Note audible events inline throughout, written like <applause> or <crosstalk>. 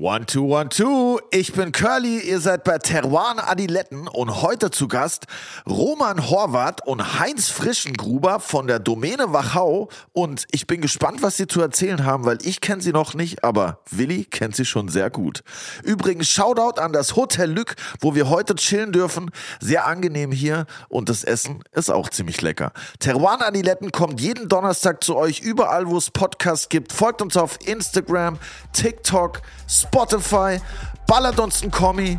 One, two, one, two. Ich bin Curly, ihr seid bei Teruan Adiletten und heute zu Gast Roman Horvath und Heinz Frischengruber von der Domäne Wachau. Und ich bin gespannt, was sie zu erzählen haben, weil ich kenne sie noch nicht, aber Willi kennt sie schon sehr gut. Übrigens, Shoutout an das Hotel Lück, wo wir heute chillen dürfen. Sehr angenehm hier und das Essen ist auch ziemlich lecker. Teruan Adiletten kommt jeden Donnerstag zu euch überall, wo es Podcasts gibt. Folgt uns auf Instagram, TikTok, Spotify, ballert uns ein Kommi.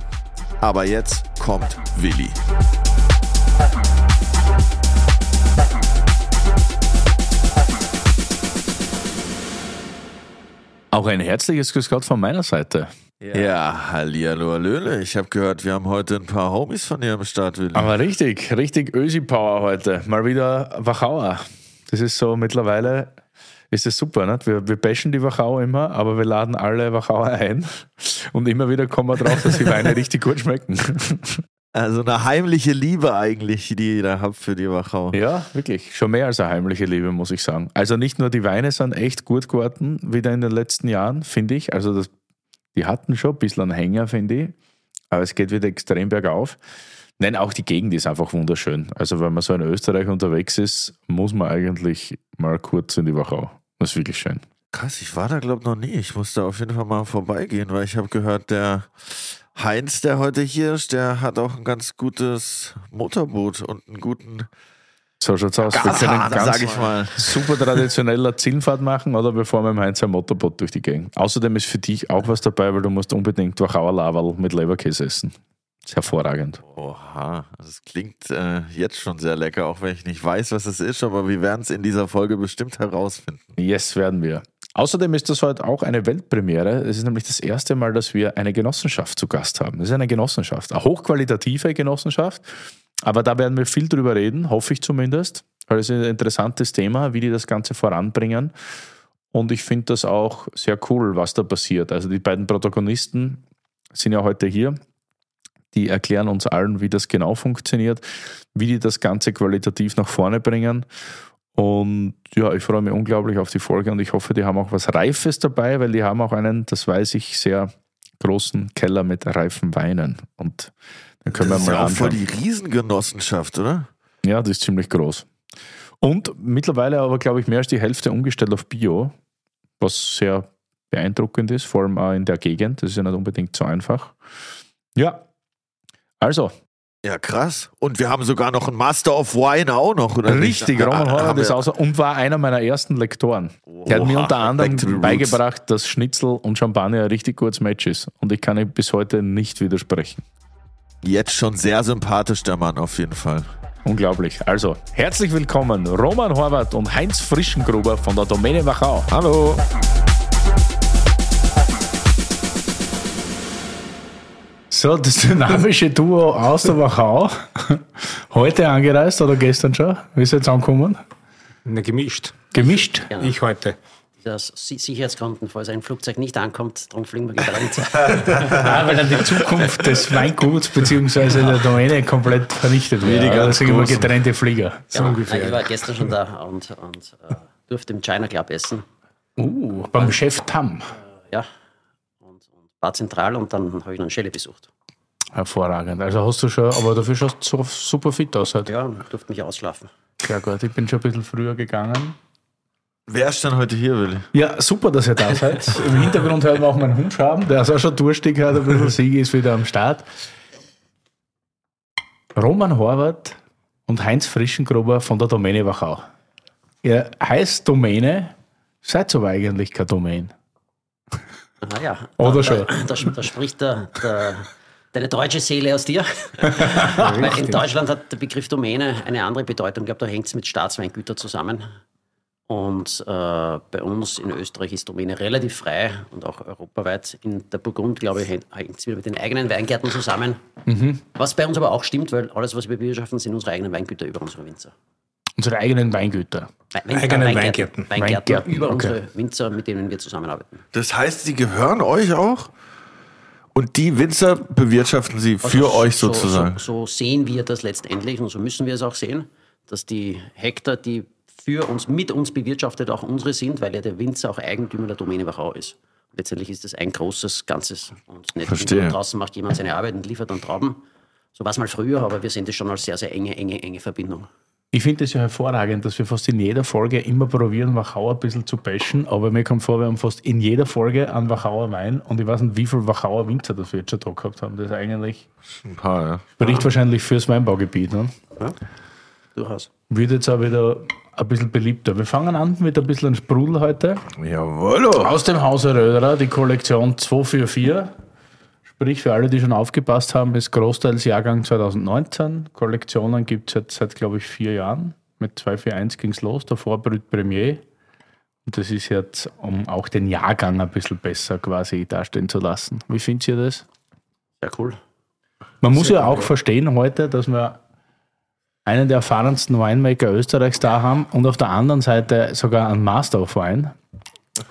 Aber jetzt kommt Willi. Auch ein herzliches Grüß Gott von meiner Seite. Ja, ja hallihallo, hallöle. Ich habe gehört, wir haben heute ein paar Homies von dir am Start, Willi. Aber richtig, richtig Ösi-Power heute. Mal wieder Wachauer. Das ist so mittlerweile ist das super. Nicht? Wir, wir bashen die Wachau immer, aber wir laden alle Wachauer ein und immer wieder kommen wir drauf, dass die Weine richtig gut schmecken. Also eine heimliche Liebe eigentlich, die ihr da habt für die Wachau. Ja, wirklich. Schon mehr als eine heimliche Liebe, muss ich sagen. Also nicht nur die Weine sind echt gut geworden, wieder in den letzten Jahren, finde ich. Also das, die hatten schon ein bisschen einen Hänger, finde ich. Aber es geht wieder extrem bergauf. Nein, auch die Gegend ist einfach wunderschön. Also wenn man so in Österreich unterwegs ist, muss man eigentlich mal kurz in die Wachau. Das ist wirklich schön. Krass, ich war da glaube ich noch nie. Ich musste auf jeden Fall mal vorbeigehen, weil ich habe gehört, der Heinz, der heute hier ist, der hat auch ein ganz gutes Motorboot und einen guten so schaut's aus. wir können ganz sag ich mal. super traditioneller Zielfahrt machen oder bevor wir im Heinz ein Motorboot durch die Gegend. Außerdem ist für dich auch was dabei, weil du musst unbedingt Wachauer Laval mit Leberkäse essen. Ist hervorragend. Oha, das klingt äh, jetzt schon sehr lecker, auch wenn ich nicht weiß, was es ist, aber wir werden es in dieser Folge bestimmt herausfinden. Yes, werden wir. Außerdem ist das heute auch eine Weltpremiere. Es ist nämlich das erste Mal, dass wir eine Genossenschaft zu Gast haben. Das ist eine Genossenschaft, eine hochqualitative Genossenschaft. Aber da werden wir viel drüber reden, hoffe ich zumindest. Weil es ist ein interessantes Thema, wie die das Ganze voranbringen. Und ich finde das auch sehr cool, was da passiert. Also die beiden Protagonisten sind ja heute hier die erklären uns allen, wie das genau funktioniert, wie die das Ganze qualitativ nach vorne bringen. Und ja, ich freue mich unglaublich auf die Folge und ich hoffe, die haben auch was Reifes dabei, weil die haben auch einen, das weiß ich, sehr großen Keller mit reifen Weinen. Und dann können das wir mal ist ja auch voll die Riesengenossenschaft, oder? Ja, das ist ziemlich groß. Und mittlerweile aber, glaube ich, mehr als die Hälfte umgestellt auf Bio, was sehr beeindruckend ist, vor allem auch in der Gegend. Das ist ja nicht unbedingt so einfach. Ja, also. Ja, krass. Und wir haben sogar noch einen Master of Wine auch noch, oder? Richtig, nicht? Roman Heuer ist außer und war einer meiner ersten Lektoren. Oha, Der hat mir unter anderem beigebracht, dass Schnitzel und Champagner ein richtig gutes Match ist. Und ich kann ihm bis heute nicht widersprechen. Jetzt schon sehr sympathisch, der Mann, auf jeden Fall. Unglaublich. Also, herzlich willkommen, Roman Horvath und Heinz Frischengruber von der Domäne Wachau. Hallo. So, das dynamische Duo aus der Wachau. Heute angereist oder gestern schon? Wie ist jetzt angekommen? Na, gemischt. Gemischt? Ja. Ich heute. Aus Sicherheitsgründen, falls ein Flugzeug nicht ankommt, darum fliegen wir getrennt. <laughs> ah, weil dann die Zukunft des Weinguts bzw. der Domäne komplett vernichtet wird. Ja, das sind immer getrennte Flieger. So ja, ungefähr. Ich war gestern schon da und, und uh, durfte im China Club essen. Uh, beim Chef Tam. Ja, war zentral und dann habe ich noch einen Schelle besucht. Hervorragend. Also hast du schon, aber dafür schaust du super fit aus heute. Ja, durfte mich ausschlafen. Sehr gut, ich bin schon ein bisschen früher gegangen. Wer ist denn heute hier, Willi? Ja, super, dass ihr da <laughs> seid. Im Hintergrund hört man auch meinen Hund schaben, der ist auch schon durstig heute, ein bisschen Sieg ist wieder am Start. Roman Horvath und Heinz Frischengruber von der Domäne Wachau. Ihr heißt Domäne, seid aber eigentlich kein Domain. Naja, Oder da, schon. Da, da, da spricht der, der, deine deutsche Seele aus dir. <laughs> Weil in Deutschland hat der Begriff Domäne eine andere Bedeutung. Ich glaube, da hängt es mit Staatsweingütern zusammen. Und äh, bei uns in Österreich ist Domäne relativ frei und auch europaweit. In der Burgund, glaube ich, hängt es wieder mit den eigenen Weingärten zusammen. Mhm. Was bei uns aber auch stimmt, weil alles, was wir bewirtschaften, sind unsere eigenen Weingüter über unsere Winzer. Unsere eigenen Weingüter. Wein, eigenen Weingärten. Weingärten, Weingärten über okay. unsere Winzer, mit denen wir zusammenarbeiten. Das heißt, sie gehören euch auch? Und die Winzer bewirtschaften sie also für euch sozusagen? So, so, sehen wir das letztendlich und so müssen wir es auch sehen, dass die Hektar, die für uns, mit uns bewirtschaftet, auch unsere sind, weil ja der Winzer auch Eigentümer der Domäne Wachau ist. letztendlich ist das ein großes Ganzes und nicht Verstehe. draußen macht jemand seine Arbeit und liefert dann Trauben. So war es mal früher, aber wir sehen das schon als sehr, sehr enge, enge, enge Verbindung. Ich finde es ja hervorragend, dass wir fast in jeder Folge immer probieren, Wachauer ein bisschen zu bashen, aber mir kommt vor, wir haben fast in jeder Folge einen Wachauer Wein und ich weiß nicht, wie viel Wachauer Winzer das wir jetzt schon da gehabt haben. Das ist eigentlich, Ein paar, ja. spricht wahrscheinlich fürs Weinbaugebiet. Ne? Durchaus. Wird jetzt auch wieder ein bisschen beliebter. Wir fangen an mit ein bisschen Sprudel heute. Jawohl. Aus dem Hause Röderer, die Kollektion 244. Sprich, für alle, die schon aufgepasst haben, ist großteils Jahrgang 2019. Kollektionen gibt es jetzt seit, glaube ich, vier Jahren. Mit 241 ging es los, davor Brut Premier. Und das ist jetzt, um auch den Jahrgang ein bisschen besser quasi dastehen zu lassen. Wie findet ihr das? Sehr cool. Man muss ja auch verstehen heute, dass wir einen der erfahrensten Winemaker Österreichs da haben und auf der anderen Seite sogar einen Master of Wine.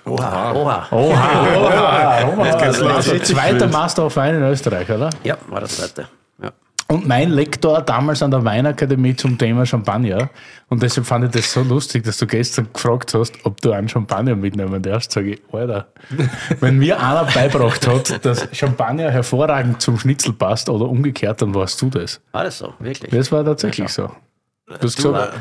Oha. Oha. Oha, oha, oha. geht's los. Also zweiter Master of Wine in Österreich, oder? Ja, war das zweite. Ja. Und mein Lektor damals an der Weinakademie zum Thema Champagner. Und deshalb fand ich das so lustig, dass du gestern gefragt hast, ob du einen Champagner mitnehmen darfst. Sage ich, Alter, wenn mir einer beibracht hat, dass Champagner hervorragend zum Schnitzel passt oder umgekehrt, dann warst du das. War das so, wirklich? Das war tatsächlich so. Du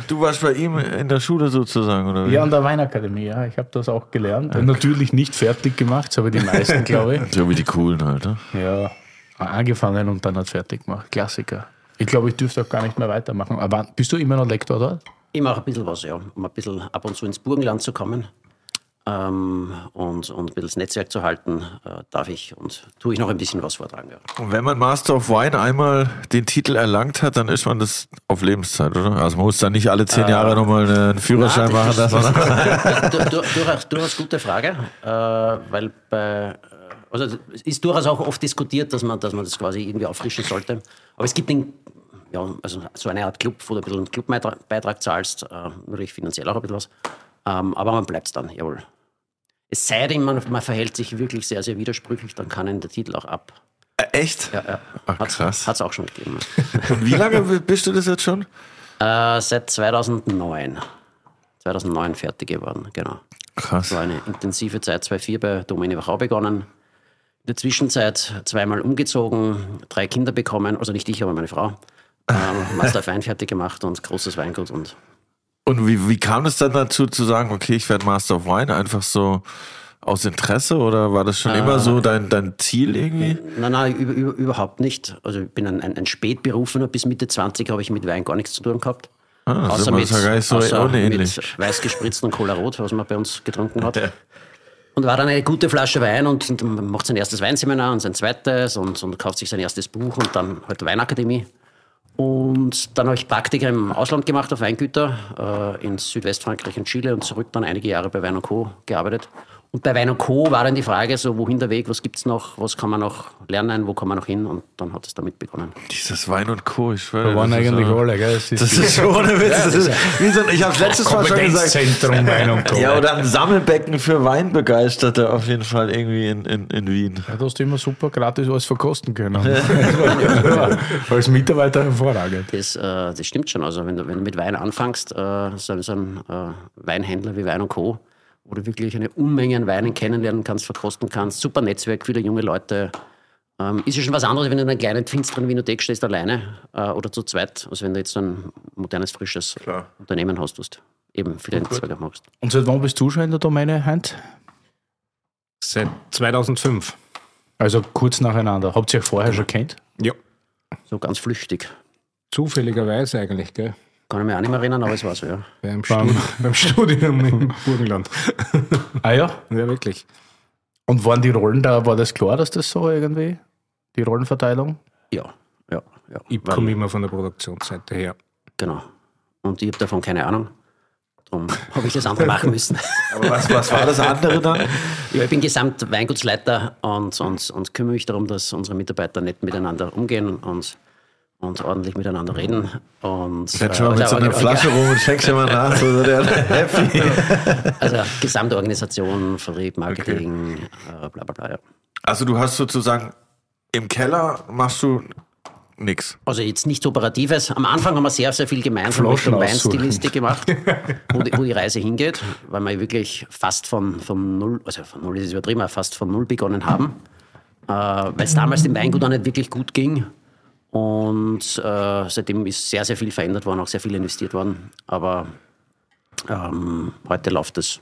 Du, warst bei ihm in der Schule sozusagen, oder wie? ja, an der Weinakademie, ja. Ich habe das auch gelernt. Natürlich nicht fertig gemacht, so wie die meisten, glaube ich. <laughs> So wie die coolen halt, ne? Ja, angefangen und dann hat fertig gemacht. Klassiker. Ich glaube, ich dürfte auch gar nicht mehr weitermachen. Aber bist du immer noch Lektor dort? Ich mache ein bisschen was, ja, um ein bisschen ab und zu ins Burgenland zu kommen ähm, und, und ein bisschen das Netzwerk zu halten, äh, darf ich und tue ich noch ein bisschen was vortragen. Ja. Und wenn man Master of Wine einmal den Titel erlangt hat, dann ist man das auf Lebenszeit, oder? Also man muss dann nicht alle zehn Jahre nochmal einen Führerschein Nein, machen das lassen. <laughs> Du, du, durchaus, durchaus gute Frage, äh, weil bei, äh, also es ist durchaus auch oft diskutiert, dass man, dass man das quasi irgendwie auffrischen sollte. Aber es gibt den, ja, also so eine Art Club, wo du ein bisschen einen Clubbeitrag zahlst, äh, natürlich finanziell auch ein bisschen was. Ähm, aber man bleibt dann, jawohl. Es sei denn, man, man verhält sich wirklich sehr, sehr widersprüchlich, dann kann ihn der Titel auch ab. Äh, Echt? Ja, ja. Ach, krass. Hat es auch schon gegeben. <laughs> Wie lange bist du das jetzt schon? äh, seit 2009. 2009 fertig geworden, genau. Krass. war eine intensive Zeit, 2004 bei Domäne Wachau begonnen. In der Zwischenzeit zweimal umgezogen, drei Kinder bekommen, also nicht ich, aber meine Frau. Ähm, Master <laughs> Wein fertig gemacht und großes Weingut. Und Und wie, wie kam es dann dazu zu sagen, okay, ich werde Master of Wine? Einfach so aus Interesse oder war das schon immer so dein, dein Ziel irgendwie? nein, nein, über, über, überhaupt nicht. Also ich bin ein, ein, ein Spätberufener, bis Mitte 20 habe ich mit Wein gar nichts zu tun gehabt. Ah, ja gar nicht so außer mit weiß gespritzten Cola Rot, was man bei uns getrunken hat. Und war dann eine gute Flasche Wein und, und macht sein erstes Weinseminar und sein zweites und, und kauft sich sein erstes Buch und dann halt Weinakademie. Und dann habe ich Praktika im Ausland gemacht auf Weingüter äh, in Südwestfrankreich und Chile und zurück dann einige Jahre bei Wein Co. gearbeitet. Und bei Wein Co. war dann die Frage so, wohin der Weg, was gibt's noch, was kann man noch lernen, wo kann man noch hin und dann hat es damit begonnen. Dieses Wein und Co. Ich schwöre. Da waren das ist eigentlich so- alle, gell? Das ist Das ist schon ohne Witz. Das ist wie so ich habe letztes Mal schon gesagt. Kompetenzzentrum Wein und Co. <laughs> Ja, oder ein Sammelbecken für Weinbegeisterte auf jeden Fall irgendwie in, in, in Wien. Ja, du hast immer super gratis alles verkosten können. <laughs> Das war- Als Mitarbeiter hervorragend. Das, äh, das stimmt schon. Also wenn du, wenn du mit Wein anfängst, äh, so, so ein äh, Weinhändler wie Wein und Co., wo du wirklich eine Unmenge an Weinen kennenlernen kannst, verkosten kannst, super Netzwerk, viele junge Leute. Ähm, ist ja schon was anderes, wenn du in einer kleinen, finsteren Winothek stehst, alleine äh, oder zu zweit, als wenn du jetzt so ein modernes, frisches Unternehmen hast, was du eben viele Netzwerke machst. Und seit wann bist du schon in der Domäne, Heinz? Seit 2005. Also kurz nacheinander. Habt ihr euch vorher schon kennt? Ja. So ganz flüchtig. Zufälligerweise eigentlich, gell? Kann ich mich auch nicht mehr erinnern, aber es war so, ja. Beim, Stud <laughs> beim Studium im Burgenland. <laughs> Ah ja. Ja, wirklich. Und waren die Rollen da, war das klar, dass das so irgendwie, die Rollenverteilung? Ja, ja, ja. Ich Weil- komme immer von der Produktionsseite her. Genau. Und ich habe davon keine Ahnung. Darum habe ich das andere machen <laughs> müssen. Aber was, was war das andere dann? Ich bin Gesamtweingutsleiter und, und, und kümmere mich darum, dass unsere Mitarbeiter nett miteinander umgehen und, und ordentlich miteinander reden. Und, Fährt schon mal mit so einer Flasche rum und checkst immer nach. So der happy. Also Gesamtorganisation, Vertrieb, Marketing, äh, bla bla bla. Ja. Also du hast sozusagen im Keller machst du nix. Also jetzt nichts Operatives. Am Anfang haben wir sehr, sehr viel gemeinsam mit Flaschen der. Weinstilistik gemacht, <laughs> wo die, wo die Reise hingeht, weil wir wirklich fast von, von null, also von null ist es übertrieben, fast von null begonnen haben, äh, weil es damals dem Weingut auch nicht wirklich gut ging. Und äh, seitdem ist sehr, sehr viel verändert worden, auch sehr viel investiert worden. Aber ähm, heute läuft es.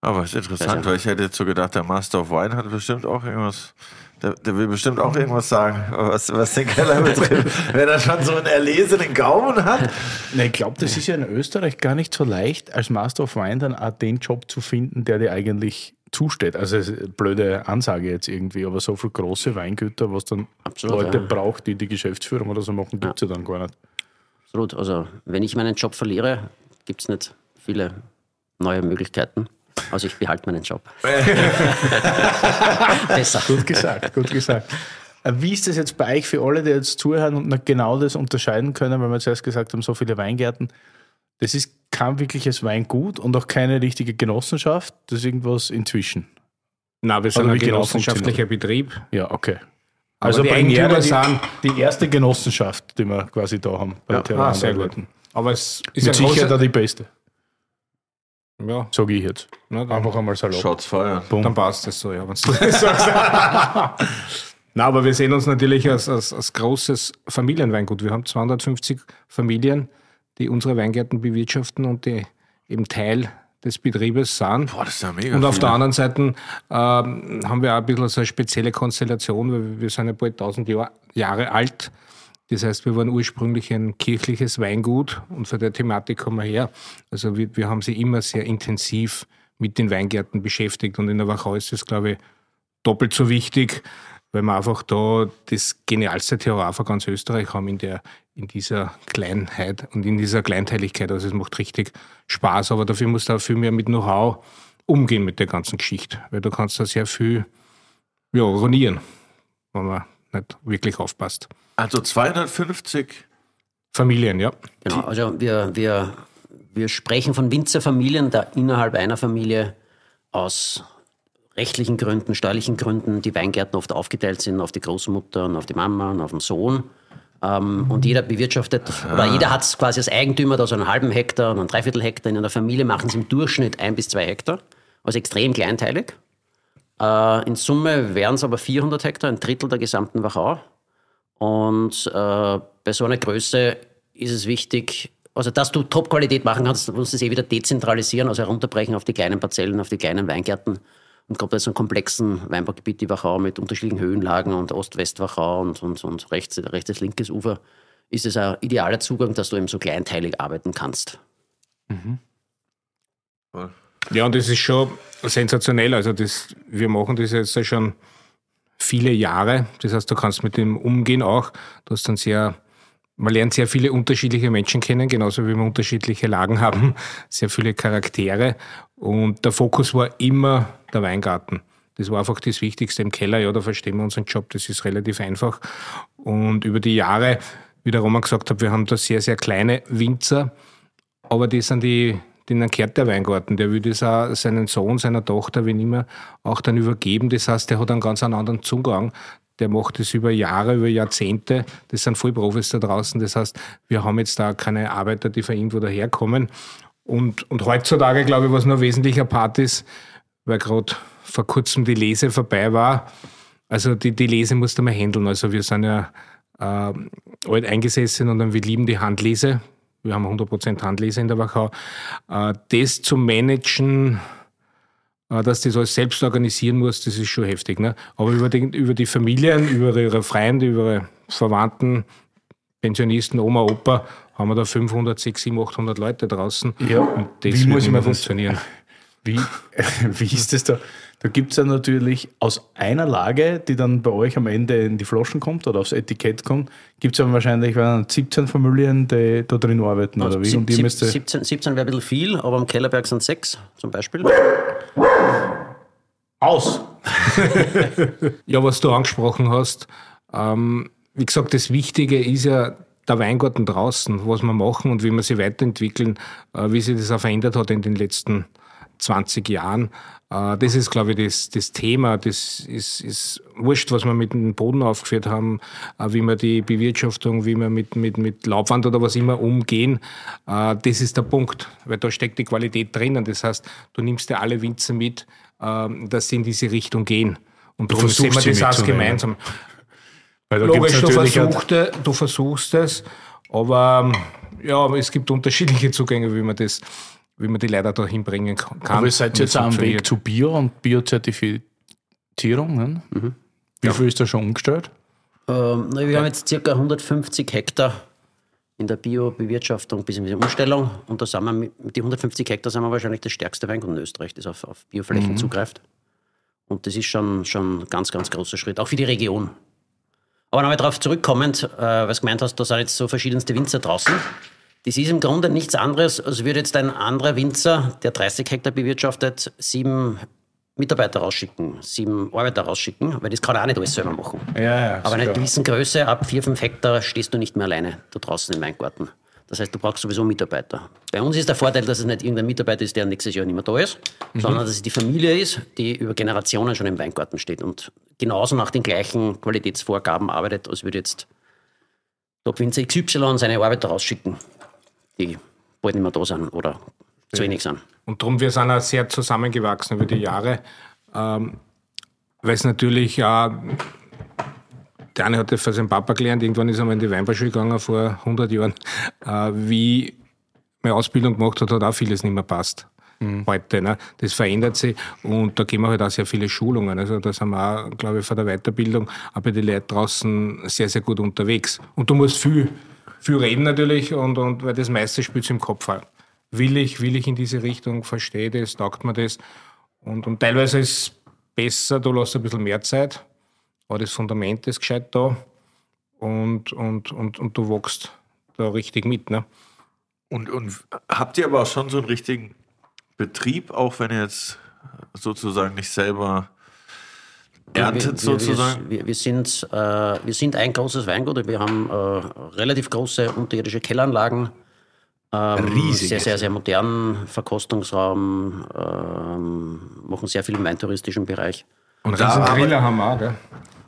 Aber ist interessant, weil ich hätte jetzt so gedacht, der Master of Wine hat bestimmt auch irgendwas. Der, der will bestimmt auch irgendwas sagen, was, was den Keller betrifft. <laughs> Wenn er schon so einen erlesenen Gaumen hat. Nee, ich glaube, das ist ja in Österreich gar nicht so leicht, als Master of Wine dann auch den Job zu finden, der dir eigentlich zusteht. Also es ist eine blöde Ansage jetzt irgendwie, aber so viele große Weingüter, was dann Absolut, Leute ja. braucht, die die Geschäftsführung oder so machen, gibt es ja. dann gar nicht. Absolut. Also, wenn ich meinen Job verliere, gibt es nicht viele neue Möglichkeiten. Also, ich behalte meinen Job. <laughs> Besser. Gut gesagt, gut gesagt. Äh, Wie ist das jetzt bei euch für alle, die jetzt zuhören und genau das unterscheiden können, weil wir zuerst gesagt haben, so viele Weingärten? Das ist kein wirkliches Weingut und auch keine richtige Genossenschaft. Das ist irgendwas inzwischen. Nein, wir sind Aber ein genossenschaftlicher Betrieb. Ja, okay. Also die Premiere, Eigentümer die, sind- die erste Genossenschaft, die wir quasi da haben. Bei Ah, Terran sehr gut. Aber es ist Mit Sicherheit auch großer... die beste, Ja, sage ich jetzt. na, dann, Einfach einmal salopp. Shots feuern. dann passt das so, ja, wenn du das <laughs> sagst. Na, aber wir sehen uns natürlich als, als, als großes Familienweingut. Wir haben 250 Familien, die unsere Weingärten bewirtschaften und die eben Teil des Betriebes sind. Boah, das ist ja mega. Und auf viele. der anderen Seite ähm, haben wir auch ein bisschen so eine spezielle Konstellation, weil wir sind ja bald 1000 Jahr, Jahre alt. Das heißt, wir waren ursprünglich ein kirchliches Weingut und von der Thematik kommen wir her. Also wir, wir haben sie immer sehr intensiv mit den Weingärten beschäftigt und in der Wachau ist es, glaube ich, doppelt so wichtig, weil wir einfach da das genialste Terroir von ganz Österreich haben in, der, in dieser Kleinheit und in dieser Kleinteiligkeit. Also es macht richtig Spaß, aber dafür musst du auch viel mehr mit Know-how umgehen mit der ganzen Geschichte, weil du kannst da sehr viel ja, ruinieren, wenn man nicht wirklich aufpasst. Also 250. Familien, ja. Genau, also wir, wir, wir sprechen von Winzerfamilien, da innerhalb einer Familie aus rechtlichen Gründen, steuerlichen Gründen die Weingärten oft aufgeteilt sind auf die Großmutter und auf die Mama und auf den Sohn. Ähm, und jeder bewirtschaftet, oder jeder hat es quasi als Eigentümer, da so einen halben Hektar und einen Dreiviertel Hektar. In einer Familie machen sie im Durchschnitt ein bis zwei Hektar, also extrem kleinteilig. Äh, in Summe wären es aber 400 Hektar, ein Drittel der gesamten Wachau. Und äh, bei so einer Größe ist es wichtig, also dass du Top-Qualität machen kannst, du musst es eh wieder dezentralisieren, also herunterbrechen auf die kleinen Parzellen, auf die kleinen Weingärten. Und gerade bei so einem komplexen Weinbaugebiet, die Wachau mit unterschiedlichen Höhenlagen und Ost-West-Wachau und, und, und rechts, rechtes, linkes Ufer, ist es ein idealer Zugang, dass du eben so kleinteilig arbeiten kannst. Ja, und das ist schon sensationell. Also das, wir machen das jetzt schon viele Jahre. Das heißt, du kannst mit dem umgehen auch. Du hast dann sehr, man lernt sehr viele unterschiedliche Menschen kennen, genauso wie wir unterschiedliche Lagen <laughs> haben, sehr viele Charaktere. Und der Fokus war immer der Weingarten. Das war einfach das Wichtigste im Keller. Ja, da verstehen wir unseren Job. Das ist relativ einfach. Und über die Jahre, wie der Roman gesagt hat, wir haben da sehr, sehr kleine Winzer. Aber die sind die, denen gehört der Weingarten. Der will das auch seinen Sohn, seiner Tochter, wenn immer, auch dann übergeben. Das heißt, der hat einen ganz anderen Zugang. Der macht das über Jahre, über Jahrzehnte. Das sind Vollprofis da draußen. Das heißt, wir haben jetzt da keine Arbeiter, die von irgendwo daherkommen. Und, und heutzutage, glaube ich, was noch wesentlicher Part ist, weil gerade vor kurzem die Lese vorbei war. Also die, die Lese musste man handeln. Also wir sind ja äh, alt eingesessen und wir lieben die Handlese. Wir haben 100% Handlese in der Wachau. Äh, das zu managen, äh, dass das alles selbst organisieren muss, das ist schon heftig. Ne? Aber über die, über die Familien, über ihre Freunde, über ihre Verwandten, Pensionisten, Oma, Opa, haben wir da 500, 600, 700, 800 Leute draußen. Ja, Und das wie wird muss ich mir immer funktionieren? <laughs> Wie, <laughs> wie ist das da? Da gibt es ja natürlich aus einer Lage, die dann bei euch am Ende in die Flaschen kommt oder aufs Etikett kommt, gibt es ja wahrscheinlich äh, 17 Familien, die da drin arbeiten, oder wie? Und die müsst ihr- 17, 17 wäre ein bisschen viel, aber am Kellerberg sind sechs zum Beispiel. aus! <laughs> Ja, was du angesprochen hast, ähm, wie gesagt, das Wichtige ist ja der Weingarten draußen, was wir machen und wie wir sie weiterentwickeln, äh, wie sich das auch verändert hat in den letzten 20 Jahren. Äh, das ist, glaube ich, das, das Thema. Das ist, ist wurscht, was wir mit dem Boden aufgeführt haben, äh, wie wir die Bewirtschaftung, wie wir mit, mit, mit Laubwand oder was immer umgehen. Das ist der Punkt, weil da steckt die Qualität drinnen. Das heißt, du nimmst ja alle Winzer mit, dass sie in diese Richtung gehen. Und darum sehen wir das auch gemeinsam. Weil da Logisch, du, versuchst, du versuchst es, aber ja, es gibt unterschiedliche Zugänge, wie man das wie man die Leute da hinbringen kann. Aber ihr seid jetzt am Weg zu Bio und Biozertifizierung. Ne? Mhm. Wie ja. viel ist da schon umgestellt? Ähm, wir haben jetzt ca. 150 Hektar in der Bio-Bewirtschaftung bis in die Umstellung. Und da sind wir mit, mit den 150 Hektar sind wir wahrscheinlich das stärkste Weingut in Österreich, das auf, auf Bioflächen mhm. zugreift. Und das ist schon, schon ein ganz, ganz großer Schritt, auch für die Region. Aber nochmal darauf zurückkommend, äh, was du gemeint hast, da sind jetzt so verschiedenste Winzer draußen. Das ist im Grunde nichts anderes, als würde jetzt ein anderer Winzer, der 30 Hektar bewirtschaftet, sieben Mitarbeiter rausschicken, sieben Arbeiter rausschicken, weil das kann er auch nicht alles selber machen. Ja, ja, Aber in einer gewissen Größe, ab vier, fünf Hektar, stehst du nicht mehr alleine da draußen im Weingarten. Das heißt, du brauchst sowieso Mitarbeiter. Bei uns ist der Vorteil, dass es nicht irgendein Mitarbeiter ist, der nächstes Jahr nicht mehr da ist, mhm. sondern dass es die Familie ist, die über Generationen schon im Weingarten steht und genauso nach den gleichen Qualitätsvorgaben arbeitet, als würde jetzt Top Winzer XY seine Arbeiter rausschicken die bald nicht mehr da sind oder zu wenig sind. Und darum, wir sind auch sehr zusammengewachsen über die Jahre, ähm, weil es natürlich auch, der eine hat das von seinem Papa gelernt, irgendwann ist er mal in die Weinbauschule gegangen vor 100 Jahren, äh, wie meine Ausbildung gemacht hat, hat auch vieles nicht mehr passt. Mhm. Heute, ne? Das verändert sich und da gehen wir halt auch sehr viele Schulungen. Also da sind wir auch, glaube ich, von der Weiterbildung, aber die Leute draußen sehr, sehr gut unterwegs. Und du musst viel viel reden natürlich und, und weil das meiste spielt im Kopf auch. Will ich, will ich in diese Richtung, verstehe das, taugt mir das. Und, und teilweise ist es besser, du lässt ein bisschen mehr Zeit, aber das Fundament ist gescheit da und, und, und, und du wächst da richtig mit. Ne? Und, und habt ihr aber auch schon so einen richtigen Betrieb, auch wenn ihr jetzt sozusagen nicht selber erntet wir, sozusagen? Wir, wir, sind, äh, wir sind ein großes Weingut. Wir haben äh, relativ große unterirdische Kelleranlagen. Ähm, Riesig. Sehr, sehr, sehr modernen Verkostungsraum. Ähm, machen sehr viel im weintouristischen Bereich. Und da Griller haben wir auch, gell?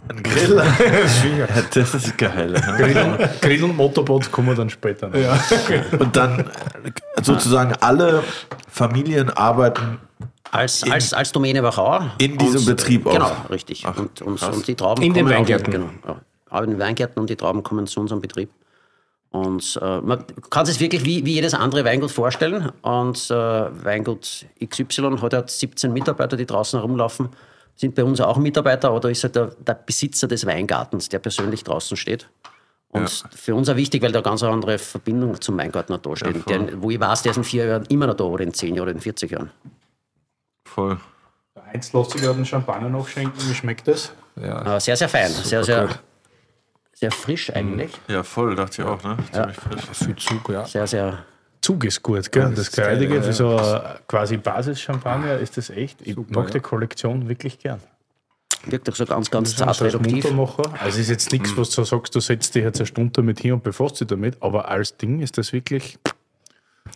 Ein Grill? <laughs> ja, das ist geil. Grill, Grill und Motorboot kommen dann später. Noch. Ja. <laughs> Und dann sozusagen alle Familien arbeiten als, in, als, als Domäne Wachau. In diesem und, Betrieb auch? Genau, richtig. Ach, und, und, und, die Trauben in den Weingärten? Genau, ja, in den Weingärten und die Trauben kommen zu unserem Betrieb. Und äh, man kann sich wirklich wie, wie jedes andere Weingut vorstellen. Und äh, Weingut XY hat halt 17 Mitarbeiter, die draußen herumlaufen. Sind bei uns auch Mitarbeiter, aber da ist halt der, der Besitzer des Weingartens, der persönlich draußen steht. Und ja. für uns auch wichtig, weil da ganz eine andere Verbindung zum Weingarten da steht. Ja, der, wo ich weiß, der ist in vier Jahren immer noch da oder in zehn Jahren oder in 40 Jahren. Voll. Eins lässt sich gerade einen Champagner nachschenken. Wie schmeckt das? Ja. Sehr, sehr fein. Sehr, sehr, sehr frisch eigentlich. Ja, voll, dachte ich auch. Ne? Ja. frisch. Viel Zug, ja. Sehr, sehr. Zug ist gut, gell? Das, das Kreidige für so quasi Basis-Champagner ist das echt. Ich Super, mag die Kollektion wirklich gern. Wirklich so ganz, ganz zart reduktiv. Also es ist jetzt nichts, was du sagst, du setzt dich jetzt eine Stunde damit hin und befasst dich damit, aber als Ding ist das wirklich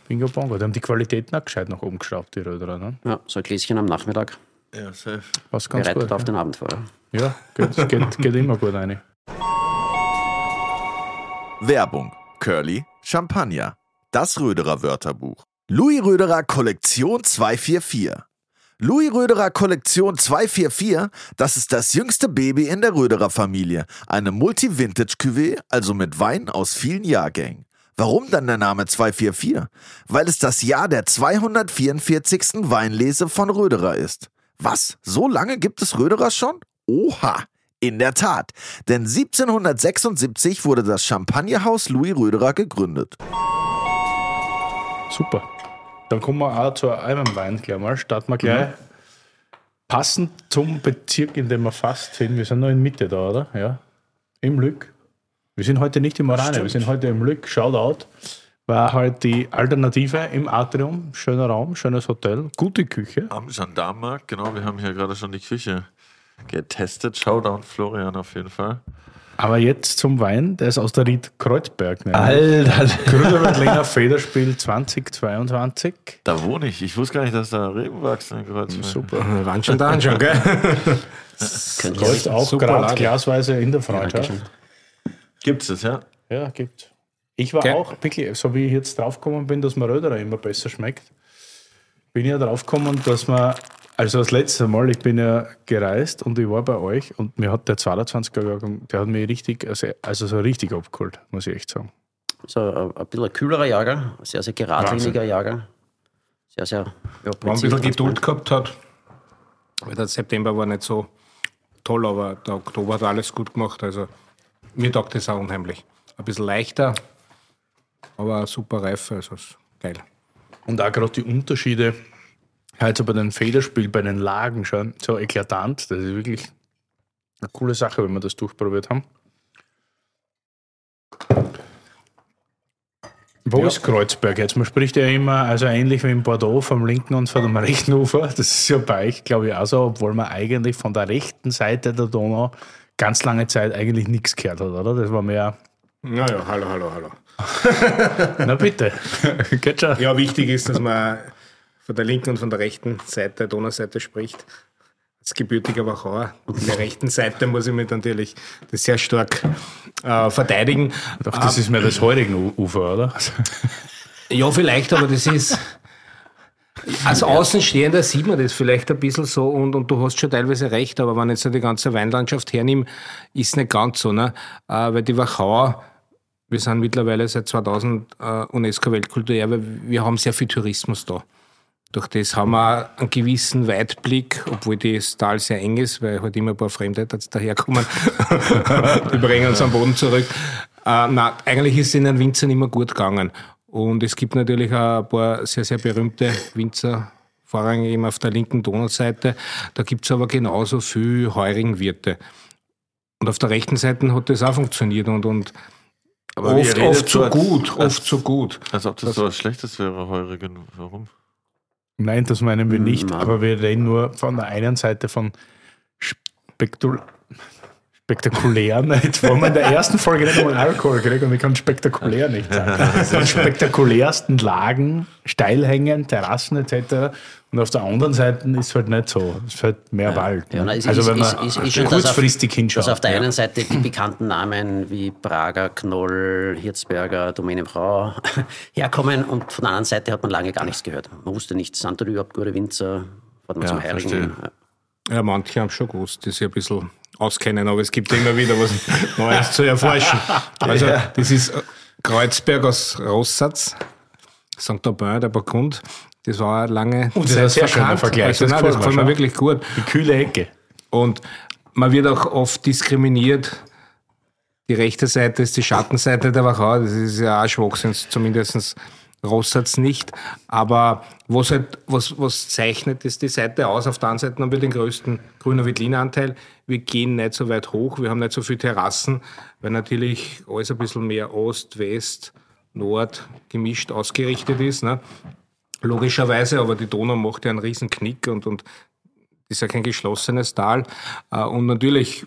Bingo Bongo. Die haben die Qualitäten auch gescheit nach oben geschraubt, die Röderer. Ne? Ja, so ein Gläschen am Nachmittag. Ja, safe. Was ganz Bereitet gut, auf ja. den Abend vor. Ja, geht, geht, geht immer gut rein. Werbung. Curly Champagner. Das Röderer Wörterbuch. Louis Röderer Kollektion 244. Louis Röderer Kollektion 244, das ist das jüngste Baby in der Röderer Familie. Eine Multi-Vintage-Cuvée, also mit Wein aus vielen Jahrgängen. Warum dann der Name 244? Weil es das Jahr der 244. Weinlese von Röderer ist. Was? So lange gibt es Röderer schon? Oha! In der Tat, denn 1776 wurde das Champagnerhaus Louis Röderer gegründet. Super. Dann kommen wir auch zu einem Wein gleich mal. Starten wir gleich. Mhm. Passend zum Bezirk, in dem wir fast sind. Wir sind noch in Mitte da, oder? Ja. Im Lück. Wir sind heute nicht im Oranje, wir sind heute im Lück. Shoutout. War halt die Alternative im Atrium. Schöner Raum, schönes Hotel, gute Küche. Am Gendarmenmarkt, genau. Wir haben hier gerade schon die Küche getestet. Shoutout Florian auf jeden Fall. Aber jetzt zum Wein, der ist aus der Ried Kreuzberg. Ne? Alter. Gründer Veltliner Federspiel 2022. Da wohne ich. Ich wusste gar nicht, dass da Reben wachsen in Kreuzberg. Super. Wir waren schon da anschauen, gell? <laughs> Läuft auch gerade glasweise in der Freundschaft. Dankeschön. Gibt's das, ja? Ja, gibt's. Ich war Gell? auch, wirklich, so wie ich jetzt draufgekommen bin, dass mir Röderer immer besser schmeckt, bin ich ja draufgekommen, dass man, also das letzte Mal, ich bin ja gereist und ich war bei euch und mir hat der 22er Jahrgang, der hat mich richtig, also, also so richtig abgeholt, muss ich echt sagen. So ein, ein bisschen ein kühlerer Jahrgang, sehr, sehr geradliniger Jahrgang. Sehr, sehr ja, Wenn man ein bisschen Geduld gehabt hat. Weil der September war nicht so toll, aber der Oktober hat alles gut gemacht. Also mir taugt das auch unheimlich. Ein bisschen leichter, aber eine super Reife, also ist geil. Und auch gerade die Unterschiede, halt so bei den Federspiel, bei den Lagen schon, so eklatant, das ist wirklich eine coole Sache, wenn wir das durchprobiert haben. Wo Ja. ist Kreuzberg jetzt? Man spricht ja immer, also ähnlich wie in Bordeaux, vom linken und vom rechten Ufer. Das ist ja bei euch, glaube ich, auch so, obwohl man eigentlich von der rechten Seite der Donau ganz lange Zeit eigentlich nichts gehört hat, oder? Das war mehr, Naja, hallo, hallo, hallo. na bitte, <laughs> geht schon. Ja, wichtig ist, dass man von der linken und von der rechten Seite, der Donauseite spricht. Als gebürtiger Wachauer. Und der rechten Seite muss ich mich natürlich das sehr stark äh, verteidigen. Doch, das ist mehr das heutige U- Ufer, oder? <laughs> Ja, vielleicht, aber das ist. Als Außenstehender sieht man das vielleicht ein bisschen so und, und du hast schon teilweise recht, aber wenn ich jetzt so die ganze Weinlandschaft hernehme, ist es nicht ganz so. Ne? Äh, weil die Wachauer, wir sind mittlerweile seit 2000 äh, UNESCO-Weltkulturerbe, wir haben sehr viel Tourismus da. Durch das haben wir einen gewissen Weitblick, obwohl das Tal sehr eng ist, weil halt immer ein paar Fremde daherkommen. <laughs> Die bringen uns am Boden zurück. Äh, na, eigentlich ist es in den Winzern immer gut gegangen. Und es gibt natürlich auch ein paar sehr, sehr berühmte Winzer, vorrangig eben auf der linken Donauseite. Da gibt es aber genauso viel Heurigenwirte. Und auf der rechten Seite hat das auch funktioniert und, und Aber oft, oft so gut, oft so gut. Als ob das so was Schlechtes wäre, Heurigen. Warum? Nein, das meinen wir nicht, Nein. aber wir reden nur von der einen Seite von spektul spektakulären. <laughs> Jetzt waren wir in der ersten Folge nicht einmal Alkohol gekriegt und ich kann spektakulär nicht sagen. Von <laughs> spektakulärsten Lagen, Steilhängen, Terrassen etc. Und auf der anderen Seite ist es halt nicht so. Es ist halt mehr Wald. Ja, ne? na, es also ist- wenn man ist- ist- ist schon, dass auf- kurzfristig Dass hinschaut. auf der einen Seite die bekannten Namen wie Prager, Knoll, Hirzberger, Domäne Frau <laughs> herkommen und von der anderen Seite hat man lange gar nichts gehört. Man wusste nicht, sind da überhaupt gute Winzer, hat man Ja, zum. Heirigen. Ja. Ja, manche haben schon gewusst, die sich ein bisschen auskennen, aber es gibt immer wieder was <laughs> Neues zu erforschen. <laughs> Also, das ist Kreuzberg aus Rossatz, St. Aubin, der Burgund. Das war eine lange Oh, das ist sehr schöner. Vergleich, Also, das nein, gefällt das mir gefällt mir wirklich gut. Die kühle Ecke. Und man wird auch oft diskriminiert. Die rechte Seite ist die Schattenseite der Wachau. Das ist ja auch Schwachsinn, zumindest Rossatz nicht. Aber was halt, was, was zeichnet ist die Seite aus? Auf der einen Seite haben wir den größten grüner Veltlinanteil. Wir gehen nicht so weit hoch. Wir haben nicht so viele Terrassen, weil natürlich alles ein bisschen mehr Ost, West, Nord gemischt ausgerichtet ist. Ne? Logischerweise, aber die Donau macht ja einen riesen Knick und, und ist ja kein geschlossenes Tal. Äh, Und natürlich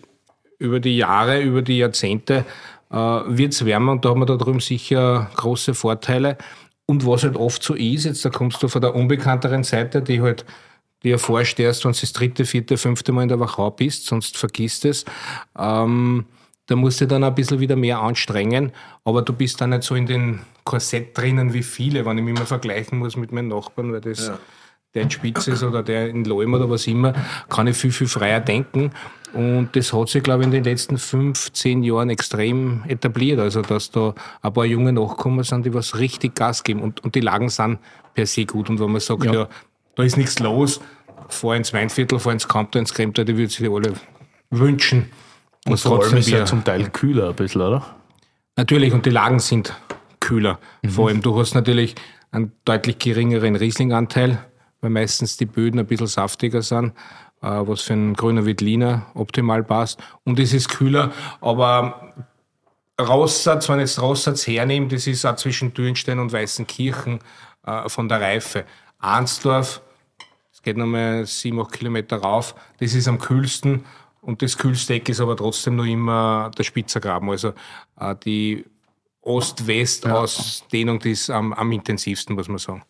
über die Jahre, über die Jahrzehnte wird es wärmer und da haben wir da drüben sicher große Vorteile. Und was halt oft so ist, jetzt da kommst du von der unbekannteren Seite, die halt erforscht erst, wenn du das dritte, vierte, fünfte Mal in der Wachau bist, sonst vergisst es. Ähm, da musst du dann ein bisschen wieder mehr anstrengen, aber du bist dann nicht so in den Korsett drinnen wie viele, wenn ich mich mal vergleichen muss mit meinen Nachbarn, weil das der in Spitze ist oder der in Leum oder was immer, kann ich viel, viel freier denken. Und das hat sich, glaube ich, in den letzten fünf, zehn Jahren extrem etabliert. Also, dass da ein paar junge Nachkommen sind, die was richtig Gas geben. Und, und die Lagen sind per se gut. Und wenn man sagt, ja, da ist nichts los, fahr ins Weinviertel, fahr ins Kampter, ins Kremter, die würden sich alle wünschen. Und vor allem ist ja zum Teil kühler ein bisschen, oder? Natürlich, und die Lagen sind kühler. Vor allem, du hast natürlich einen deutlich geringeren Rieslinganteil, weil meistens die Böden ein bisschen saftiger sind, äh, was für einen grüner Veltliner optimal passt. Und es ist kühler, aber Raussatz, wenn ich jetzt Raussatz hernehme, das ist auch zwischen Dürnstein und Weißenkirchen äh, von der Reife. Arnsdorf, das geht nochmal sieben, acht Kilometer rauf, das ist am kühlsten Und das Kühlsteck ist aber trotzdem noch immer der Spitzergraben. Also äh, die Ost-West-Ausdehnung, die ist am, am intensivsten, muss man sagen.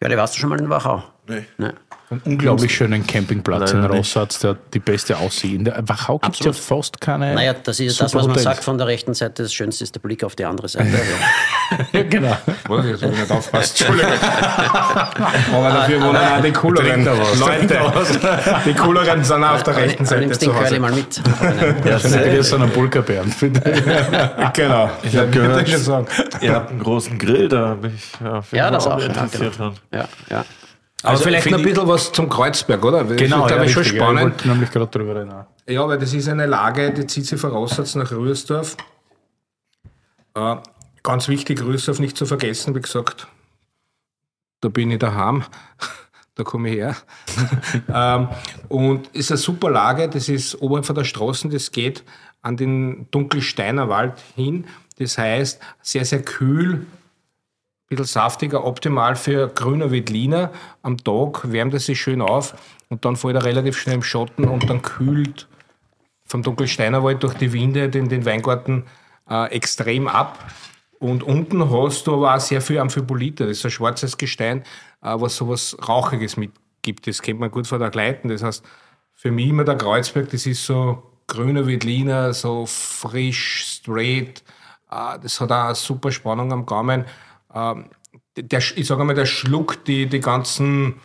Ja, die warst du schon mal in Wachau? Nee. Nee. Einen unglaublich schönen Campingplatz in. Rossatz, der die beste Aussicht. In der Wachau gibt es ja fast keine. Naja, das ist das, was man Hotels. sagt von der rechten Seite. Das Schönste ist der Blick auf die andere Seite. Also, Ja, <laughs> genau. Was? Jetzt habe ich nicht aufgepasst. Entschuldigung. <laughs> Aber dafür wohnen auch die cooleren er Leute. Die cooleren sind auch auf der rechten Seite nimmst den Curly mal mit. <laughs> Ja, safe. wieder so einen Bulgarbären. Genau. Ich habe gehört, schon sagen. ihr habt einen großen Grill, da bin ich ja, auf jeden Fall das auch auch, ja, interessiert dran. Ja, ja. Aber Also vielleicht noch ein bisschen was zum Kreuzberg, oder? Das Genau, ist, ja, schon richtig, ja, ich spannend. wollte nämlich gerade drüber reden. Ja, weil das ist eine Lage, die zieht sich Rossatz nach Rührsdorf. Äh, ganz wichtig, Rührsdorf nicht zu vergessen, wie gesagt, da bin ich daheim, <laughs> da komme ich her. <laughs> ähm, und ist eine super Lage, das ist oberhalb von der Straße, das geht an den Dunkelsteiner Wald hin. Das heißt, sehr, sehr kühl, bisschen saftiger, optimal für grüner Veltliner. Am Tag wärmt es sich schön auf und dann fällt er relativ schnell im Schatten und dann kühlt vom Dunkelsteinerwald durch die Winde den, den Weingarten äh, extrem ab. Und unten hast du aber auch sehr viel Amphibolite. Das ist ein schwarzes Gestein, äh, was sowas Rauchiges mitgibt. Das kennt man gut von der Gleiten. Das heißt, für mich immer der Kreuzberg, das ist so grüner Veltliner, so frisch, straight. Äh, das hat auch eine super Spannung am Gaumen. Ähm, der, ich sage mal, der schluckt die, die ganzen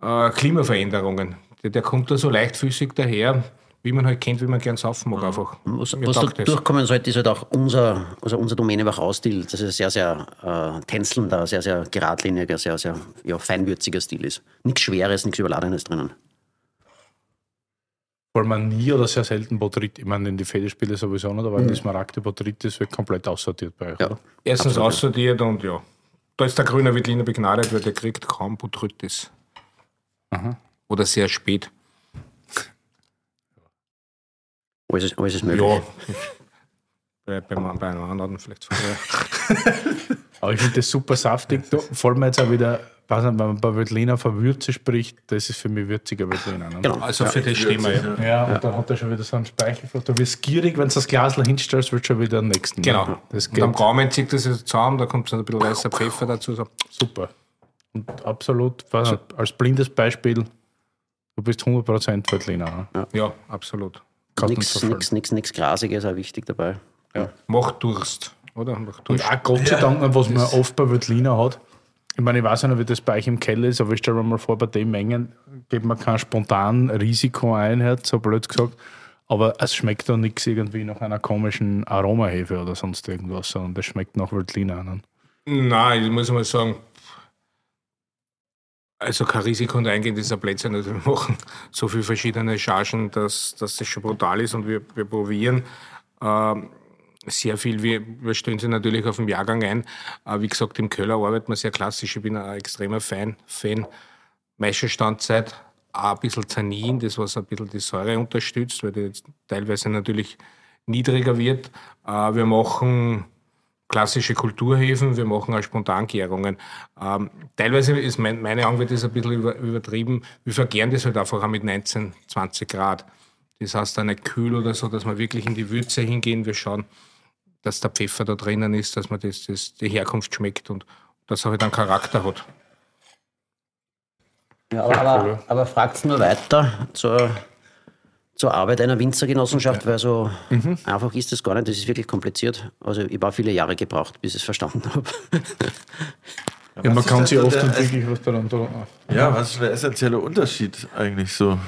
äh, Klimaveränderungen. Der, der kommt da so leichtfüßig daher, wie man halt kennt, wie man gern saufen mag einfach. Was, was da durchkommen sollte, ist halt auch unser, also unser Domäne Wachau-Stil. Das ist sehr, sehr äh, tänzelnder, sehr, sehr geradliniger, sehr, sehr ja, feinwürziger Stil ist. Nichts Schweres, nichts Überladenes drinnen. Weil man nie oder sehr selten Botryt, ich meine, in die Federspiele sowieso nicht, aber in die Smaragde Botryt, das wird komplett aussortiert bei euch, Ja. oder? Erstens aussortiert und ja, da ist der grüne Wittliner begnadet, weil der kriegt kaum Botrytis. Oder sehr spät. Alles ist, alles ist möglich. Ja. <laughs> bei, bei, bei einem anderen vielleicht. <laughs> <laughs> Aber ich finde das super saftig. Da, vor allem jetzt auch wieder, weiß nicht, wenn man bei Veltliner von Würze spricht, das ist für mich würziger Veltliner. Ne? Genau. Also für das stehen wir ja. Ja, und dann hat er schon wieder so einen Speichel. Du wirst gierig, wenn du das Glas hinstellst, wird schon wieder am nächsten. Genau. Ne? Das Und am geht Gaumen zieht das jetzt zusammen, da kommt so ein bisschen weißer Pfeffer dazu. So. super. Und absolut, nicht, als blindes Beispiel, du bist 100% Veltliner. Ne? Ja, absolut. Kannst nicht Nichts nix, nix Grasiges, auch wichtig dabei. Macht Durst, oder? Und auch Gott sei Dank, was man oft bei Veltliner hat. Ich meine, ich weiß ja nicht, wie das bei euch im Keller ist, aber ich stelle mir mal vor, bei den Mengen geht man kein spontan Risiko ein, hat, so blöd gesagt. Aber es schmeckt da nichts irgendwie nach einer komischen Aromahefe oder sonst irgendwas, sondern das schmeckt nach Veltliner. Ne? Nein, ich muss mal sagen, also kein Risiko und eingehen, ein Blödsinn. Also wir machen so viele verschiedene Chargen, dass, dass das schon brutal ist und wir, wir probieren ähm, sehr viel. Wir, wir stellen sie natürlich auf den Jahrgang ein. Äh, wie gesagt, im Köller arbeitet man sehr klassisch. Ich bin ein extremer Fan. Fan. Maischestandzeit, ein bisschen Tannin, das was ein bisschen die Säure unterstützt, weil die teilweise natürlich niedriger wird. Äh, wir machen klassische Kulturhäfen, wir machen auch Spontangärungen. Ähm, teilweise ist mein, meine Anwalt ist ein bisschen über, übertrieben. Wir vergären das halt einfach auch mit 19, 20 Grad. Das heißt dann nicht kühl oder so, dass wir wirklich in die Würze hingehen. Wir schauen, dass der Pfeffer da drinnen ist, dass man das, das, die Herkunft schmeckt und dass er halt einen Charakter hat. Ja, aber, aber, aber fragt nur weiter zur, zur Arbeit einer Winzergenossenschaft, weil so einfach ist das gar nicht. Das ist wirklich kompliziert. Also ich war viele Jahre gebraucht, bis ich es verstanden habe. <laughs> Ja, man ist kann sich oft nicht wirklich was daran tun. Ja, was ist der essentielle Unterschied eigentlich so?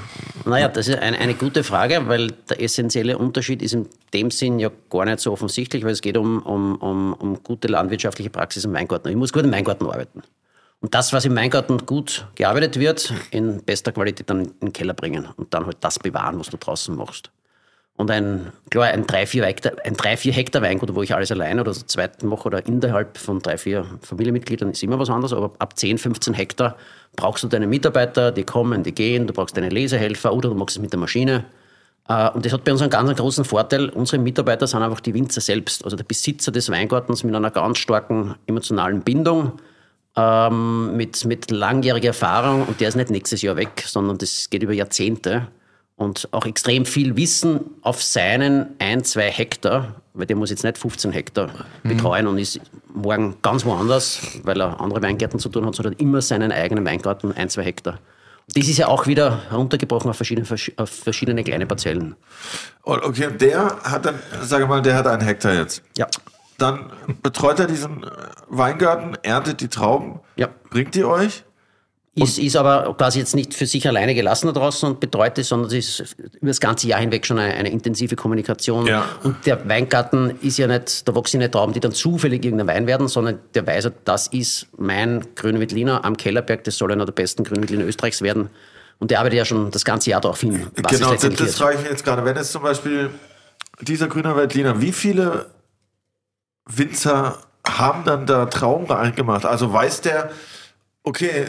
Naja, das ist eine, eine gute Frage, weil der essentielle Unterschied ist in dem Sinn ja gar nicht so offensichtlich, weil es geht um, um, um, um gute landwirtschaftliche Praxis im Weingarten. Ich muss gut im Weingarten arbeiten. Und das, was im Weingarten gut gearbeitet wird, in bester Qualität dann in den Keller bringen und dann halt das bewahren, was du draußen machst. Und ein, klar, ein 3-4 Hektar, ein 3-4 Hektar Weingut, wo ich alles alleine oder so zweiten mache oder innerhalb von 3-4 Familienmitgliedern ist immer was anderes, aber ab 10, 15 Hektar brauchst du deine Mitarbeiter, die kommen, die gehen, du brauchst deine Lesehelfer oder du machst es mit der Maschine. Äh, Und das hat bei uns einen ganz großen Vorteil. Unsere Mitarbeiter sind einfach die Winzer selbst, also der Besitzer des Weingartens mit einer ganz starken emotionalen Bindung, ähm, mit, mit langjähriger Erfahrung und der ist nicht nächstes Jahr weg, sondern das geht über Jahrzehnte. Und auch extrem viel Wissen auf seinen ein, zwei Hektar, weil der muss jetzt nicht 15 Hektar betreuen und ist morgen ganz woanders, weil er andere Weingärten zu tun hat, sondern immer seinen eigenen Weingarten, ein, zwei Hektar. Das ist ja auch wieder heruntergebrochen auf verschiedene, auf verschiedene kleine Parzellen. Und okay, der hat dann, sage mal, der hat einen Hektar jetzt. Ja. Dann betreut er diesen Weingarten, erntet die Trauben, Ja. bringt die euch. Ist, ist aber quasi jetzt nicht für sich alleine gelassen da draußen und betreut es, sondern es ist über das ganze Jahr hinweg schon eine, eine intensive Kommunikation. Ja. Und der Weingarten ist ja nicht, da wachsen nicht Trauben, die dann zufällig irgendein Wein werden, sondern der weiß, ja, das ist mein Grüne Veltliner am Kellerberg, das soll einer der besten Grüne Veltliner Österreichs werden. Und der arbeitet ja schon das ganze Jahr darauf hin, genau, das, das frage ich mich jetzt gerade. Wenn es zum Beispiel dieser grüne Veltliner, wie viele Winzer haben dann da Trauben reingemacht? Also weiß der, okay,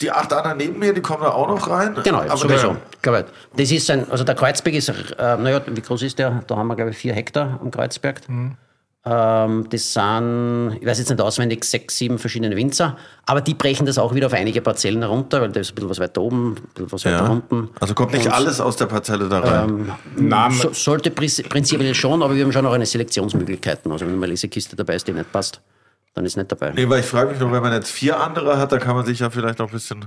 die acht anderen neben mir, die kommen da auch noch rein? Genau, aber sowieso. ich. Das ist ein, also der Kreuzberg ist, äh, naja, wie groß ist der? Da haben wir, glaube ich, vier Hektar am Kreuzberg. Ähm, das sind, ich weiß jetzt nicht auswendig, sechs, sieben verschiedene Winzer, aber die brechen das auch wieder auf einige Parzellen herunter, weil da ist ein bisschen was weiter oben, ein bisschen was weiter ja. unten. Also kommt nicht Und, alles aus der Parzelle da rein. Nein, So, sollte prinzi- prinzipiell schon, aber wir haben schon auch eine Selektionsmöglichkeiten. Also wenn mal eine Kiste dabei ist, die nicht passt, dann ist nicht dabei. Nee, weil ich frage mich nur, wenn man jetzt vier andere hat, dann kann man sich ja vielleicht noch ein bisschen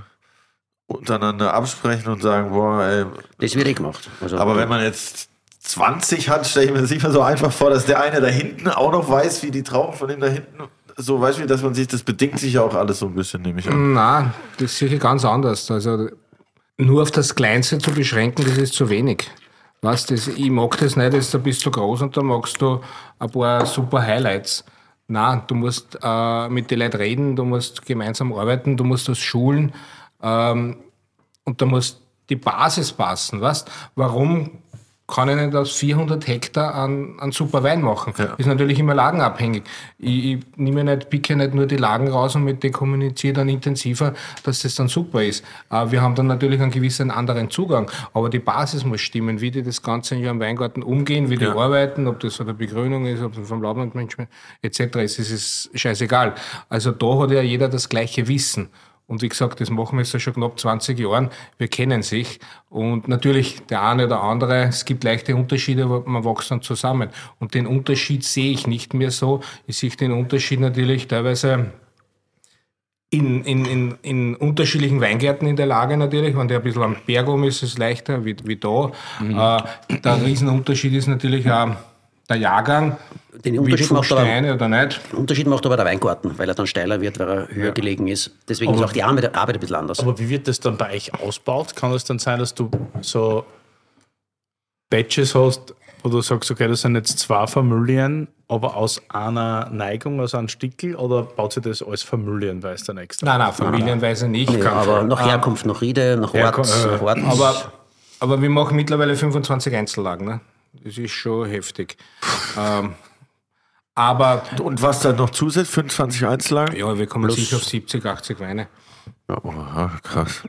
untereinander absprechen und sagen, boah, ey, Das wird eh gemacht. Also, aber wenn man jetzt 20 hat, stelle ich mir das nicht mehr so einfach vor, dass der eine da hinten auch noch weiß, wie die Trauben von dem da hinten, so weißt du, dass man sich, das bedingt sich ja auch alles so ein bisschen, nehme ich an. Nein, das ist sicher ganz anders. Also nur auf das Kleinste zu beschränken, das ist zu wenig. Weißt, das, ich mag das nicht, du bist du groß und da magst du ein paar super Highlights. Nein, du musst äh, mit den Leuten reden, du musst gemeinsam arbeiten, du musst das schulen ähm, und da muss die Basis passen. Weißt? Warum kann ich nicht aus 400 Hektar einen, einen super Wein machen? Ist natürlich immer lagenabhängig. Ich, ich nehme nicht, picke nicht nur die Lagen raus und mit denen kommuniziere dann intensiver, dass das dann super ist. Wir haben dann natürlich einen gewissen anderen Zugang, aber die Basis muss stimmen, wie die das ganze Jahr im Weingarten umgehen, wie die arbeiten, ob das von der Begrünung ist, ob das vom Laublandmanagement etc. ist, es ist scheißegal. Also da hat ja jeder das gleiche Wissen. Und wie gesagt, das machen wir jetzt schon knapp 20 Jahren. Wir kennen sich. Und natürlich der eine oder andere, es gibt leichte Unterschiede, aber man wächst dann zusammen. Und den Unterschied sehe ich nicht mehr so. Ich sehe den Unterschied natürlich teilweise in, in, in, in unterschiedlichen Weingärten in der Lage natürlich. Wenn der ein bisschen am Berg um ist, ist es leichter wie, wie da. Äh, der Riesenunterschied ist natürlich auch der Jahrgang. Den Unterschied macht aber- Steine oder nicht. Den Unterschied macht aber der Weingarten, weil er dann steiler wird, weil er höher gelegen ist. Deswegen ist auch die Arbeit, Arbeit ein bisschen anders. Aber wie wird das dann bei euch ausgebaut? Kann es dann sein, dass du so Batches hast, wo du sagst, okay, das sind jetzt zwei Familien, aber aus einer Neigung, aus einem Stickel, oder baut sich das als familienweise dann extra? Nein, nein, familienweise nicht. Nee, aber nach Herkunft, nach Riede, nach Ort, Herkunft, äh, Ort. Aber, aber wir machen mittlerweile 25 Einzellagen. Ne? Das ist schon heftig. ähm, aber Und was dann noch zusätzlich, 25 Einzellagen? ja, wir kommen sicher auf 70, 80 Weine. Oha, krass.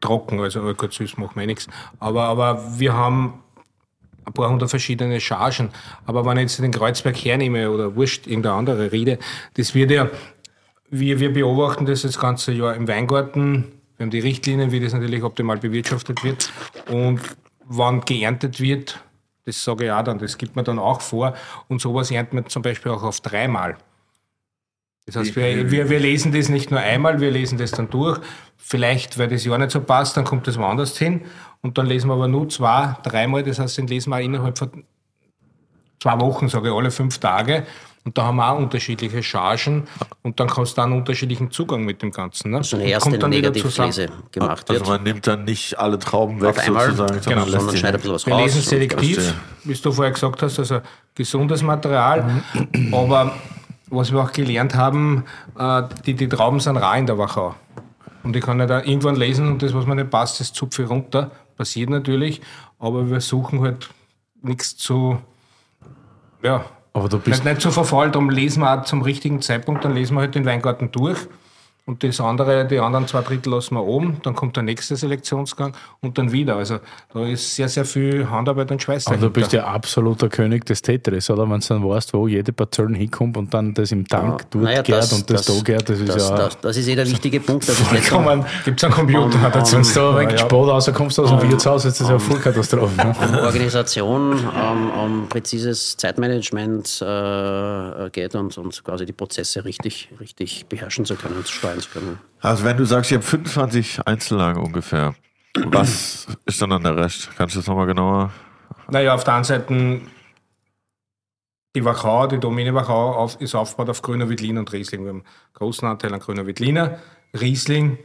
Trocken, also Alkohol süß macht mir nichts. Aber, aber wir haben ein paar hundert verschiedene Chargen. Aber wenn ich jetzt den Kreuzberg hernehme oder wurscht, irgendeine andere Riede, das wird ja, wir, wir beobachten das das ganze Jahr im Weingarten. Wir haben die Richtlinien, wie das natürlich optimal bewirtschaftet wird. Und wann geerntet wird, das sage ich auch dann, das gibt man dann auch vor. Und sowas ernten wir zum Beispiel auch auf dreimal. Das heißt, wir, wir, wir lesen das nicht nur einmal, wir lesen das dann durch. Vielleicht, weil das Jahr nicht so passt, dann kommt das woanders hin. Und dann lesen wir aber nur zwei, dreimal. Das heißt, den lesen wir auch innerhalb von zwei Wochen, sage ich, alle fünf Tage. Und da haben wir auch unterschiedliche Chargen. Und dann kannst du einen unterschiedlichen Zugang mit dem Ganzen. Ne? so eine erste kommt dann. Negativlese gemacht Also wird. man nimmt dann nicht alle Trauben weg Auf einmal, sozusagen, Genau, sondern sie schneidet ein bisschen was Wir raus. lesen und- selektiv, wie du vorher gesagt hast, also gesundes Material. Aber was wir auch gelernt haben, äh, die, die Trauben sind rar in der Wachau. Und ich kann nicht auch irgendwann lesen und das, was mir nicht passt, das zupfe ich runter. Passiert natürlich, aber wir suchen halt nichts zu, ja, Aber du bist nicht, nicht zu verfault, darum lesen wir auch zum richtigen Zeitpunkt, dann lesen wir halt den Weingarten durch und das andere, die anderen zwei Drittel lassen wir oben, dann kommt der nächste Selektionsgang und dann wieder. Also da ist sehr, sehr viel Handarbeit und Schweiß Aber du bist ja absoluter König des Tetris, oder? Wenn du dann weißt, wo jede Parzellen hinkommt und dann das im Tank dort Naja, und das, da gärt, das ist das, ja... das, das ist eh der wichtige <laughs> Punkt. dass es einen Computer Um, dazu? Wenn du da weg Sport rauskommst aus dem Wirtshaus, ist das ja eine Vollkatastrophe. <laughs> Ne? um Organisation, um, um präzises Zeitmanagement äh, geht und, und quasi die Prozesse richtig, richtig beherrschen zu können, steuern zu können. Also wenn du sagst, ich habe 25 Einzellagen ungefähr, was ist dann an der Rest? Kannst du das nochmal genauer? Naja, auf der einen Seite die Wachau, die Domäne Wachau auf, ist aufgebaut auf grüner Veltliner und Riesling. Wir haben einen großen Anteil an grüner Veltliner. Riesling,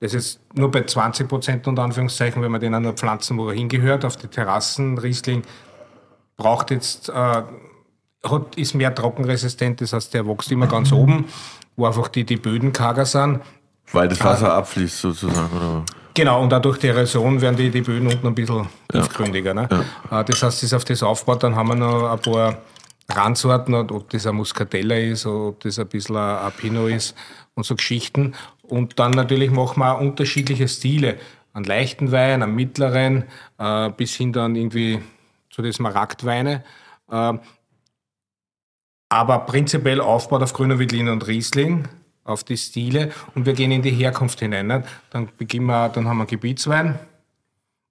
das ist nur bei 20 Prozent unter Anführungszeichen, wenn wir den nur pflanzen, wo er hingehört, auf die Terrassen. Riesling braucht jetzt, äh, hat, ist mehr trockenresistent, das heißt, der wächst immer ganz oben, wo einfach die, die Böden karger sind. Weil das Wasser abfließt sozusagen, oder? Genau, und dadurch die Erosion werden die, die Böden unten ein bisschen tiefgründiger. Ne? Äh, Das heißt, das auf das aufbaut, dann haben wir noch ein paar Randsorten, ob das ein Muscatella ist, oder ob das ein bisschen ein Pinot ist und so Geschichten. Und dann natürlich machen wir auch unterschiedliche Stile. Einen leichten Wein, einen mittleren, äh, bis hin dann irgendwie zu den Smaragdweine. Aber prinzipiell aufbaut auf grüner Veltliner und Riesling, auf die Stile und wir gehen in die Herkunft hinein. Nicht? Dann beginnen wir, dann haben wir Gebietswein,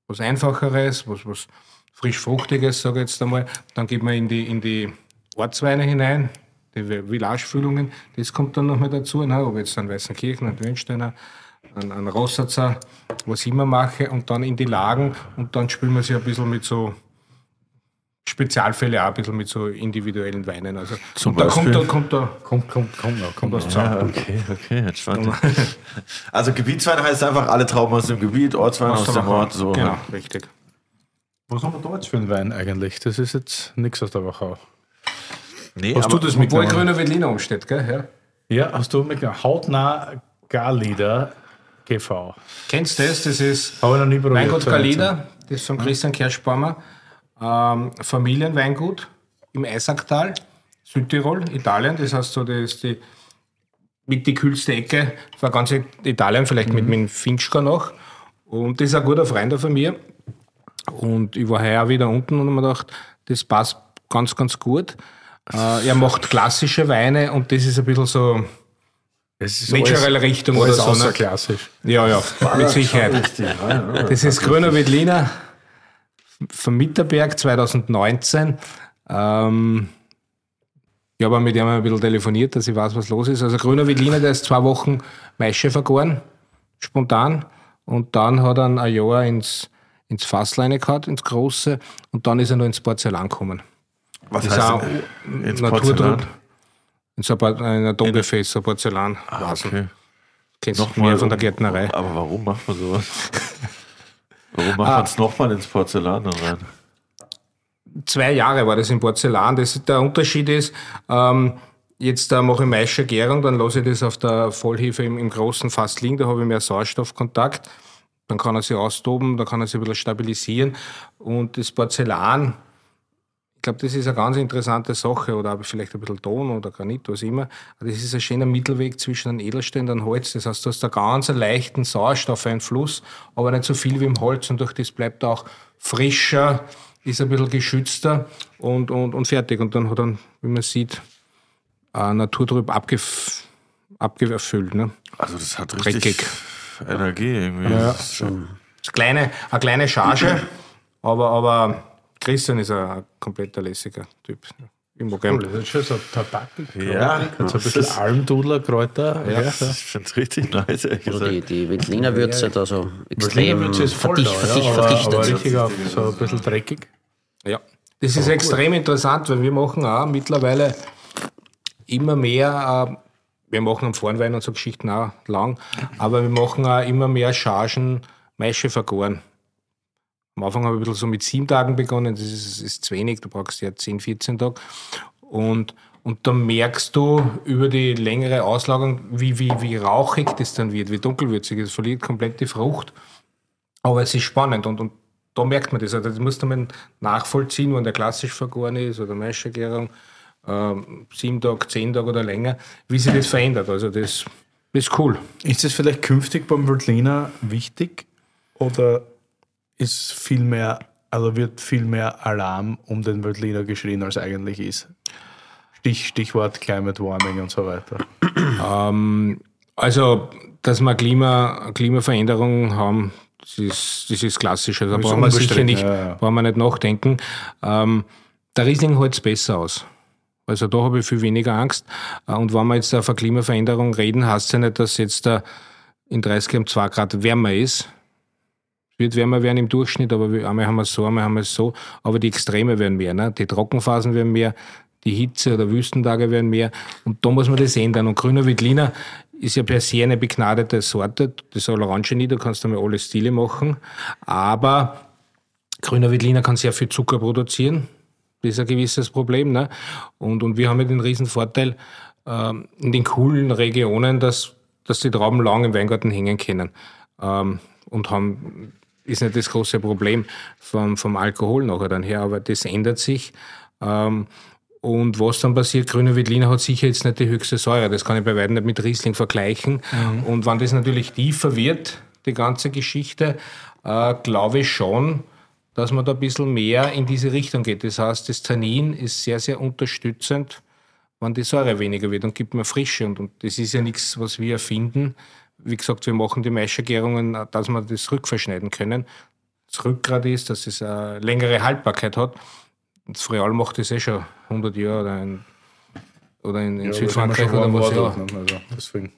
was Einfacheres, was, was frisch sage ich jetzt einmal. Dann gehen wir in die, in die Ortsweine hinein, die Villagefüllungen, das kommt dann noch mal dazu, ne? ob jetzt einen Weißenkirchen, einen Dönsteiner, einen, einen Rossatzer, was ich immer mache, und dann in die Lagen und dann spielen wir sich ein bisschen mit so Spezialfälle auch ein bisschen mit so individuellen Weinen. Also, Zum da kommt, da kommt da Kommt, kommt, kommt noch, kommt was noch. zusammen. okay, okay, entspannt. Also Gebietswein heißt einfach alle Trauben aus dem Gebiet, Ortswein aus, dem Ort, so. Genau, richtig. Was haben wir da jetzt für einen Wein eigentlich? Das ist jetzt nichts aus der Wachau. Nee, Hast aber du das Obwohl mitgenommen? grüner Veltliner umsteht, gell? Ja. Ja, hast du mitgenommen? Hautnah Garlieder GV. Kennst du das? Das ist Habe ich noch nie probiert. Weingut so Galida, das ist von Christian Kerschbaumer. Ähm, Familienweingut im Eisacktal, Südtirol, Italien. Das heißt so, das ist die mit die kühlste Ecke von ganz Italien, vielleicht mit, mit dem Finchka noch. Und das ist ein guter Freund von mir. Und ich war heuer wieder unten und habe mir gedacht, das passt ganz, ganz gut. Äh, er macht klassische Weine und das ist ein bisschen so naturelle Richtung oder alles so. außer Ne? klassisch. Ja, ja, mit Sicherheit. Das ist Grüner Veltliner vom Mitterberg 2019. Ähm, ich habe mit ihm ein bisschen telefoniert, dass ich weiß, was los ist. Also Grüner Veltliner, der ist zwei Wochen Maische vergoren, spontan. Und dann hat er ein Jahr ins, ins Fassleine gehabt, ins Große. Und dann ist er noch ins Porzellan gekommen. was Das ist heißt auch ins Naturtrub. Porzellan? In so ein Por- ein Atomgefäß, so Porzellan. Ah, okay. Kennst du mehr von der Gärtnerei. Aber warum macht man sowas? <laughs> Warum Ah. macht man es nochmal ins Porzellan dann rein? zwei Jahre war das in Porzellan. Das, der Unterschied ist, ähm, jetzt äh, mache ich Maische Gärung, dann lasse ich das auf der Vollhefe im, im großen Fass liegen, da habe ich mehr Sauerstoffkontakt. Dann kann er sich austoben, da kann er sich ein bisschen stabilisieren. Und das Porzellan, glaube, das ist eine ganz interessante Sache, oder vielleicht ein bisschen Ton oder Granit, was immer. Das ist ein schöner Mittelweg zwischen einem Edelstein und einem Holz. Das heißt, du hast einen ganz leichten Sauerstoffeinfluss, aber nicht so viel wie im Holz und durch das bleibt er auch frischer, ist ein bisschen geschützter und, und, und fertig. Und dann hat er, wie man sieht, äh, naturtrüb abgef abgefüllt. Ne? Also das hat richtig Dreckig. Energie irgendwie. Ja. Das ist schon- Das kleine, eine kleine Charge, aber, aber Christian ist ein, kompletter lässiger Typ. Ich mag ihn. Das ist schon so Tabak. Ja, so ein das bisschen ist- Almdudler, Kräuter. Ja, Ich finde es richtig nice, Also die, die Veltliner Würze da so extrem Würze ist voll verdicht, da, verdicht, ja, aber, verdichtet. aber richtig auf, so ein bisschen dreckig. Ja, das ist extrem interessant, weil wir machen auch mittlerweile immer mehr, äh, wir machen am Vornwein und so Geschichten auch lang, aber wir machen auch immer mehr Chargen Maische vergoren. Am Anfang habe ich ein bisschen so mit sieben Tagen begonnen, das ist, ist zu wenig, du brauchst ja 10, 14 Tage. Und, und dann merkst du über die längere Auslagerung, wie, wie, wie rauchig das dann wird, wie dunkelwürzig. Es verliert komplett die Frucht. Aber es ist spannend und, und da merkt man das. Also das muss man nachvollziehen, wenn der klassisch vergoren ist oder Maischergärung, ähm, sieben Tage, zehn Tage oder länger, wie sich das verändert. Also das Das ist cool. Ist das vielleicht künftig beim Veltliner wichtig oder ist viel mehr, also wird viel mehr Alarm um den Veltliner geschrien, als eigentlich ist? Stich, Stichwort Climate Warming und so weiter. Ähm, also, dass wir Klima, Klimaveränderungen haben, das ist, das ist klassisch. Also, da brauchen wir sicher nicht, ja, ja. brauchen wir nicht nachdenken. Ähm, der Riesling hält es besser aus. Also da habe ich viel weniger Angst. Äh, Und wenn wir jetzt auf eine Klimaveränderung reden, heißt es ja nicht, dass jetzt in 30 um 2 Grad wärmer ist. Wird wärmer werden im Durchschnitt, aber einmal haben wir es so, einmal haben wir es so. Aber die Extreme werden mehr. Ne? Die Trockenphasen werden mehr, die Hitze- oder Wüstentage werden mehr. Und da muss man das ändern. Und grüner Veltliner ist ja per se eine begnadete Sorte. Das Orange nie, da kannst du mal alle Stile machen. Aber grüner Veltliner kann sehr viel Zucker produzieren. Das ist ein gewisses Problem. Ne? Und, und wir haben ja den riesen Vorteil ähm, in den coolen Regionen, dass, dass die Trauben lang im Weingarten hängen können. Ähm, und haben, ist nicht das große Problem vom, vom Alkohol nachher dann her, aber das ändert sich. Ähm, und was dann passiert, grüne Veltliner hat sicher jetzt nicht die höchste Säure. Das kann ich bei weitem nicht mit Riesling vergleichen. Und wenn das natürlich tiefer wird, die ganze Geschichte, äh, glaube ich schon, dass man da ein bisschen mehr in diese Richtung geht. Das heißt, das Tannin ist sehr, sehr unterstützend, wenn die Säure weniger wird und gibt mir Frische. Und, und das ist ja nichts, was wir erfinden. Wie gesagt, wir machen die Maischergärungen, dass wir das rückverschneiden können. Das Rückgrat ist, dass es eine längere Haltbarkeit hat. Das Frial macht das eh schon 100 Jahre oder in, oder in, in Südfrankreich oder was. Ja. Also deswegen.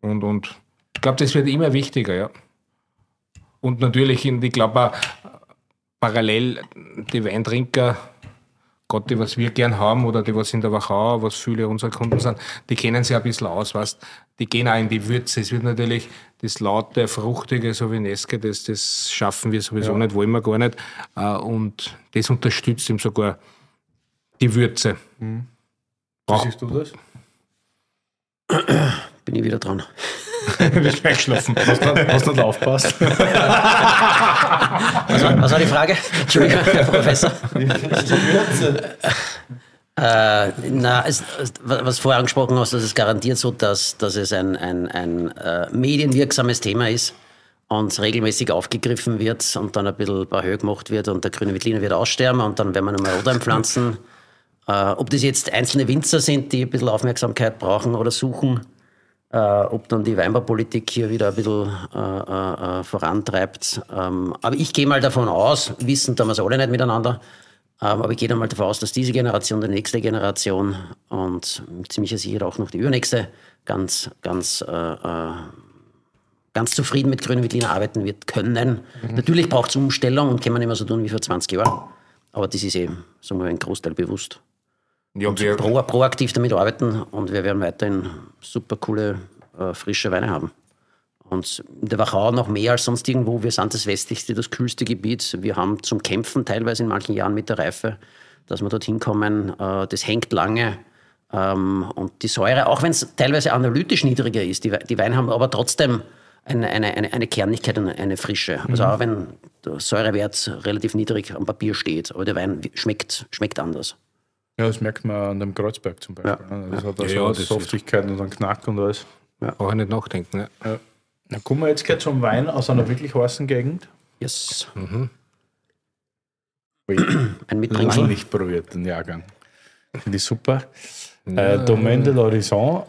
Und, und ich glaube, das wird immer wichtiger, ja. Und natürlich, in- ich glaube auch parallel die Weintrinker, gerade die, was wir gern haben oder die, was in der Wachau, was viele unserer Kunden sind, die kennen sich ein bisschen aus, weißt Die gehen auch in die Würze. Es wird natürlich das laute, fruchtige, so wie Neske, das, das schaffen wir sowieso nicht, wollen wir gar nicht. Äh, Und das unterstützt ihm sogar die Würze. Wie Braucht siehst du das? Bin ich wieder dran. <laughs> nicht wegschlafen. Hast du nicht aufpasst? Was war, was war die Frage? Entschuldigung, Herr Professor. Äh, na, es, was vorher angesprochen hast, das ist garantiert so, dass, dass es ein, ein, ein äh, medienwirksames Thema ist und regelmäßig aufgegriffen wird und dann ein bisschen bei Höhe gemacht wird und der grüne Veltliner wird aussterben und dann werden wir nochmal Oder pflanzen. Äh, ob das jetzt einzelne Winzer sind, die ein bisschen Aufmerksamkeit brauchen oder suchen, äh, ob dann die Weinbaupolitik hier wieder ein bisschen äh, äh, äh, vorantreibt. Ähm, aber ich gehe mal davon aus, wissen wir es alle nicht miteinander, ähm, aber ich gehe dann mal davon aus, dass diese Generation, die nächste Generation und mit ziemlicher Sicherheit auch noch die übernächste ganz, ganz, äh, äh, ganz zufrieden mit grünen Veltliner arbeiten wird können. Natürlich braucht es Umstellung und kann man nicht mehr so tun wie vor 20 Jahren. Aber das ist eben, sagen wir, ein Großteil bewusst Ja, wir, pro, proaktiv damit arbeiten und wir werden weiterhin super coole, äh, frische Weine haben. Und in der Wachau noch mehr als sonst irgendwo. Wir sind das westlichste, das kühlste Gebiet. Wir haben zum Kämpfen teilweise in manchen Jahren mit der Reife, dass wir dorthin kommen. Äh, das hängt lange. Ähm, und die Säure, auch wenn es teilweise analytisch niedriger ist, die, die Weine haben aber trotzdem eine, eine, eine, eine Kernigkeit und eine Frische. Also auch wenn der Säurewert relativ niedrig am Papier steht, aber der Wein schmeckt, schmeckt anders. Ja, das merkt man an dem Kreuzberg zum Beispiel. ne? Das hat also Ja, ja, Softigkeit und einen Knack und alles. brauche ich nicht nachdenken. Ne? Na, kommen wir jetzt gleich zum Wein aus einer wirklich heißen Gegend. Yes. Ui, Ein Noch Mitbringsel. nicht probiert, den Jahrgang. Finde ich super. Äh, Domaine de l'Horizon,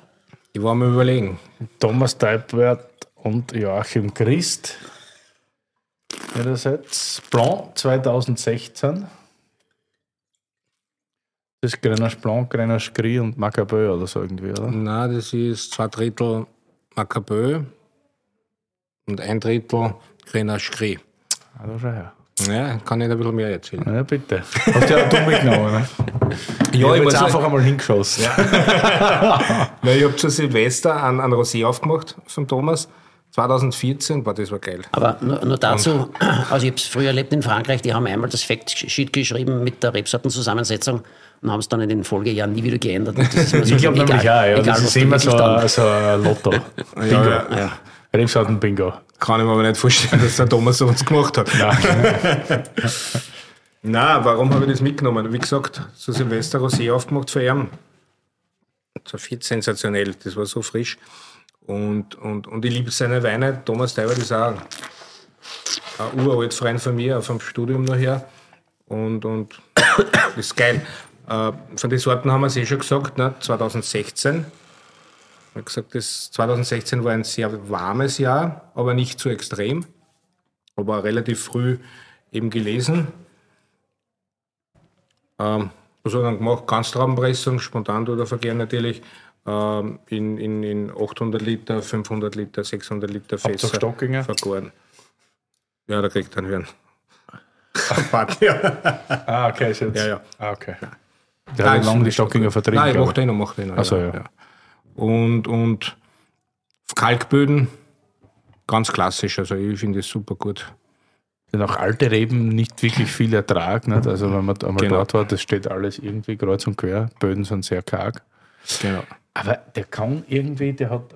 Ich war mir überlegen. Thomas Teibwert und Joachim Christ. Einerseits Blanc 2016. Das ist Grenache Blanc, Grenache Gris und Macabeu oder so irgendwie, oder? Na, das ist zwei Drittel Macabeu und ein Drittel Grenache Gris. Ah, da schau her. Ja, kann ich ein bisschen mehr erzählen. Na bitte. Hast du ja dumm mitgenommen, ne? ich Ja, ich jetzt muss einfach einmal hingeschossen. Weil <laughs> ich habe zu Silvester einen, einen Rosé aufgemacht von Thomas. 2014, boah, das war geil. Aber nur, nur dazu, also ich habe es früher erlebt in Frankreich, die haben einmal das Factsheet geschrieben mit der Rebsortenzusammensetzung und haben es dann in den Folgejahren nie wieder geändert. <laughs> Ich glaube nämlich auch, ja. egal, das ist immer so, ein- so ein Lotto. <laughs> Bingo. Ja, ja. Rebsorten-Bingo. Kann ich mir aber nicht vorstellen, dass der Thomas sowas gemacht hat. Na, <laughs> warum habe ich das mitgenommen? Wie gesagt, so Silvester Rosé aufgemacht für ihn. Das war viel sensationell, das war so frisch. Und, und, und ich liebe seine Weine. Thomas Teiber ist auch ein uralt Freund von mir, auch vom Studium noch her. Und, und <coughs> das ist geil. Äh, von den Sorten haben wir es eh schon gesagt, ne? 2016. Ich habe gesagt, das 2016 war ein sehr warmes Jahr, aber nicht zu extrem. Aber relativ früh eben gelesen. Ähm, was er dann gemacht? Ganztraubenpressung, spontan oder Verkehr natürlich. Ähm, in, in, in 800 Liter, 500 Liter, 600 Liter Fässer Stockinger? vergoren. Ja, da kriegt einen Hören. Party, ja. Ah, okay, ist jetzt. Ja, ja. Ah, okay. Der Nein, hat lange die Stockinger vertrieben. Nein, ich glaub mache den noch, mache den noch. Ach so, ja. Und, und Kalkböden, ganz klassisch. Also ich finde es super gut. Denn auch alte Reben nicht wirklich viel Ertrag. Nicht? Also wenn man einmal Genau. dort war, das steht alles irgendwie kreuz und quer. Böden sind sehr karg. Genau. Aber der kann irgendwie, der hat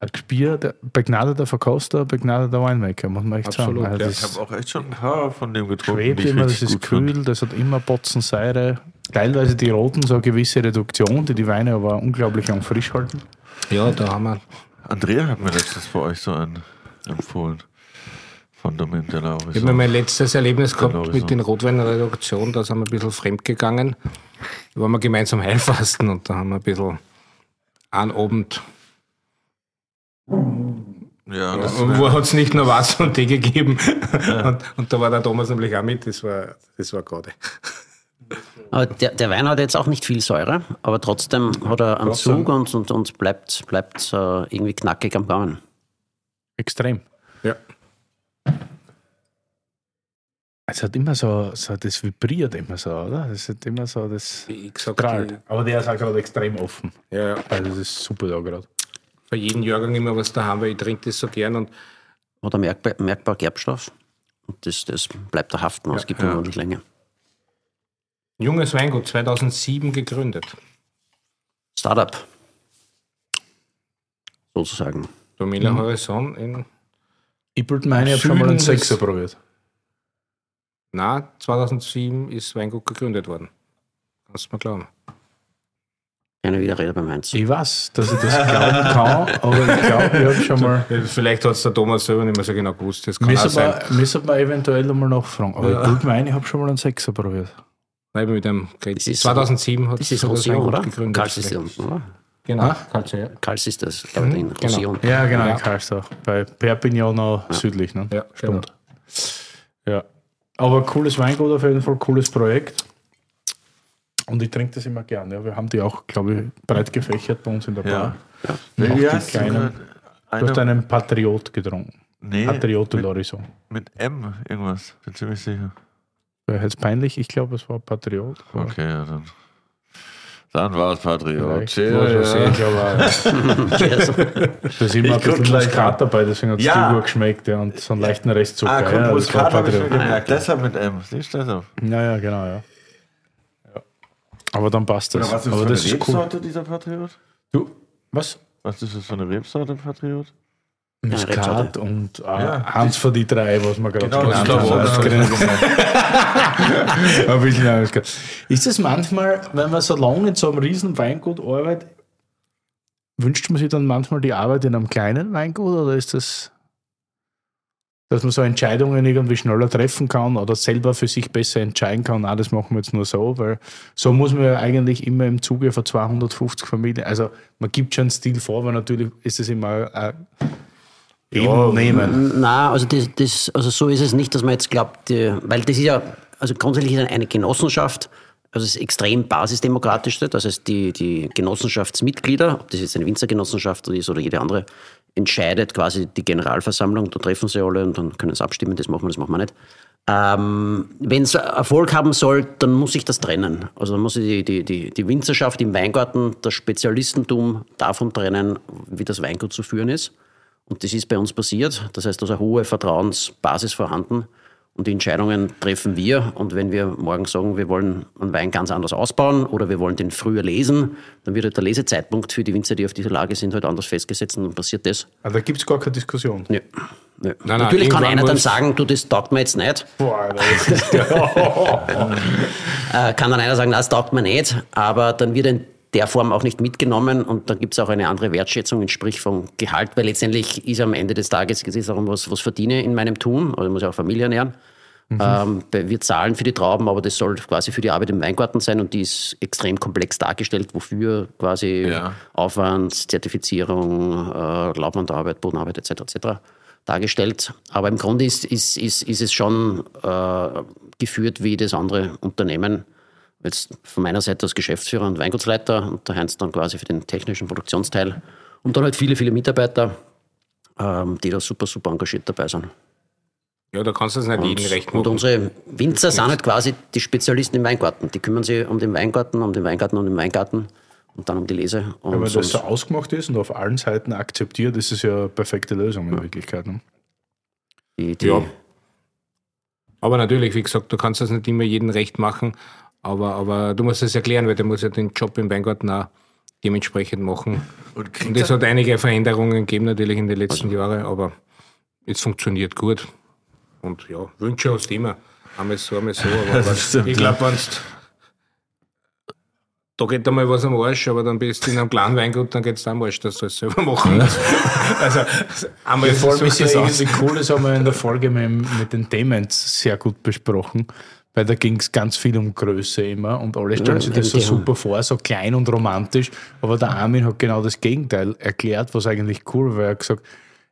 ein Gespür, der begnadeter Verkoster, begnadeter Winemaker, muss man echt Absolut, sagen. Also ja. das Ich habe auch echt schon ein paar von dem getrunken. schwebt immer, das ist kühl, das hat immer Botzensäure. Teilweise die roten so eine gewisse Reduktion, die die Weine aber unglaublich lang frisch halten. Ja, da haben wir. Andrea hat mir letztens bei euch so einen empfohlen. Von Domain de la Ich habe mir mein letztes Erlebnis gehabt mit den Rotweinreduktionen, da sind wir ein bisschen fremd gegangen. Da waren wir gemeinsam Heilfasten und da haben wir ein bisschen einen Abend, Ja, das und wo hat es nicht nur Wasser und Tee gegeben. Und, und da war der Thomas nämlich auch mit, das war, das war gerade. Aber der, der Wein hat jetzt auch nicht viel Säure, aber trotzdem hat er einen Zug und, und, und bleibt, bleibt äh, irgendwie knackig am Gaumen. Extrem. Ja. Es hat immer so, so, das vibriert immer so, oder? Das hat immer so, das strahlt. Aber der ist auch gerade extrem offen. ja, ja. Also das ist super da gerade. für jeden Jahrgang immer was da haben, weil ich trinke das so gern und Hat er merkbar, merkbar Gerbstoff. Und das, das bleibt da haften, es gibt ja. nicht länger. Junges Weingut, 2007 gegründet. Startup. Sozusagen. Domela Horizon in, Ich würde meine, ich habe schon mal einen Sechser probiert. na, 2007 ist Weingut gegründet worden. Kannst du mir glauben. Keine Widerrede beim Heinz. Ich weiß, dass ich das glauben <laughs> kann, aber ich glaube, ich habe schon mal. Vielleicht hat es der Thomas selber nicht mehr so genau gewusst. Das kann auch Müssen sein. wir, müssen wir eventuell einmal nachfragen. Aber ich würde meinen, ich habe schon mal einen Sechser probiert. Nein, mit dem Das ist- 2007 hat Das ist das Roussillon, oder? gegründet. Kals ist das, oder? Genau, Kals, ja. Kals ist das, glaube ich, in genau. Roussillon. Ja, genau, Ja. in Karlsdorf. Bei Perpignan noch südlich. Ne? Ja, Stimmt. Ja. Aber cooles Weingut auf jeden Fall, cooles Projekt. Und ich trinke das immer gern. Ja. Wir haben die auch, glaube ich, breit gefächert bei uns in der Ja. Bar. Wie Auch die heißt kleinen. Du hast einen Patriot getrunken. nee, Patriot de mit, l'Horizon. mit M irgendwas. Bin ziemlich sicher. Wäre jetzt peinlich, ich glaube, es war Patriot. Okay, ja, dann. Dann war es Patriot. Cheers. aber <laughs> da ist immer ein bisschen Muskat dabei, deswegen hat es Ja. die Uhr geschmeckt ja, und so einen leichten Restzucker. Ah, ja, das war Muskat habe ich schon Patriot. gemerkt. Deshalb mit M. Siehst du das auf? Ja, ja, genau, ja. ja. Aber dann passt das. Oder was ist aber für das eine ist cool. Rebsorte, dieser Patriot? Du, was? Was ist das für eine Rebsorte, Patriot? Muskat Rebsorte. und äh, Ja. Hans für die drei, was wir gerade Genau, genannt das. <laughs> drin. Ein bisschen Muskat. Ist das manchmal, wenn man so lange in so einem riesen Weingut arbeitet, wünscht man sich dann manchmal die Arbeit in einem kleinen Weingut oder ist das, dass man so Entscheidungen irgendwie schneller treffen kann oder selber für sich besser entscheiden kann, ah, das machen wir jetzt nur so, weil so muss man ja eigentlich immer im Zuge von 250 Familien, also man gibt schon einen Stil vor, weil natürlich ist es immer äh, und nehmen. Na, also, das, das, also so ist es nicht, dass man jetzt glaubt, weil das ist ja, also grundsätzlich ist eine Genossenschaft, also es ist extrem basisdemokratisch, das heißt die, die Genossenschaftsmitglieder, ob das jetzt eine Winzergenossenschaft ist oder jede andere, entscheidet quasi die Generalversammlung, da treffen sie alle und dann können sie abstimmen, das machen wir, das machen wir nicht. Ähm, Wenn es Erfolg haben soll, dann muss ich das trennen. Also dann muss ich die, die, die, die Winzerschaft im Weingarten, das Spezialistentum davon trennen, wie das Weingut zu führen ist. Und das ist bei uns passiert. Das heißt, da ist eine hohe Vertrauensbasis vorhanden. Und die Entscheidungen treffen wir. Und wenn wir morgen sagen, wir wollen einen Wein ganz anders ausbauen oder wir wollen den früher lesen, dann wird halt der Lesezeitpunkt für die Winzer, die auf dieser Lage sind, halt anders festgesetzt und dann passiert das. Also da gibt es gar keine Diskussion. Nö. Nö. nein, Natürlich kann einer dann sagen, du, das taugt mir jetzt nicht. Boah, das ist <laughs> Äh, kann dann einer sagen, das taugt mir nicht. Aber dann wird ein der Form auch nicht mitgenommen und dann gibt es auch eine andere Wertschätzung, sprich von Gehalt, weil letztendlich ist am Ende des Tages, es ist auch was, was verdiene in meinem Tun, oder ich muss ja auch Familie ernähren. Mhm. Ähm, wir zahlen für die Trauben, aber das soll quasi für die Arbeit im Weingarten sein und die ist extrem komplex dargestellt, wofür quasi ja. Aufwand, Zertifizierung, äh, Laublandarbeit, Bodenarbeit etc. etc. dargestellt. Aber im Grunde ist, ist, ist, ist es schon äh, geführt wie das andere Unternehmen. Jetzt von meiner Seite als Geschäftsführer und Weingutsleiter und der Heinz dann quasi für den technischen Produktionsteil. Und dann halt viele, viele Mitarbeiter, ähm, die da super, super engagiert dabei sind. Ja, da kannst du es nicht und, jedem recht machen. Und unsere Winzer sind halt quasi die Spezialisten im Weingarten. Die kümmern sich um den Weingarten, um den Weingarten, um den Weingarten und dann um die Lese. Und wenn das so ausgemacht ist und auf allen Seiten akzeptiert, ist es ja eine perfekte Lösung in ja. Wirklichkeit. Ne? Die, die ja. Aber natürlich, wie gesagt, du kannst das nicht immer jedem recht machen, aber, aber du musst es erklären, weil der muss ja den Job im Weingarten auch dementsprechend machen. Und, und es hat einige Veränderungen gegeben natürlich in den letzten Jahren, aber es funktioniert gut. Und ja, Wünsche hast du immer. Einmal so, einmal so. Aber <laughs> stimmt, ich glaube, wenn da geht einmal was am Arsch, aber dann bist du in einem kleinen Weingut, dann geht es am Arsch, dass du es selber machen musst. <laughs> also, einmal ja, vor allem ist es <laughs> irgendwie cool, das haben wir in der Folge mit, mit den Themen sehr gut besprochen, weil da ging es ganz viel um Größe immer und alle stellen sich das so super vor, so klein und romantisch, aber der Armin hat genau das Gegenteil erklärt, was eigentlich cool war. Er hat gesagt,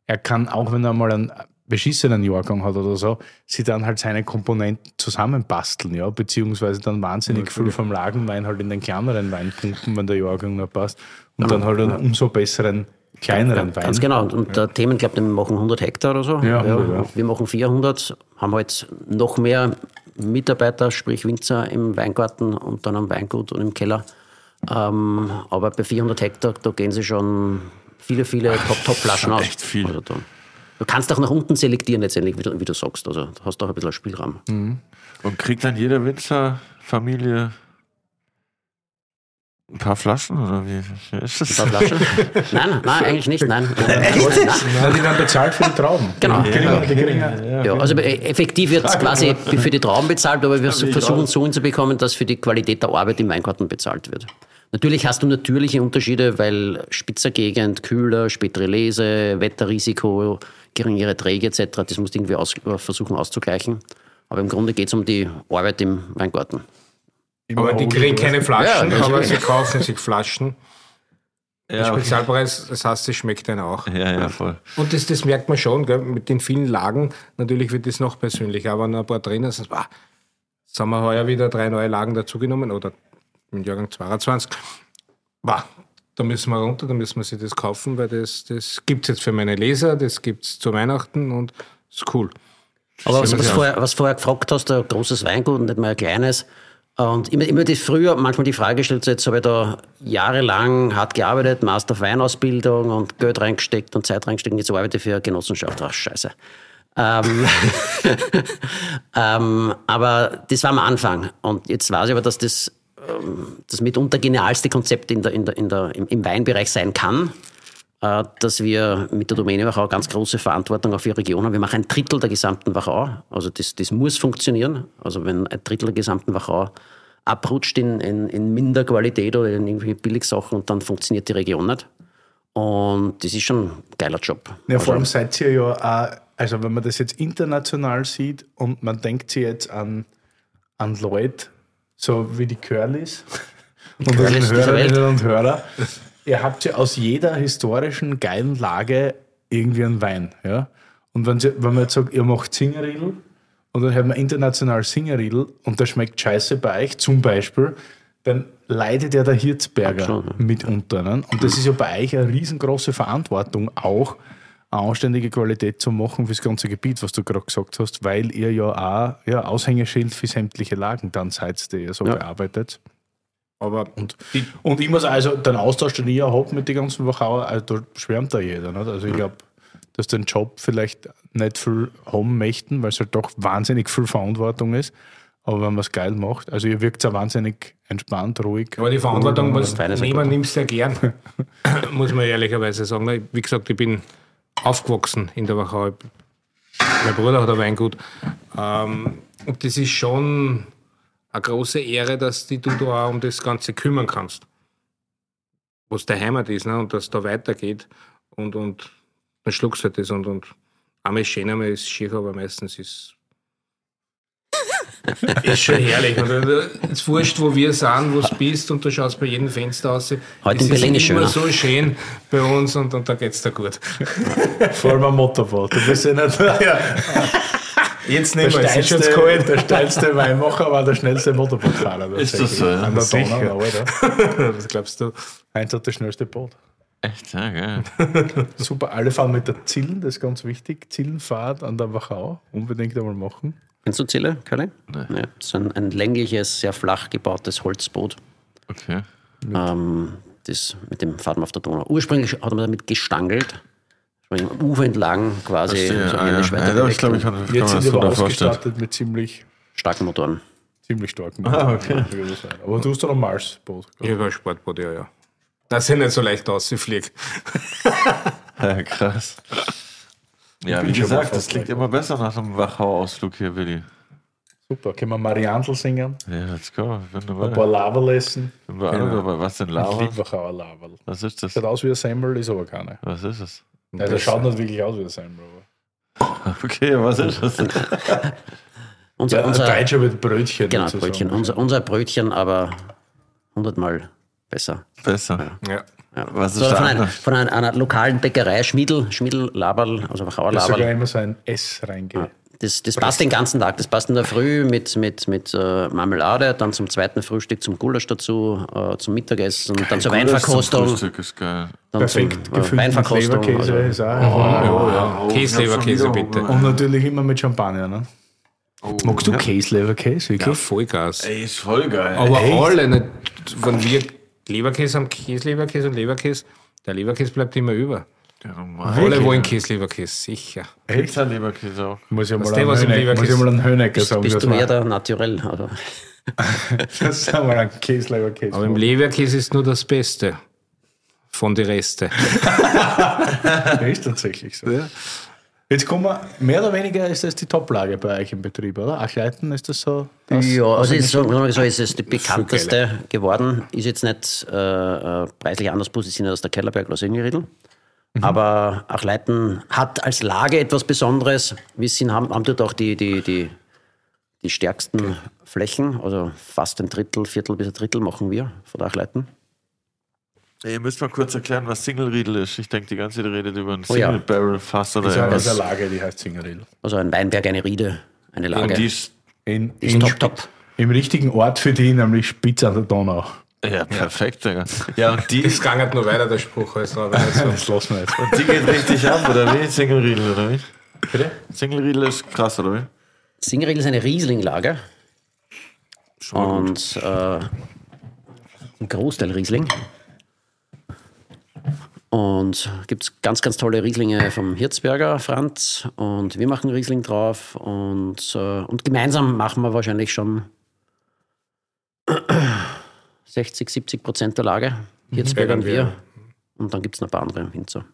er kann, auch wenn er mal einen beschissenen Jahrgang hat oder so, sie dann halt seine Komponenten zusammenbasteln, ja, beziehungsweise dann wahnsinnig ja, viel vom Lagenwein halt in den kleineren Wein pumpen, wenn der Jahrgang noch passt und ja, dann halt einen umso besseren kleineren ja, Wein. Ganz genau. Und, und der Themen, glaube wir machen 100 Hektar oder so. Ja, ja, Wir machen 400, haben halt noch mehr Mitarbeiter, sprich Winzer im Weingarten und dann am Weingut und im Keller. Ähm, aber bei 400 Hektar, da gehen sie schon viele, viele Top-Top-Flaschen aus. Echt viel. Also Du kannst auch nach unten selektieren letztendlich, wie du, wie du sagst. Also du hast auch ein bisschen Spielraum. Mhm. Und kriegt dann jede Winzerfamilie ein paar Flaschen oder wie ist das? Ein paar Flaschen? <laughs> nein, nein, eigentlich nicht. Nein. <laughs> Echt? Nein. Die werden bezahlt für die Trauben. Genau. Ja, ja. ja also effektiv wird es quasi für die Trauben bezahlt, aber wir versuchen es so hinzubekommen, dass für die Qualität der Arbeit im Weingarten bezahlt wird. Natürlich hast du natürliche Unterschiede, weil spitzer Gegend, kühler, spätere Lese, Wetterrisiko, geringere Träge etc. Das musst du irgendwie aus, versuchen auszugleichen. Aber im Grunde geht es um die Arbeit im Weingarten. Aber die kriegen keine Flaschen, ja, aber sie kaufen sich Flaschen. Ja, Spezialpreis, das heißt, es schmeckt dann auch. Ja, ja, voll. Und das, das merkt man schon, gell? mit den vielen Lagen. Natürlich wird das noch persönlicher, aber ein paar Trainer sagen, wow, jetzt haben wir heuer wieder drei neue Lagen dazugenommen oder im Jahrgang 22. Wow, da müssen wir runter, da müssen wir sich das kaufen, weil das, das gibt es jetzt für meine Leser, das gibt es zu Weihnachten und ist cool. Aber was, was, vorher, was vorher gefragt hast, ein großes Weingut und nicht mal ein kleines. Und immer, immer die früher manchmal die Frage gestellt, so jetzt habe ich da jahrelang hart gearbeitet, Master of Weinausbildung und Geld reingesteckt und Zeit reingesteckt und jetzt arbeite ich für eine Genossenschaft. Ach, scheiße. ähm, <laughs> ähm, aber das war am Anfang. Und jetzt weiß ich aber, dass das das mitunter genialste Konzept in der, in der, in der, im, im Weinbereich sein kann, dass wir mit der Domäne Wachau ganz große Verantwortung auf die Region haben. Wir machen ein Drittel der gesamten Wachau. Also das, das muss funktionieren. Also wenn ein Drittel der gesamten Wachau abrutscht in, in, in minder Qualität oder in irgendwelche Billigsachen dann funktioniert die Region nicht. Und das ist schon ein geiler Job. Ja, vor allem also seid ihr ja auch, also wenn man das jetzt international sieht und man denkt sich jetzt an, an Leute, so wie die Curlys <laughs> und Curlys Hörerinnen und Hörer. Ihr habt ja aus jeder historischen geilen Lage irgendwie einen Wein. Ja? Und wenn, sie, wenn man jetzt sagt, ihr macht Singerriedel und dann hört man international Singerriedel und der schmeckt scheiße bei euch, zum Beispiel, dann leidet ja der Hirzberger Absolut. mitunter. Ne? Und das ist ja bei euch eine riesengroße Verantwortung auch, eine anständige Qualität zu machen für das ganze Gebiet, was du gerade gesagt hast, weil ihr ja auch ja, Aushängeschild für sämtliche Lagen dann seid, die ihr so ja. bearbeitet. Aber und, und ich muss also den Austausch, den ich habe mit den ganzen Wachauer, also da schwärmt da jeder. Nicht? Also ich glaube, dass den Job vielleicht nicht viel haben möchten, weil es halt doch wahnsinnig viel Verantwortung ist. Aber wenn man es geil macht, also ihr wirkt ja wahnsinnig entspannt, ruhig. Aber die Verantwortung muss nehmen, nimmst du ja gern, <laughs> muss man ehrlicherweise sagen. Wie gesagt, ich bin aufgewachsen in der Wachau. Mein Bruder hat ein Weingut. Ähm, und das ist schon eine große Ehre, dass du dich da auch um das Ganze kümmern kannst. was der Heimat ist ne? und dass es da weitergeht und, und dann schluckst du halt das und, und einmal ist schön, einmal ist schier, aber meistens ist <laughs> ist schon herrlich. Es ist wurscht, wo wir sind, wo du bist und du schaust bei jedem Fenster aus. Heute in Berlin ist immer schöner. so schön bei uns und, und da geht es dir gut. Vor allem am Motorboot. Du bist ja nicht <laughs> <laughs> ja, Jetzt der, nicht mehr, es ist kalt. der steilste Weinmacher, war der schnellste Motorbootfahrer. Ist das so? An der. Donau, Alter. <laughs> Was glaubst du? Heinz hat das schnellste Boot. Echt, ja, geil. <laughs> Super, alle fahren mit der Zillen, das ist ganz wichtig. Zillenfahrt an der Wachau, unbedingt einmal machen. Kennst du Zille, Curly? Nee. Ja, das ist ein, ein längliches, sehr flach gebautes Holzboot. Okay. Ähm, das mit dem fährt man auf der Donau. Ursprünglich hat man damit gestangelt. Im Ufer entlang quasi. Verstehe. so Ah, ja. Ja, ich glaube, ich und kann, kann Jetzt sind das wir aber ausgestattet mit ziemlich, starken Motoren. ziemlich starken Ah, okay. würde ich sagen. Aber du hast doch ein Mars-Boot. Ich habe ein Sportboot, ja, ja. Dass ich nicht so leicht ausfliege. <laughs> Ja, krass. Ja, wie bin schon mal gesagt, das klingt immer besser nach einem Wachau-Ausflug hier, Willi. Super, können wir Mariantl singen, Ja, let's go. Ich ein paar. Laberl essen. Bin bei allem dabei. Was denn Ich Lava? liebe Wachauer Laberl. Was ist das? Sieht aus wie ein Semmel, ist aber keine. Was ist es? Ja, der schaut nicht wirklich aus wie ein Semmel. Aber. <laughs> Okay, was ist das? <laughs> Unser, Ja, unser, Deutscher mit Brötchen. genau, sozusagen. Brötchen. Unser, unser Brötchen, aber hundertmal besser. Besser. Ja. Was So, ist von da einer, von einer, einer lokalen Bäckerei, Schmiedel, Schmiedel Laberl, also Wachauer Da ist sogar Laberl. immer so ein S reingeht. Das, das passt den ganzen Tag. Das passt in der Früh mit, mit, mit äh, Marmelade, dann zum zweiten Frühstück zum Gulasch dazu, äh, zum Mittagessen, dann zur Gulasch zum Weinverkostung. Frühstück ist geil. Dann Perfekt zum, äh, Weinverkostung. Leberkäse Also, ist auch hervorragend. Oh, Käseleberkäse, bitte. Und natürlich immer mit Champagner. Ne? Magst du Käseleberkäse? Ja? Vollgas. Ey, ist voll geil. Aber Echt? alle, nicht, wenn wir Leberkäse haben, Käseleberkäse und Leberkäse, der Leberkäse bleibt immer über. Ja, Alle wollen Käseleberkäse, sicher. Pizza Leberkäse auch. Muss ich mal Was Höneck- muss ich Leberkäse- mal einen Hönecker bist, sagen. bist du mehr der Naturell? Also, <laughs> Das ist mal ein Käseleberkäse. Aber im Leberkäse ist nur das Beste von den Resten. Das <laughs> ist tatsächlich so. Jetzt kommen wir, mehr oder weniger ist das die Toplage bei euch im Betrieb, oder? Achleiten ist das so? Das, ja, also ist, so, so ist es die bekannteste geworden. Ist jetzt nicht äh, äh, preislich anders positioniert als der Kellerberg oder Singeriedl. Aber Achleiten hat als Lage etwas Besonderes. Wir sind, haben, haben dort auch die, die, die, die stärksten Flächen, also fast ein Drittel, Viertel bis ein Drittel machen wir von der Achleiten. Ihr müsst mal kurz erklären, was Single Riedel ist. Ich denke, die ganze Zeit redet über ein Oh ja. Single Barrel Fass oder Das ist eine. Lage, die heißt Zingeril. Also ein Weinberg, eine Riede, eine Lage. Und die ist, In, ist in, top, top. Im richtigen Ort für die, nämlich Spitz an der Donau. Ja, perfekt, Digga. Ja, und die, Das gangert nur weiter, der Spruch. Also, so. <laughs> Das lassen wir jetzt. und die geht richtig ab, oder wie? Single Riedel, oder wie? Bitte? Single Riedel ist krass, oder wie? Singeriedl ist eine Rieslinglage Schon und äh, ein Großteil Riesling. Und gibt es ganz, ganz tolle Rieslinge vom Hirzberger Franz und wir machen Riesling drauf und, äh, und gemeinsam machen wir wahrscheinlich schon 60, 70 Prozent der Lage. Hirzberger und wir. Und dann gibt es noch ein paar andere Winzer.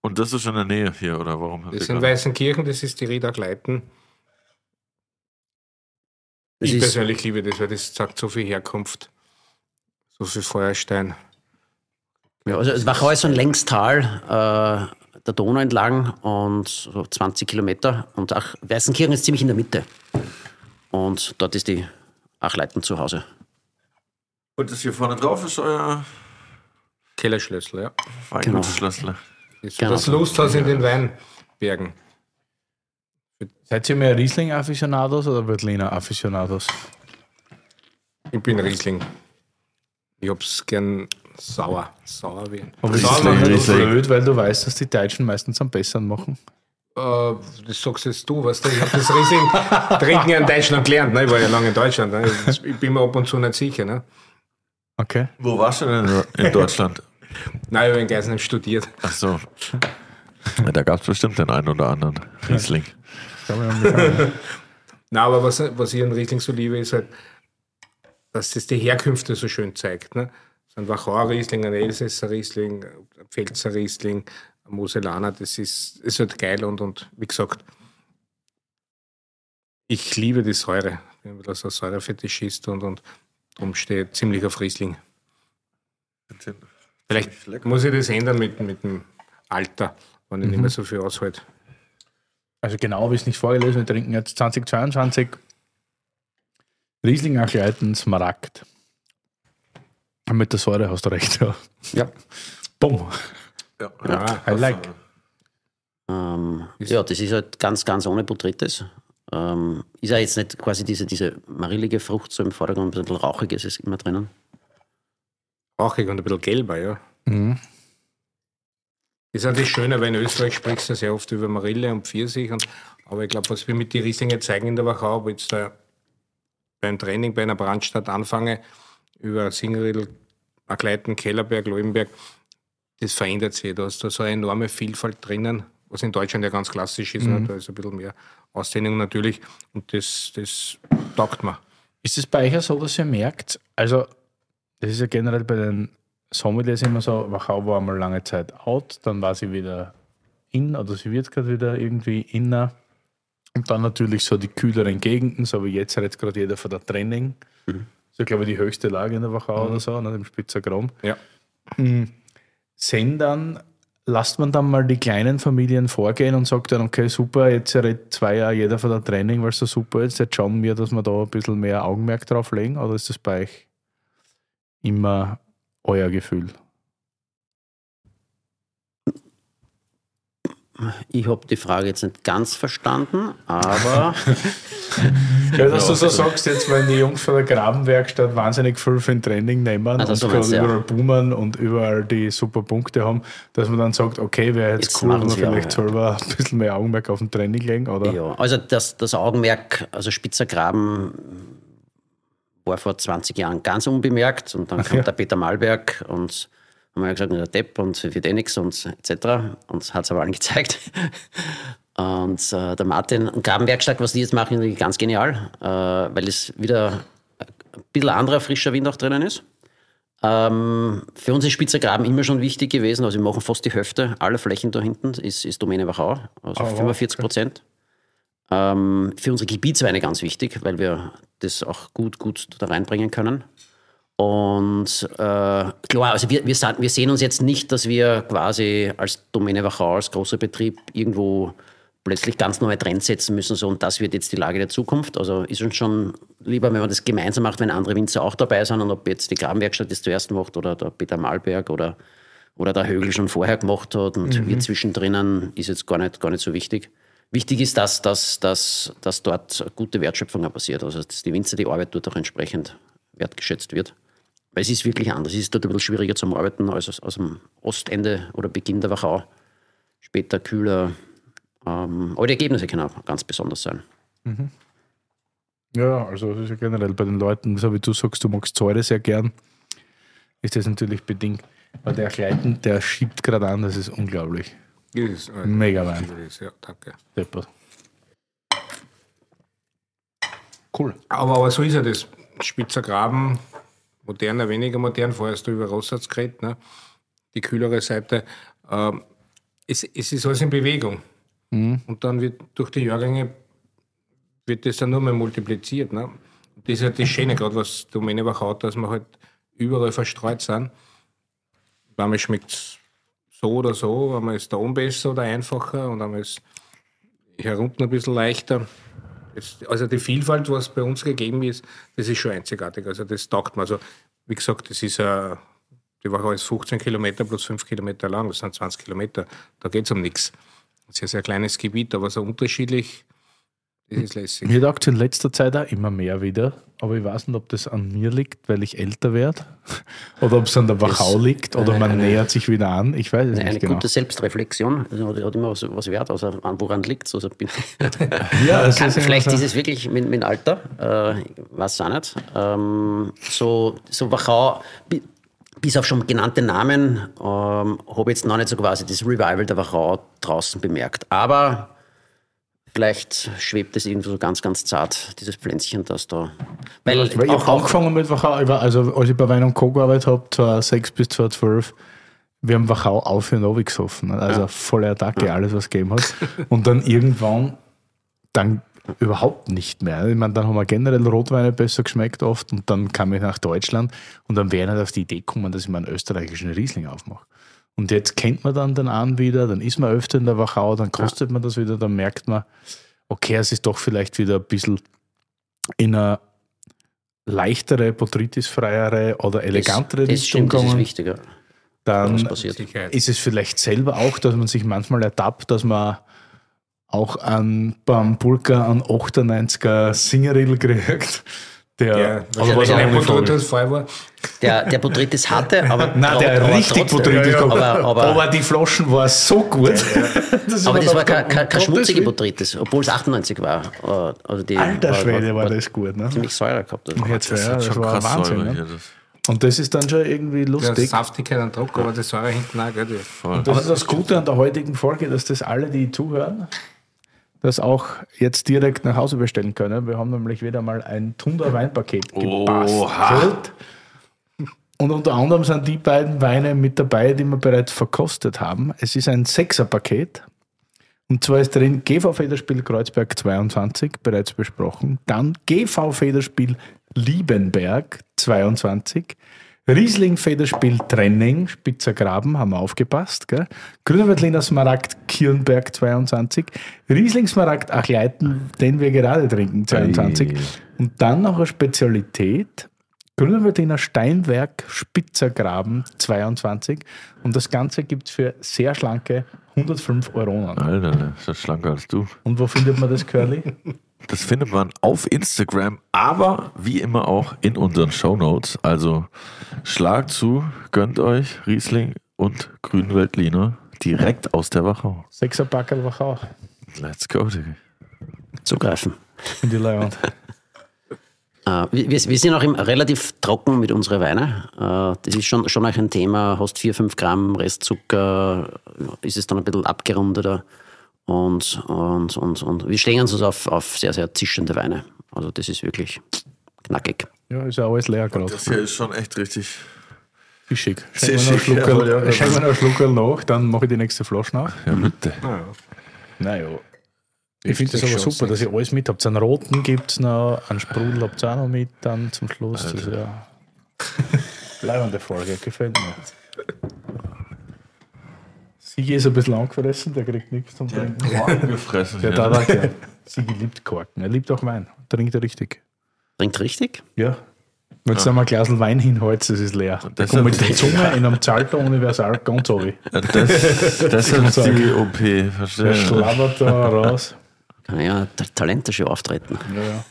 Und das ist schon in der Nähe hier, oder warum? Das sind gerade- Weißenkirchen, das ist die Rieder Gleiten. Das Ich ist, persönlich liebe das, weil das sagt so viel Herkunft, so viel Feuerstein. Ja, also es Wachau ist so ein Längstal äh, der Donau entlang und so 20 Kilometer. Und auch Weißenkirchen ist ziemlich in der Mitte. Und dort ist die Achleiten zu Hause. Und das hier vorne drauf ist euer Kellerschlössl, ja. Weingutschlössler. Das, Genau. das Lusthaus in den Weinbergen. Seid ihr mehr Riesling-Afficionados oder Veltliner-Afficionados? Ich bin Riesling. Ich hab's gern sauer. Sauer wie. Aber ist sauer das machen Riesling. blöd, weil du weißt, dass die Deutschen meistens am besseren machen? Äh, das sagst jetzt du, weißt du, ich habe das Riesling trinken ja in Deutschland gelernt, ne? ich war ja lange in Deutschland, ne? ich ich bin mir ab und zu nicht sicher. Ne? Okay. Wo warst du denn in <laughs> Deutschland? Nein, ich habe in Geisenheim studiert. Ach so. Ja, da gab es bestimmt den einen oder anderen Riesling. <laughs> Na, aber was, was ich an Riesling so liebe, ist halt, dass das die Herkünfte so schön zeigt. Ne? So ein Wachauer Riesling, ein Elsässer Riesling, ein Pfälzer Riesling, ein Moselaner, das ist, ist halt geil und, und wie gesagt, ich liebe die Säure. Ich bin ein bisschen so ein Säurefetischist und, und darum stehe ich ziemlich auf Riesling. Vielleicht muss ich das ändern mit, mit dem Alter, wenn ich nicht mehr so viel aushalte. Also genau habe ich es nicht vorgelesen. Wir trinken jetzt 2022 Riesling Achleiten Smaragd. Mit der Säure hast du recht. Ja. Ja. Bumm. Ja. Ja, I like. Ähm, ja, das ist halt ganz, ganz ohne Botrytis. Ähm, ist ja jetzt nicht quasi diese, diese marillige Frucht so im Vordergrund, ein bisschen rauchiges ist immer drinnen. rauchig und ein bisschen gelber, ja. Mhm. Das ist auch das Schöne, weil in Österreich sprichst du sehr oft über Marille und Pfirsich. Und, aber ich glaube, was wir mit den Rieslinge zeigen in der Wachau, ob ich jetzt da beim Training bei einer Brandstadt anfange, über Singriedl, Agleiten, Kellerberg, Leuenberg, das verändert sich. Da ist da so eine enorme Vielfalt drinnen, was in Deutschland ja ganz klassisch ist. Ne? Da ist ein bisschen mehr Ausdehnung natürlich und das, das taugt mir. Ist es bei euch auch so, dass ihr merkt, also das ist ja generell bei den Sommeliers immer so, Wachau war einmal lange Zeit out, dann war sie wieder in oder sie wird gerade wieder irgendwie inner. Und dann natürlich so die kühleren Gegenden, so wie jetzt redet gerade jeder von der Training. Das ist ja, glaube ich, die höchste Lage in der Wachau oder so, ne, dem Spitzer Grom. Ja. Sehen dann, lasst man dann mal die kleinen Familien vorgehen und sagt dann, okay, super, jetzt redet zwei Jahre jeder von der Training, weil es so super ist, jetzt schauen wir, dass wir da ein bisschen mehr Augenmerk drauf legen, oder ist das bei euch immer euer Gefühl? Ich habe die Frage jetzt nicht ganz verstanden, aber <laughs> Ja, dass du so sagst, jetzt wenn die Jungs von der Grabenwerkstatt wahnsinnig viel für ein Training nehmen Also und meinst du, ja. überall boomen und überall die super Punkte haben, dass man dann sagt, okay, wäre jetzt, Jetzt cool, wenn wir vielleicht ja. selber ein bisschen mehr Augenmerk auf dem Training legen, oder? ja, also das, das Augenmerk, also Spitzer Graben war vor 20 Jahren ganz unbemerkt und dann kam ja. der Peter Malberg und haben wir gesagt, der Depp und wird eh nichts und etc. Und hat es aber allen gezeigt. <laughs> Und äh, der Martin und Grabenwerkstatt, was die jetzt machen, ist ganz genial, äh, weil es wieder ein bisschen anderer frischer Wind auch drinnen ist. Ähm, für uns ist Spitzer Graben immer schon wichtig gewesen. Also wir machen fast die Hälfte aller Flächen da hinten, ist, ist Domäne Wachau, also wow, 45 Prozent. Ähm, für unsere Gebietsweine ganz wichtig, weil wir das auch gut, gut da reinbringen können. Und äh, klar, also wir, wir, sind, wir sehen uns jetzt nicht, dass wir quasi als Domäne Wachau, als großer Betrieb irgendwo plötzlich ganz neue Trends setzen müssen, so und das wird jetzt die Lage der Zukunft. Also ist uns schon lieber, wenn man das gemeinsam macht, wenn andere Winzer auch dabei sind und ob jetzt die Grabenwerkstatt das zuerst macht oder der Peter Malberg oder, oder der Högel schon vorher gemacht hat und wir zwischendrin ist jetzt gar nicht, gar nicht so wichtig. Wichtig ist, dass, dass, dass, dass dort gute Wertschöpfung passiert, also dass die Winzer, die Arbeit dort auch entsprechend wertgeschätzt wird. Weil es ist wirklich anders. Es ist dort ein bisschen schwieriger zum Arbeiten als aus, aus dem Ostende oder Beginn der Wachau. Später kühler. Ähm, aber die Ergebnisse können auch ganz besonders sein. Ja, also das ist ja generell bei den Leuten, so wie du sagst, du magst Säure sehr gern, ist das natürlich bedingt. Weil der Gleiten, der schiebt gerade an, das ist unglaublich. Das ist, äh, Mega Wein. ja, danke. Deppert. Cool. Aber, aber so ist ja das. Spitzer Graben, moderner, weniger modern. Vorher hast du über Rossatz geredet, ne? die kühlere Seite. Ähm, es, es ist alles in Bewegung. Und dann wird durch die Jahrgänge wird das dann nur mehr multipliziert. Ne? Das ist halt das Schöne, gerade was Domäne Wachau hat, dass wir halt überall verstreut sind. Einmal schmeckt es so oder so, einmal ist der oben besser oder einfacher und einmal ist hier unten ein bisschen leichter. Also die Vielfalt, was bei uns gegeben ist, das ist schon einzigartig. Also das taugt mir. Also wie gesagt, das ist äh, die Woche ist 15 Kilometer plus 5 Kilometer lang, das sind 20 Kilometer. Da geht es um nichts. Sehr, sehr kleines Gebiet, aber so unterschiedlich, das ist lässig. Mir taugt in letzter Zeit auch immer mehr wieder, aber ich weiß nicht, ob das an mir liegt, weil ich älter werde <laughs> oder ob es an der Wachau liegt oder man nähert sich wieder an. Ich weiß es Eine nicht genau. gute Selbstreflexion also hat, immer was, was wert, also an woran liegt es. Also <laughs> Ja, es Kann, ist immer vielleicht so. ist es wirklich mit, mit Alter, äh, ich weiß es auch nicht. Ähm, so, so Wachau, bi- bis auf schon genannte Namen, ähm, habe ich jetzt noch nicht so quasi das Revival der Wachau draußen bemerkt. Aber vielleicht schwebt es irgendwo so ganz, ganz zart, dieses Pflänzchen, das da. Weil Weil ich auch, habe auch, angefangen mit Wachau, also als ich bei Wein und Co. gearbeitet habe, 2006 bis 2012, wir haben Wachau auf und runter gesoffen. Also volle Attacke, alles was gegeben hat. <laughs> Und dann irgendwann, dann überhaupt nicht mehr. Ich meine, dann haben wir generell Rotweine besser geschmeckt oft und dann kam ich nach Deutschland und dann wäre nicht auf die Idee gekommen, dass ich meinen österreichischen Riesling aufmache. Und jetzt kennt man dann den an wieder, dann ist man öfter in der Wachau, dann kostet man das wieder, dann merkt man, okay, es ist doch vielleicht wieder ein bisschen in eine leichtere, botrytisfreiere oder elegantere Das, das Richtung stimmt, das ist gegangen. wichtiger. Dann ist es vielleicht selber auch, dass man sich manchmal ertappt, dass man auch an, beim Pulka an 98er Singeril kriegt. Der, Ja, aber was ein Porträts voll war. Der, der Botrytis hatte, <laughs> aber, Nein, der aber richtig Botrytis kommt. aber, aber, aber die Flaschen war so gut. <laughs> aber ich das mir war dachte, kein, kein, kein schmutzige Gottes Botrytis, obwohl es 98 war. Äh, Also die, Alter Schwede war das gut. Ne? Ziemlich Säure gehabt. Also. Jetzt, Das ja, das schon war krass Wahnsinn. Säure Ne? Das Und das ist dann schon irgendwie Der lustig. Saftigkeit und Druck, aber die Säure hinten auch, gell? voll. Das ist das Gute an der heutigen Folge, dass das alle, die zuhören, das auch jetzt direkt nach Hause bestellen können. Wir haben nämlich wieder mal ein Tunder Weinpaket gebastelt. Und unter anderem sind die beiden Weine mit dabei, die wir bereits verkostet haben. Es ist ein Sechserpaket. Und zwar ist drin GV Federspiel Kreuzberg 22, bereits besprochen. Dann GV Federspiel Liebenberg 22. Riesling Federspiel Trenning, Spitzer Graben, haben wir aufgepasst. Gell? Smaragd Kirnberg 22. Riesling Smaragd Achleiten, den wir gerade trinken, 22. Ei. Und dann noch eine Spezialität. Grüner Veltliner Steinwerk Spitzer Graben 22. Und das Ganze gibt es für sehr schlanke 105 Euronen. Alter, ne, ist das schlanker als du. Und wo findet man das, Curly? <laughs> Das findet man auf Instagram, aber wie immer auch in unseren Shownotes. Also schlagt zu, gönnt euch Riesling und Grünweltliner direkt aus der Wachau. Sechserpackerl Wachau. Let's go, Digga. Zugreifen. In die Leihwand. <laughs> Äh, wir, wir wir sind auch im, relativ trocken mit unseren Weinen. Äh, das ist schon, schon auch ein Thema. Hast 4, 5 Gramm Restzucker, ist es dann ein bisschen abgerundeter. Und, und, und, und wir stehen uns auf, auf sehr, sehr zischende Weine. Also das ist wirklich knackig. Ja, ist ja alles leer gerade. Das hier ist schon echt richtig. Fischig. Sehr Schenken wir noch schick, einen Schluckerl- ja, ja. schenken wir noch Schluckerl nach, dann mache ich die nächste Flasche nach. Ja, bitte. Naja. Ich finde das aber super, dass ihr alles mit habt. Einen roten gibt es noch, einen Sprudel habt ihr auch noch mit dann zum Schluss. Das ist ja <laughs> bleibende Folge, gefällt mir. Sigi ist ein bisschen angefressen, der kriegt nichts zum Trinken. Korken gefressen. Der da ja. Sigi liebt Korken, er liebt auch Wein. Trinkt er richtig. Trinkt richtig? Ja. Wenn du mal ein Glas Wein hinholst, das ist leer. Da kommt mit der Zunge in einem Zalter Universal ganz runter. Ja, Das, das ist die OP, Der verstehe. schlabbert da raus. Kann ja Ta- Talente schon auftreten. Ja, ja.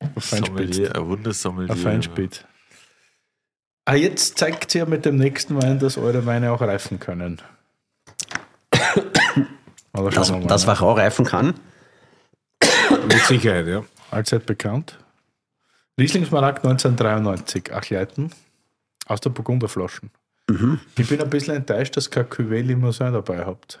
Ein Feinspitz. Ein Wundersommelier. Ein Feinspitz. Ah, jetzt zeigt ihr mit dem nächsten Wein, dass eure Weine auch reifen können. <coughs> Oder Das, schauen wir mal. das ne? Wachau reifen kann. Mit Sicherheit, ja. Allzeit bekannt. Rieslingsmarkt 1993, Achleiten. Aus der Burgunderflaschen. Mhm. Ich bin ein bisschen enttäuscht, dass kein Cuvée Limousin dabei habt.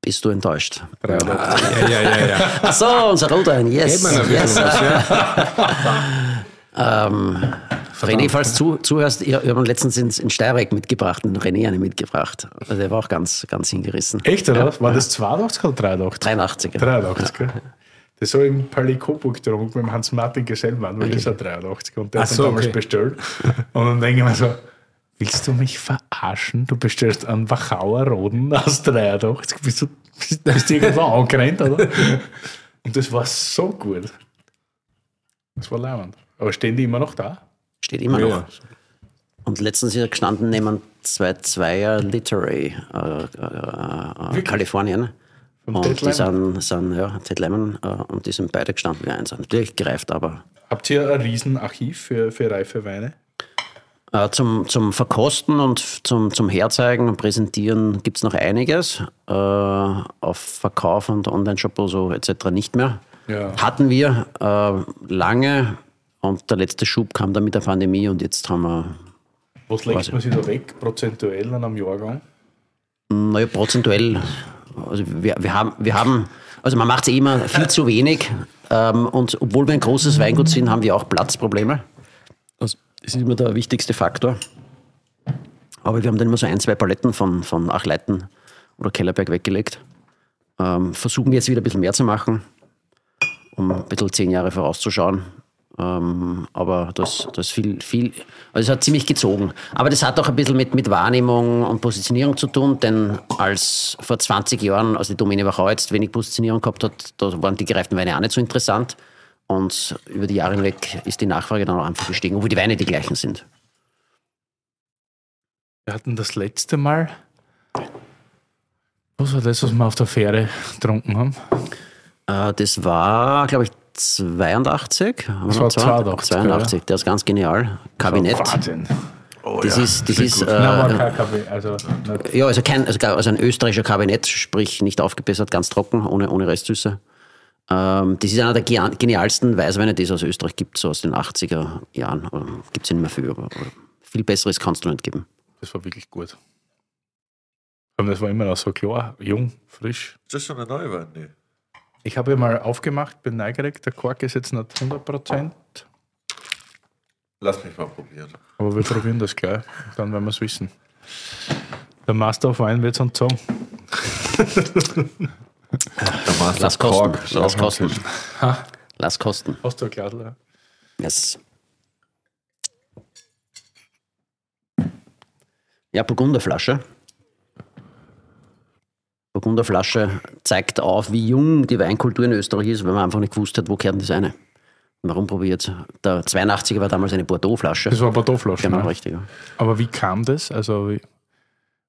Bist du enttäuscht? 83. Ja, ja, ja, ja. Ach so, unser Rotwein, yes. Geht man ein yes. was, ja. <laughs> Ähm, René, falls du zuhörst, ich, wir haben letztens ins, in Steyrek mitgebracht und René eine mitgebracht. Also der war auch ganz, ganz hingerissen. Echt, oder? War das 82 oder 83? 83. 83, gell? Das habe ich im Palais Coburg getrunken mit dem Hans-Martin Gesellmann, weil das ist ein 83 und der Ach hat so, dann damals okay. bestellt. Und dann denke ich mir so, willst du mich verarschen? Du bestellst einen Wachauer Roden aus 83. Bist du bist, bist du irgendwo angerannt, oder? <laughs> Und das war so gut. Das war leimend. Aber stehen die immer noch da? Steht immer noch. ja. Und letztens ist er gestanden neben zwei Zweier Literary äh, äh, äh, Kalifornien. Von Und Ted die sind, sind ja, Ted Lemon, äh, und die sind beide gestanden wie eins. Natürlich gereift, aber Habt ihr ein Riesenarchiv für, für reife Weine? Äh, zum, zum Verkosten und zum, zum Herzeigen und Präsentieren gibt es noch einiges. Äh, auf Verkauf und Online-Shop oder so etc. nicht mehr. Ja. Hatten wir äh, lange und der letzte Schub kam dann mit der Pandemie und jetzt haben wir, Was legt man sich da weg, prozentuell an einem Jahrgang? naja, prozentuell, also wir, wir, haben, wir haben, also man macht es immer viel zu wenig ähm, und obwohl wir ein großes Weingut sind, haben wir auch Platzprobleme. Das ist immer der wichtigste Faktor. Aber wir haben dann immer so ein, zwei Paletten von, von Achleiten oder Kellerberg weggelegt. Ähm, versuchen jetzt wieder ein bisschen mehr zu machen. um ein bisschen zehn Jahre vorauszuschauen. Ähm, aber das, das viel, viel, also es hat ziemlich gezogen. Aber das hat auch ein bisschen mit, mit Wahrnehmung und Positionierung zu tun, denn als vor 20 Jahren, als die Domäne Wachau jetzt wenig Positionierung gehabt hat, da waren die gereiften Weine auch nicht so interessant. Und über die Jahre hinweg ist die Nachfrage dann auch einfach gestiegen, obwohl die Weine die gleichen sind. Wir hatten das letzte Mal. Was war das, was wir auf der Fähre getrunken haben? Äh, das war, glaube ich, 82. Das war 82, 82, der ist ganz genial. Kabinett. Wahnsinn. Oh, Das ja, ist, das ist äh. Also, ja, also, kein, also, also ein österreichischer Kabinett, sprich nicht aufgebessert, ganz trocken, ohne, ohne Restsüße. Ähm, das ist einer der genialsten Weißweine, die es aus Österreich gibt, so aus den 80er Jahren. Gibt es nicht mehr viel, aber, aber viel Besseres kannst du nicht geben. das war wirklich gut. Und das war immer noch so klar, jung, frisch. Ist das schon eine neue Wein? Ich habe mal aufgemacht, bin neugierig. Der Quark ist jetzt nicht 100 Prozent, Lass mich mal probieren. aber wir probieren das gleich. Dann werden wir es wissen. Der Master of Wine wird es uns sagen. Der Master Lass kosten, Kork lass kosten. zwischen. Lass kosten. Hast du ein Glas? Ja? Yes. Ja, Burgunderflasche. Burgunderflasche zeigt auf, wie jung die Weinkultur in Österreich ist, weil man einfach nicht gewusst hat, wo denn das eine. Warum probiert? Der 82er war damals eine Bordeaux-Flasche. Das war Bordeaux-Flasche. Genau, ne? richtig. ja. Aber wie kam das? Also,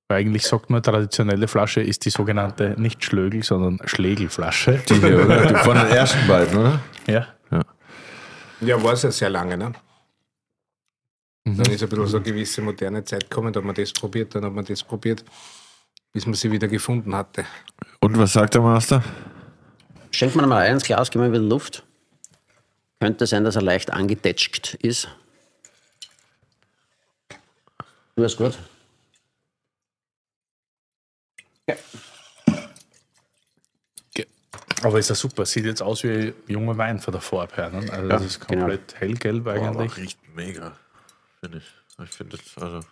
weil eigentlich sagt man, traditionelle Flasche ist die sogenannte nicht Schlögel, sondern Schlegelflasche. Die hier, oder? Die von den ersten beiden, oder? Ja. Ja, war es ja sehr lange, ne? Dann ist ein bisschen so eine gewisse moderne Zeit gekommen, da hat man das probiert, dann hat man das probiert, bis man sie wieder gefunden hatte. Und was sagt der Master? Schenkt man mal ein ins Glas, gib mal wieder Luft. Könnte sein, dass er leicht angedetscht ist. Du hast gut. Aber ist ja super. Sieht jetzt aus wie junger Wein von der Farbe her. Ne? Also, das ist genau. komplett hellgelb Boah, eigentlich. aber riecht mega, finde ich. Ich finde das, also.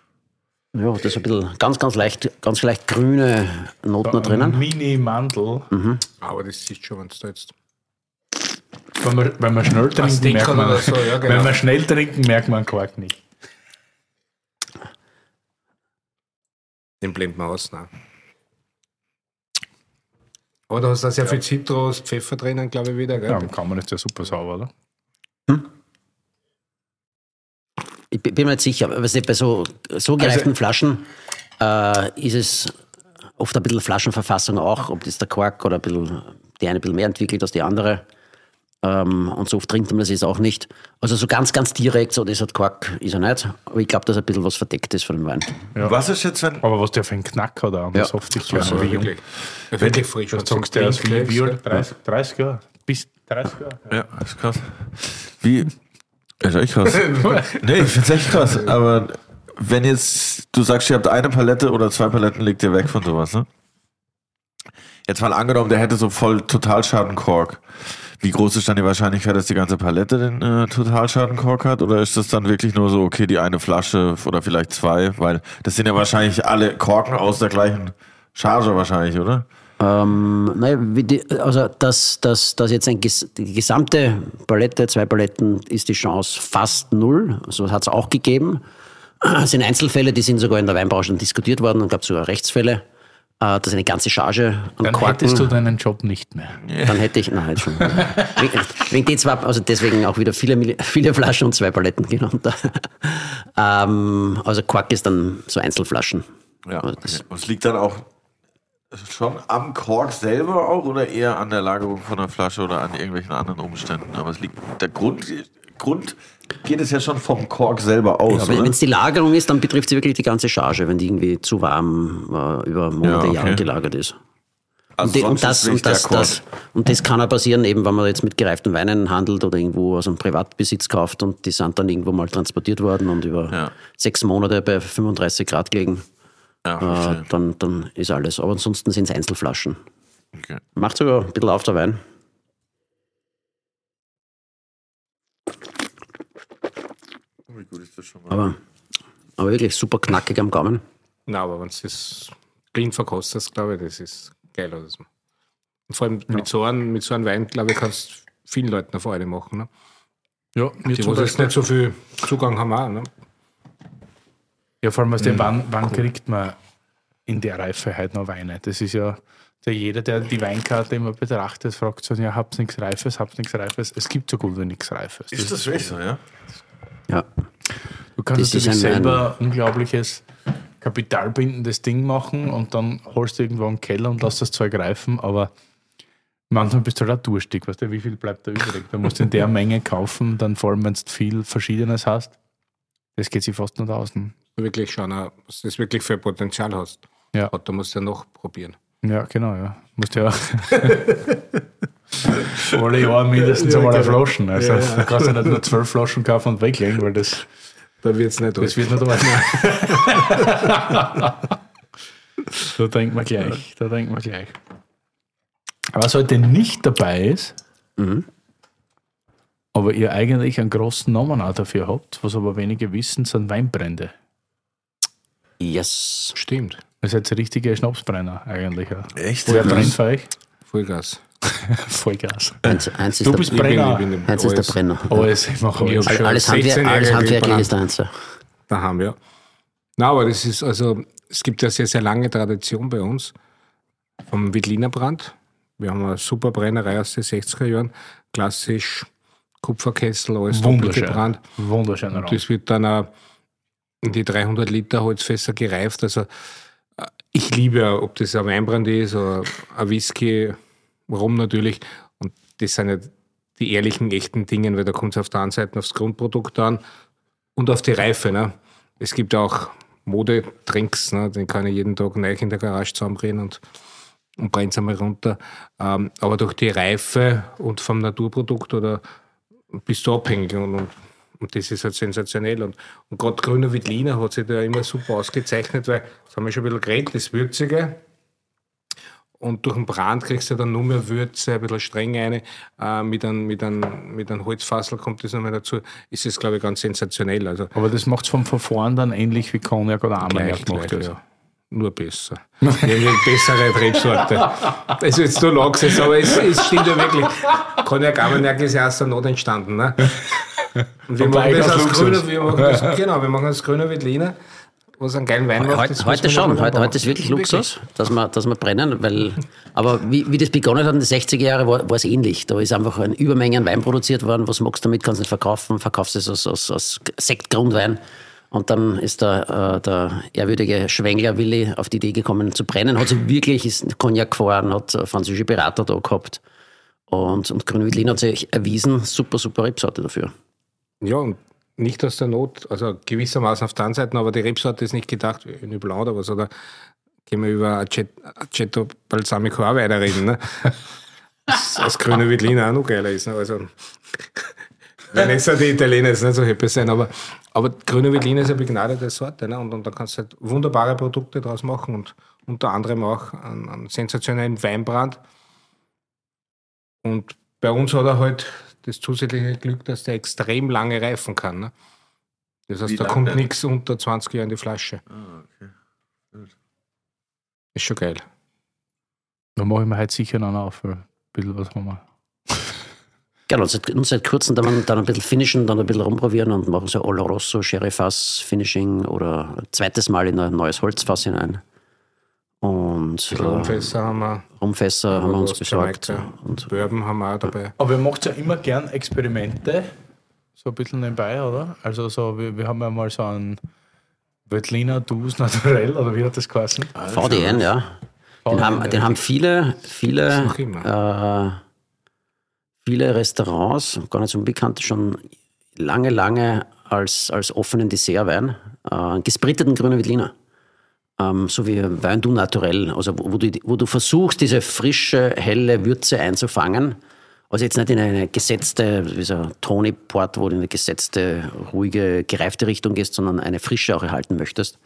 Ja, das ist ein bisschen ganz, ganz leicht, ganz leicht grüne Noten da drinnen. Mini-Mandel. Aber das siehst du schon, wenn du da jetzt. Wenn man, wenn man schnell trinken, merkt man, so, ja, genau. wenn man schnell trinken, merkt man Quark nicht. Den blenden wir aus. Ne? Aber da hast du auch sehr viel Zitrus, Pfeffer drinnen, glaube ich, wieder. Gell? Ja, kann man ist ja super sauber, oder? Ich bin mir nicht sicher, aber du, bei so, so gereiften Flaschen äh, ist es oft ein bisschen Flaschenverfassung auch, ob das der Quark oder ein bisschen, die eine ein bisschen mehr entwickelt als die andere. Ähm, und so oft trinkt man das jetzt auch nicht. Also so ganz, ganz direkt, so das hat Quark ist er nicht. Aber ich glaube, dass ein bisschen was verdeckt ist von dem Wein. Was ist jetzt, wenn. Aber was der für einen Knack hat, an der Ja. Saftigkeit. Also wie jung. wirklich, ja, wirklich frisch. Du so sagst, der ist wie, Green wie Flags, alt? 30, 30 Jahre? Bis 30 Jahre? Ja, das ist krass. Wie. Ist echt krass. <laughs> nee, ich find's echt krass. Aber wenn jetzt, du sagst, ihr habt eine Palette oder zwei Paletten, legt ihr weg von sowas, ne? Jetzt mal angenommen, der hätte so voll Totalschadenkork. Wie groß ist dann die Wahrscheinlichkeit, dass die ganze Palette den äh, Totalschadenkork hat? Oder ist das dann wirklich nur so, okay, die eine Flasche oder vielleicht zwei? Weil das sind ja wahrscheinlich alle Korken aus der gleichen Charge wahrscheinlich, oder? Ähm, naja, wie die, also dass das, das jetzt ein, die gesamte Palette, zwei Paletten, ist die Chance fast null. So hat es auch gegeben. <clears throat> Es sind Einzelfälle, die sind sogar in der Weinbranche diskutiert worden und gab sogar Rechtsfälle, äh, dass eine ganze Charge an Dann Korken, hättest du deinen Job nicht mehr. dann hätte ich, nein, jetzt schon. wegen, wegen den zwei, also deswegen auch wieder viele, viele Flaschen und zwei Paletten genannt. <laughs> ähm, also Quark ist dann so Einzelflaschen. Ja. Also das- Und es liegt dann auch schon am Kork selber auch oder eher an der Lagerung von der Flasche oder an irgendwelchen anderen Umständen? Aber es liegt, der Grund, Grund geht es ja schon vom Kork selber aus, Ja, wenn es die Lagerung ist, dann betrifft sie wirklich die ganze Charge, wenn die irgendwie zu warm äh, über Monate, Ja, okay. Jahre gelagert ist. Also Und, die, und, das, und, das, das, und das kann auch passieren, eben wenn man jetzt mit gereiften Weinen handelt oder irgendwo aus einem Privatbesitz kauft und die sind dann irgendwo mal transportiert worden und über Ja. sechs Monate bei 35 Grad gelegen, Ja, äh, dann, dann ist alles. Aber ansonsten sind es Einzelflaschen. okay. Macht sogar ein bisschen auf der Wein. Wie gut ist das schon mal? Aber, aber wirklich super knackig am Gaumen. Na, aber wenn du das clean verkostest, glaube ich, das ist geil. Also. Und vor allem mit, so einem, mit so einem Wein, glaube ich, kannst vielen Leuten eine Freude machen. Ne? Ja, mir Die, zum wo jetzt Beispiel. nicht so viel Zugang haben auch. Ne? Ja, vor allem aus dem, wann, wann kriegt man in der Reife halt noch Weine? Das ist ja, der jeder, der die Weinkarte immer betrachtet, fragt so, ja, habt nichts Reifes, habt nichts Reifes. Es gibt so gut wie nichts Reifes. Ist das wirklich so, ja? Ja. Du kannst Das natürlich ein- selber unglaubliches kapitalbindendes Ding machen und dann holst du irgendwo einen Keller und lässt das Zeug reifen, aber manchmal bist du halt auch durstig, weißt du, wie viel bleibt da übrig? Du musst in der <laughs> Menge kaufen, dann vor allem, wenn du viel Verschiedenes hast, das geht sich fast nicht aus. ne? Wirklich schauen, was das wirklich für Potenzial hast. Ja. Und da musst du ja noch probieren. Ja, genau, ja. Musst ja <laughs> alle Jahre mindestens einmal eine Flaschen. Also Ja, ja. du kannst ja nicht nur zwölf Flaschen kaufen und weglegen, weil das, Da wird es nicht das wird nicht was. <laughs> da denkt man gleich. Da denkt man gleich. Was heute nicht dabei ist, aber ihr eigentlich einen großen Namen auch dafür habt, was aber wenige wissen, sind Weinbrände. Yes. Stimmt. Ihr seid richtige Schnapsbrenner eigentlich. Ja. Echt? Wer brennt für euch? Vollgas. <laughs> Vollgas. Eins, eins ist Du der, bist Brenner. ich bin im eins ist der Brenner. Alles, ich mache alles. Alles, Handwer 16 alles Jahre handwerklich ist der Einser. daheim, ja. Na, aber das ist also, es gibt ja sehr, sehr lange Tradition bei uns vom Wittliner Brand. Wir haben eine super Brennerei aus den 60er Jahren, klassisch Kupferkessel, alles doppelt Wunderschön. gebrannt. Wunderschön. Raum. Das wird dann auch in die 300 Liter Holzfässer gereift. Also äh, ich liebe, ja, ob das ein Weinbrand ist oder ein Whisky, Rum natürlich. Und das sind ja die ehrlichen, echten Dinge, weil da kommt es auf der einen Seite aufs Grundprodukt an und auf die Reife. Ne? Es gibt auch Modetrinks, ne? den kann ich jeden Tag neu in der Garage zusammenbringen und, und brennt es einmal runter. Ähm, aber durch die Reife und vom Naturprodukt oder bist du abhängig und, und, und das ist halt sensationell. Und, und gerade grüner Wittliner hat sich da immer super ausgezeichnet, weil, das haben wir schon ein bisschen geredet, das Würzige. Und durch den Brand kriegst du dann nur mehr Würze, ein bisschen streng rein. Äh, mit einem mit einem, mit einem Holzfassel kommt das nochmal dazu. Ist es, glaube ich, ganz sensationell. Also Aber das macht es vom Verfahren dann ähnlich wie Cognac oder Armagnac gemacht. gleich, Ja. Nur besser. Wir haben eine bessere Rebsorte. Also jetzt nur Lachs, aber es, es stimmt ja wirklich. Cognac Armagnac ist ja aus der Not entstanden. Ne? Und wir machen das aus Luxus. grüner, wir machen das, genau, wir machen das grüner Wittliner, was einen geilen Wein macht. Heute, heute schon, heute, heute ist wirklich Luxus, dass wir, dass wir brennen, weil, aber wie, wie das begonnen hat in den 60er Jahren, war, war es ähnlich. Da ist einfach eine Übermenge an Wein produziert worden, was magst du damit, kannst du nicht verkaufen, verkaufst es als, als, als Sektgrundwein. Und dann ist der, äh, der ehrwürdige Schwengler Willi auf die Idee gekommen zu brennen, hat sich wirklich, ist Cognac gefahren, hat äh, französische Berater da gehabt. Und, und Grüne Veltliner hat sich erwiesen, super, super Rebsorte dafür. Ja, und nicht aus der Not, also gewissermaßen auf der anderen Seite, aber die Rebsorte ist nicht gedacht, eine Blanc oder was, oder gehen wir über Acet- Aceto Balsamico auch weiterreden, ne? Das das grüne Veltliner auch noch geiler ist, ne? Also, wenn jetzt die Italiener jetzt nicht so happy sein, aber, aber grüne Veltliner ist eine begnadete Sorte, ne? Und, und da kannst du halt wunderbare Produkte draus machen und unter anderem auch einen, einen sensationellen Weinbrand. Und bei uns hat er halt das zusätzliche Glück, dass der extrem lange reifen kann. Ne? Das heißt, Wie da kommt nichts unter 20 Jahre in die Flasche. Ah, okay. Ist schon geil. Da mache ich mir heute sicher noch auf, ein bisschen was haben wir. <laughs> Genau, und seit, und seit kurzem dann, dann ein bisschen finishen, dann ein bisschen rumprobieren und machen so Oloroso, Sherry-Fass, Finishing oder zweites Mal in ein neues Holzfass hinein. Und äh, haben wir, Rumfässer haben wir uns besorgt. Und Bourbon haben wir auch dabei. Aber ihr macht ja immer gern Experimente, so ein bisschen nebenbei, oder? Also so, wir, wir haben ja mal so einen Veltliner Dus Naturell, oder wie hat das geheißen? VDN, ja. Den haben, den haben viele, viele, äh, viele Restaurants, gar nicht so unbekannt, schon lange, lange als, als offenen Dessertwein, äh, einen gespritteten grünen Veltliner. Ähm, so wie Wein du naturell, also wo, wo, du, wo du versuchst, diese frische, helle Würze einzufangen. Also jetzt nicht in eine gesetzte, wie so Tony Port, wo du in eine gesetzte, ruhige, gereifte Richtung gehst, sondern eine Frische auch erhalten möchtest.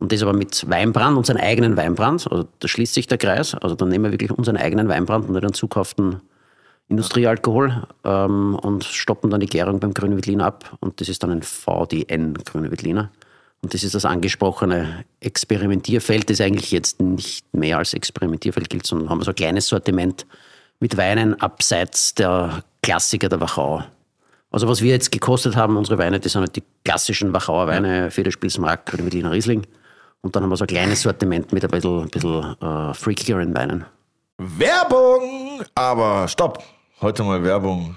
Und das aber mit Weinbrand, unseren eigenen Weinbrand, also da schließt sich der Kreis. Also dann nehmen wir wirklich unseren eigenen Weinbrand und einen zukauften Industriealkohol ähm, und stoppen dann die Gärung beim grünen Veltliner ab. Und das ist dann ein VDN grüne Veltliner. Und das ist das angesprochene Experimentierfeld, das eigentlich jetzt nicht mehr als Experimentierfeld gilt, sondern haben wir so ein kleines Sortiment mit Weinen abseits der Klassiker der Wachau. Also was wir jetzt gekostet haben, unsere Weine, das sind halt die klassischen Wachauer Weine, Federspilsmark oder Medina Riesling. Und dann haben wir so ein kleines Sortiment mit ein bisschen, ein bisschen äh, freakigeren Weinen. Werbung! Aber stopp! Heute mal Werbung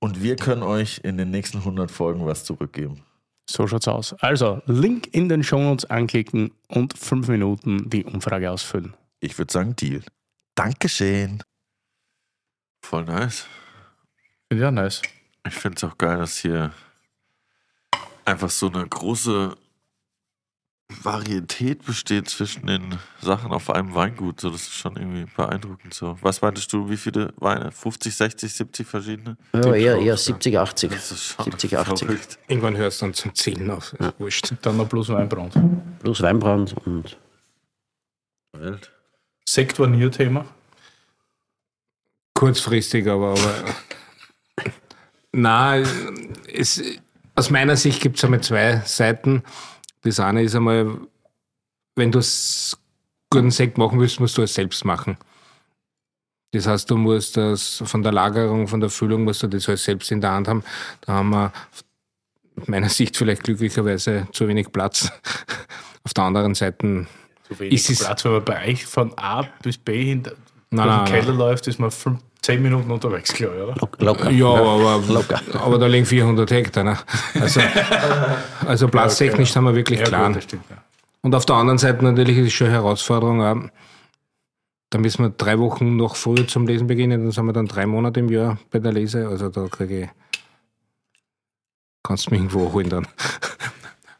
und wir können euch in den nächsten 100 Folgen was zurückgeben. So schaut's aus. Also Link in den Shownotes anklicken und fünf Minuten die Umfrage ausfüllen. Ich würde sagen, Deal. Dankeschön. Voll nice. Ja, nice. Ich finde es auch geil, dass hier einfach so eine große Varietät besteht zwischen den Sachen auf einem Weingut. So, das ist schon irgendwie beeindruckend. So. Was meintest du, wie viele Weine? 50, 60, 70 verschiedene? Ja, eher, eher 70, 80. Das ist schon 70, 80. verrückt. Irgendwann hörst du dann zum Zählen auf. Ist Wurscht. Dann noch plus Weinbrand. Plus Weinbrand und Welt. Sekt war nie ein Thema. Kurzfristig, aber, aber <laughs> na, es, aus meiner Sicht gibt es einmal zwei Seiten. Das eine ist einmal, wenn du guten Sekt machen willst, musst du es selbst machen. Das heißt, du musst das von der Lagerung, von der Füllung, musst du das alles selbst in der Hand haben. Da haben wir aus meiner Sicht vielleicht glücklicherweise zu wenig Platz. <laughs> Auf der anderen Seite Zu wenig Ist es- Platz, wenn man bei euch von A bis B hin durch den Keller läuft, ist man fünf, zehn Minuten unterwegs, glaube ich, oder? lock- locker. Ja, aber, Locker. aber da liegen 400 Hektar. Ne? Also, <laughs> also platztechnisch sind wir wirklich Ja, klein. gut, das stimmt. Ja. Und auf der anderen Seite natürlich ist es schon eine Herausforderung. Auch. Da müssen wir drei Wochen noch früher zum Lesen beginnen, dann sind wir dann drei Monate im Jahr bei der Lese. Also da kriege ich. Kannst du mich irgendwo holen dann.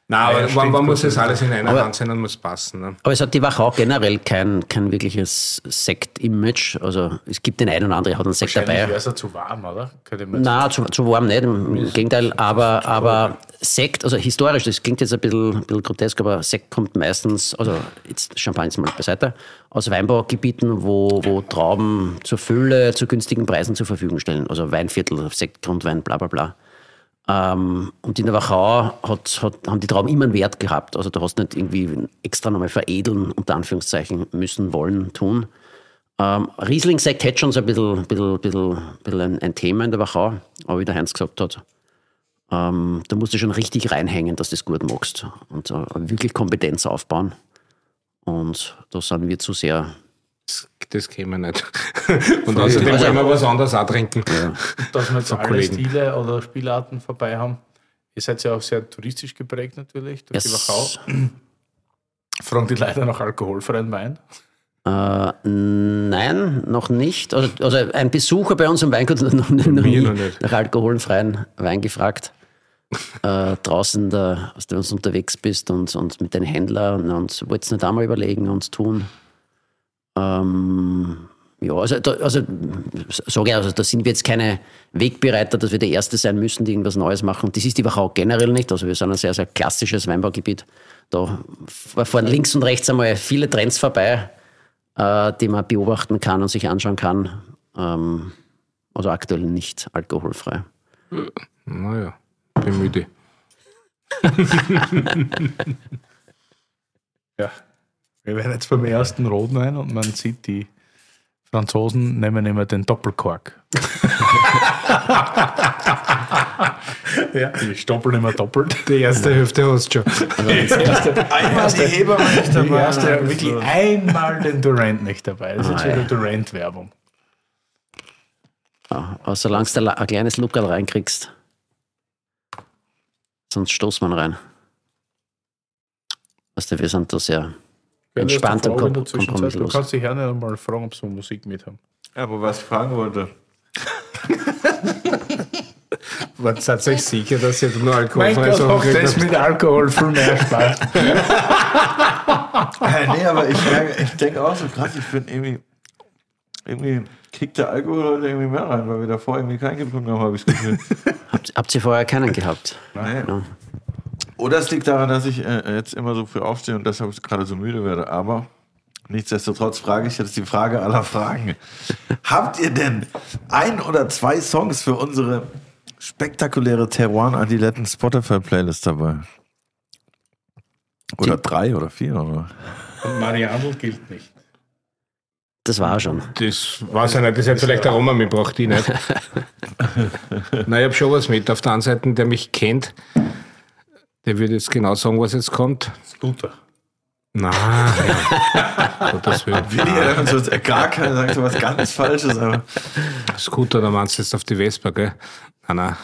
Nein, Ja, aber stimmt, man, man muss das das alles in einer Aber- Hand sein und muss passen. Ne? Aber es hat die Wachau generell kein, kein wirkliches Sekt-Image. Also es gibt den einen oder anderen, der hat einen Sekt dabei. wäre es ja zu warm, oder? Na, zu, zu warm nicht, im Gegenteil. Aber, aber Sekt, also historisch, das klingt jetzt ein bisschen, ein bisschen grotesk, aber Sekt kommt meistens, also jetzt Champagner ist mal beiseite, aus Weinbaugebieten, wo, wo Trauben zur Fülle zu günstigen Preisen zur Verfügung stellen. Also Weinviertel, Sekt, Grundwein, bla bla bla. Ähm, und in der Wachau hat, hat, haben die Trauben immer einen Wert gehabt. Also da hast du nicht irgendwie extra nochmal veredeln, unter Anführungszeichen, müssen, wollen, tun. Ähm, Riesling-Sekt hätte schon so ein bisschen, bisschen, bisschen, bisschen ein, ein Thema in der Wachau, aber wie der Heinz gesagt hat, ähm, da musst du schon richtig reinhängen, dass du das gut magst und äh, wirklich Kompetenz aufbauen. Und da sind wir zu sehr. Das, käme nicht. <laughs> Und außerdem Also- wollen wir was anderes auch trinken. dass wir jetzt alle Kollegen. Stile oder Spielarten vorbei haben. Ihr seid ja auch sehr touristisch geprägt natürlich durch die Yes. Wachau. <clears throat> Fragen die Leute nach alkoholfreien Wein? Äh, nein, noch nicht. Also, also ein Besucher bei uns im Weingut hat noch, noch nie noch nach alkoholfreien Wein gefragt. äh, draußen, da, als du uns unterwegs bist und, und mit den Händlern und wolltest nicht einmal überlegen und tun. Ähm, ja, also, da, also sage ich, also da sind wir jetzt keine Wegbereiter, dass wir der Erste sein müssen, die irgendwas Neues machen. Das ist die Wachau generell nicht. Also wir sind ein sehr, sehr klassisches Weinbaugebiet. Da fahren links und rechts einmal viele Trends vorbei, äh, die man beobachten kann und sich anschauen kann. Ähm, also aktuell nicht alkoholfrei. Naja, bin müde. <laughs> Ja. Wir werden jetzt beim ersten Rotwein und man sieht, die Franzosen nehmen immer den Doppelkork. ja, die stoppeln immer doppelt. Die erste Hälfte hast du schon. Einmal die Hebamme nicht Die dabei. erste, wirklich einmal den Durant nicht dabei. Das ist jetzt Ah, wieder ja. Durant-Werbung. Ja, aber solange du ein kleines Luckerl reinkriegst, sonst stoßen wir rein. Weißt du, wir sind da sehr entspannt und Frage in der kom Zwischenzeit. Du kannst dich gerne mal fragen, ob sie Musik mit haben. Ja, aber was ich fragen wollte. Was seid ihr euch sicher, dass ihr nur Mein alkoholfreie Gott, kriegt? das mit Alkohol viel mehr Spaß. <laughs> Äh, nee, aber ich, ich denke auch so krass, ich bin irgendwie. Irgendwie kickt der Alkohol heute irgendwie mehr rein, weil wir davor irgendwie keinen getrunken haben, habe ich das Gefühl. Habt, habt ihr vorher keinen gehabt? Nee. Ja. Oder es liegt daran, dass ich äh, jetzt immer so früh aufstehe und deshalb gerade so müde werde. Aber nichtsdestotrotz frage ich jetzt die Frage aller Fragen. Habt ihr denn ein oder zwei Songs für unsere spektakuläre Teruan Adiletten Spotify Playlist dabei? Oder drei oder vier? Oder? Und Marianel gilt nicht. Das war schon. Das weiß ich nicht, das hat vielleicht der Roman mitgebracht, ich nicht. <laughs> Nein, ich habe schon was mit. Auf der anderen Seite, der mich kennt, der würde jetzt genau sagen, was jetzt kommt. Luther. Nein, <laughs> Gottes Willen. Willi hat einfach so gar keiner sagt so was ganz Falsches. Aber Scooter, da meinst du jetzt auf die Vespa, gell? Nein, nein.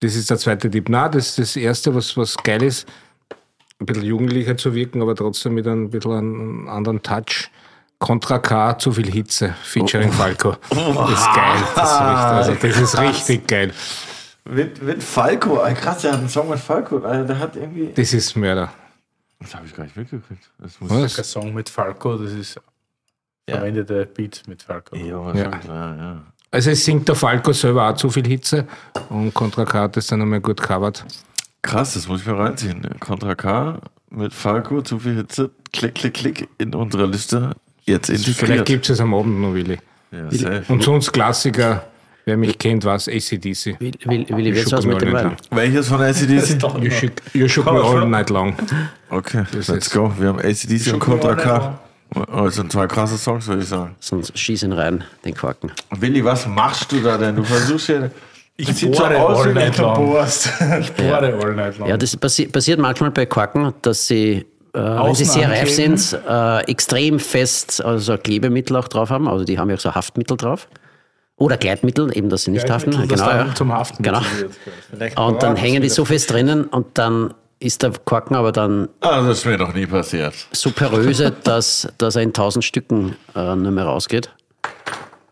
Das ist der zweite Tipp. Nein, das ist das erste, was, was geil ist, ein bisschen jugendlicher zu wirken, aber trotzdem mit einem bisschen einem anderen Touch. Contra K, zu viel Hitze, featuring Falco. Das ist geil. Das ist richtig, also das ist richtig geil. Mit, mit Falco, ah, krass, der hat einen Song mit Falco. Alter, der hat irgendwie. Das ist Mörder. Das habe ich gar nicht mitgekriegt. Das muss Der Was? Song mit Falco, das ist Ja. verwendete Beat mit Falco. Ja, Ja. ja. Also es singt der Falco selber auch zu viel Hitze und Contra K hat das dann einmal gut covered. Krass, das muss ich mir reinziehen. Contra K mit Falco, zu viel Hitze, klick, klick, klick in unserer Liste. Jetzt Vielleicht integriert. gibt es am Abend noch, Willi. Ja. Und sonst Klassiker, wer mich kennt, weiß ACDC. Will, will, will ich jetzt was mit dem all Wein? night Welches von ACDC? long. You shook, you shook me all night long. Okay, Das let's ist- go. Wir haben ACDC und Contra K. Das sind zwei krasse Songs, würde ich sagen. Sonst schießen rein, den Quaken. Willi, was machst du da denn? Du versuchst ja. Ich Das so bohre aus, all night long. bohrst. <laughs> Ich bohre all night long. Ja, das passi passiert manchmal bei Quaken, dass sie, äh, wenn sie sehr reif sind, äh, extrem fest also Klebemittel auch drauf haben. Also die haben ja auch so Haftmittel drauf. Oder Gleitmittel, eben, dass sie nicht haften. Genau, dann ja. zum Haften Genau. Und dann hängen die so fest drinnen und dann ist der Quaken aber dann Ah, das ist mir noch nie passiert. so poröse, <laughs> dass, dass er in tausend Stücken äh, nicht mehr rausgeht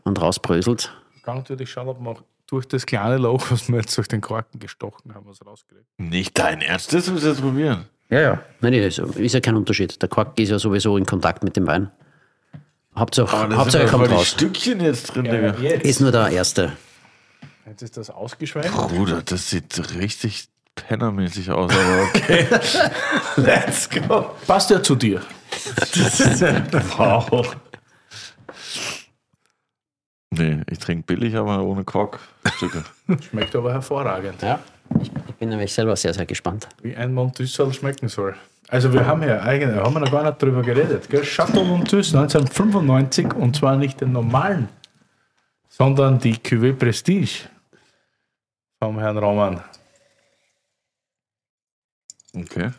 und rausbröselt. Kann natürlich schauen, ob man auch durch das kleine Loch, was wir jetzt durch den Korken gestochen haben, was rauskriegt. Nicht dein Ernst, das müssen wir jetzt probieren. Ja, ja. Nein, ist, ist ja kein Unterschied. Der Quaken ist ja sowieso in Kontakt mit dem Wein. Hauptsache, Aber da Hauptsache kommt raus. Stückchen jetzt drin, Digga. jetzt. Ist nur der erste. jetzt ist das ausgeschwemmt. Bruder, das sieht richtig pennermäßig aus, aber okay. <laughs> Let's go. Passt ja zu dir. Wow. Nee, ich trinke billig, aber ohne Korkstücke. Schmeckt aber hervorragend. Ja. Ich, ich bin nämlich selber sehr, sehr gespannt. Wie ein Montussel schmecken soll. Also wir haben ja eigentlich, haben wir noch gar nicht drüber geredet. Gell? Chateau Montus 1995 und zwar nicht den normalen, sondern die Cuvée Prestige vom Herrn Roman. Okay.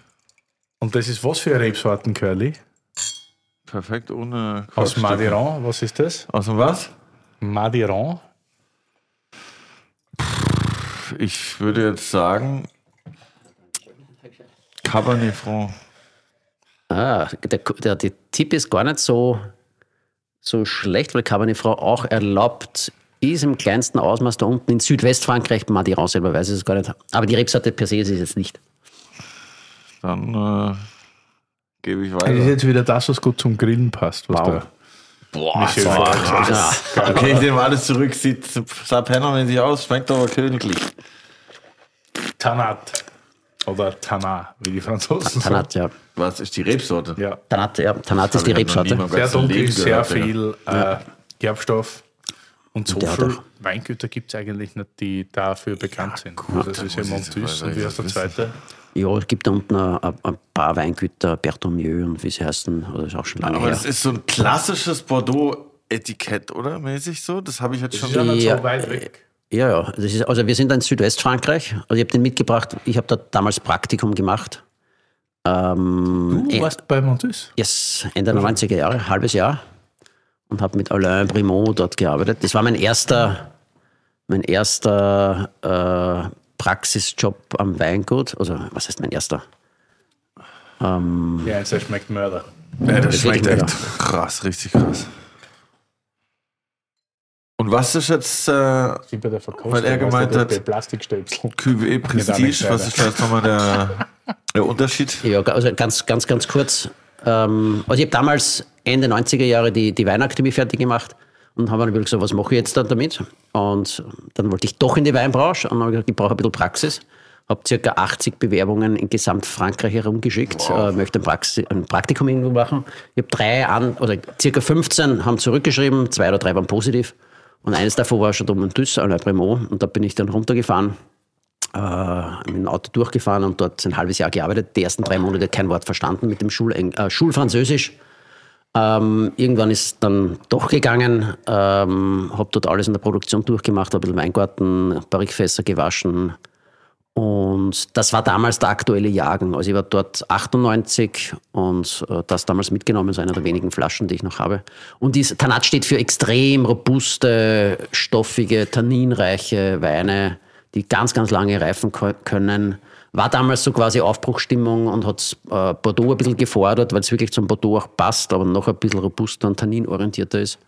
Und das ist was für Rebsorten, Curly? Perfekt ohne Aus Korkstücke. Madiran, was ist das? Aus dem was? Madiran? Ich würde jetzt sagen Cabernet Franc. Ah, der, der, der Tipp ist gar nicht so, so schlecht, weil Cabernet Franc auch erlaubt ist im kleinsten Ausmaß da unten in Südwestfrankreich. Madiran selber weiß ich es gar nicht. Aber die Rebsorte per se ist es jetzt nicht. Dann äh, gebe ich Das ist weiter. jetzt wieder das, was gut zum Grillen passt. Was Wow. da Boah, Michel so krass. hat. Okay, ich nehme alles zurück. Sieht sah pennermäßig aus, schmeckt aber königlich. Tanat. Oder Tanat, wie die Franzosen sagen. Tanat, ja. Was ist die Rebsorte? Ja. Tanat, ja. Tanat ist die Rebsorte. Sehr dunkel, sehr gehört, Digga. viel äh, Gerbstoff. Und so viel auch- Weingüter gibt es eigentlich nicht, die dafür bekannt sind. Also das ist ja Montus und wie heißt der zweite? Ja, es gibt da unten ein, paar Weingüter, Bertomieux und wie sie heißen, oder ist auch schon lange Aber her. das ist so ein klassisches Bordeaux-Etikett, oder? Mäßig so? Das habe ich jetzt schon. Ist ja nicht Ja, so weit weg. Ja, ja. Das ist, also wir sind in Südwestfrankreich. Also ich habe den mitgebracht. Ich habe da damals Praktikum gemacht. Ähm, Du warst bei Montus? yes, Ende der 90er Jahre, halbes Jahr. Und habe mit Alain Brimont dort gearbeitet. Das war mein erster, mein erster äh, Praxisjob am Weingut. Also, was heißt mein erster? Ja, eins, der schmeckt Mörder. Ja, das Das schmeckt echt krass, richtig krass. Und was ist jetzt äh, Weil er gemeint hat- Plastikstöpsel. QWE Prestige? Was ist da jetzt nochmal der, der Unterschied? Ja, also ganz, ganz, ganz kurz. Ähm, also ich habe damals Ende 90er Jahre die, die Weinakademie fertig gemacht und habe dann gesagt, was mache ich jetzt dann damit? Und dann wollte ich doch in die Weinbranche und habe gesagt, ich brauche ein bisschen Praxis. Habe circa 80 Bewerbungen in gesamt Frankreich herumgeschickt, äh, möchte ein, Praxis, ein Praktikum irgendwo machen. Ich habe drei an, oder circa 15 haben zurückgeschrieben, zwei oder drei waren positiv. Und eines davon war schon und Düss, an Bremont. Und da bin ich dann runtergefahren, äh, mit dem Auto durchgefahren und dort ein halbes Jahr gearbeitet. Die ersten drei Monate kein Wort verstanden mit dem Schul äh, Schulfranzösisch. Ähm, irgendwann ist dann doch gegangen, ähm, habe dort alles in der Produktion durchgemacht, habe ein bisschen Weingarten, Barrikfässer gewaschen, und das war damals der aktuelle Jahrgang. Also ich war dort 98 und äh, das damals mitgenommen, so einer der wenigen Flaschen, die ich noch habe. Und dies, Tanat steht für extrem robuste, stoffige, tanninreiche Weine, die ganz, ganz lange reifen können. War damals so quasi Aufbruchstimmung und hat äh, Bordeaux ein bisschen gefordert, weil es wirklich zum Bordeaux auch passt, aber noch ein bisschen robuster und tanninorientierter ist.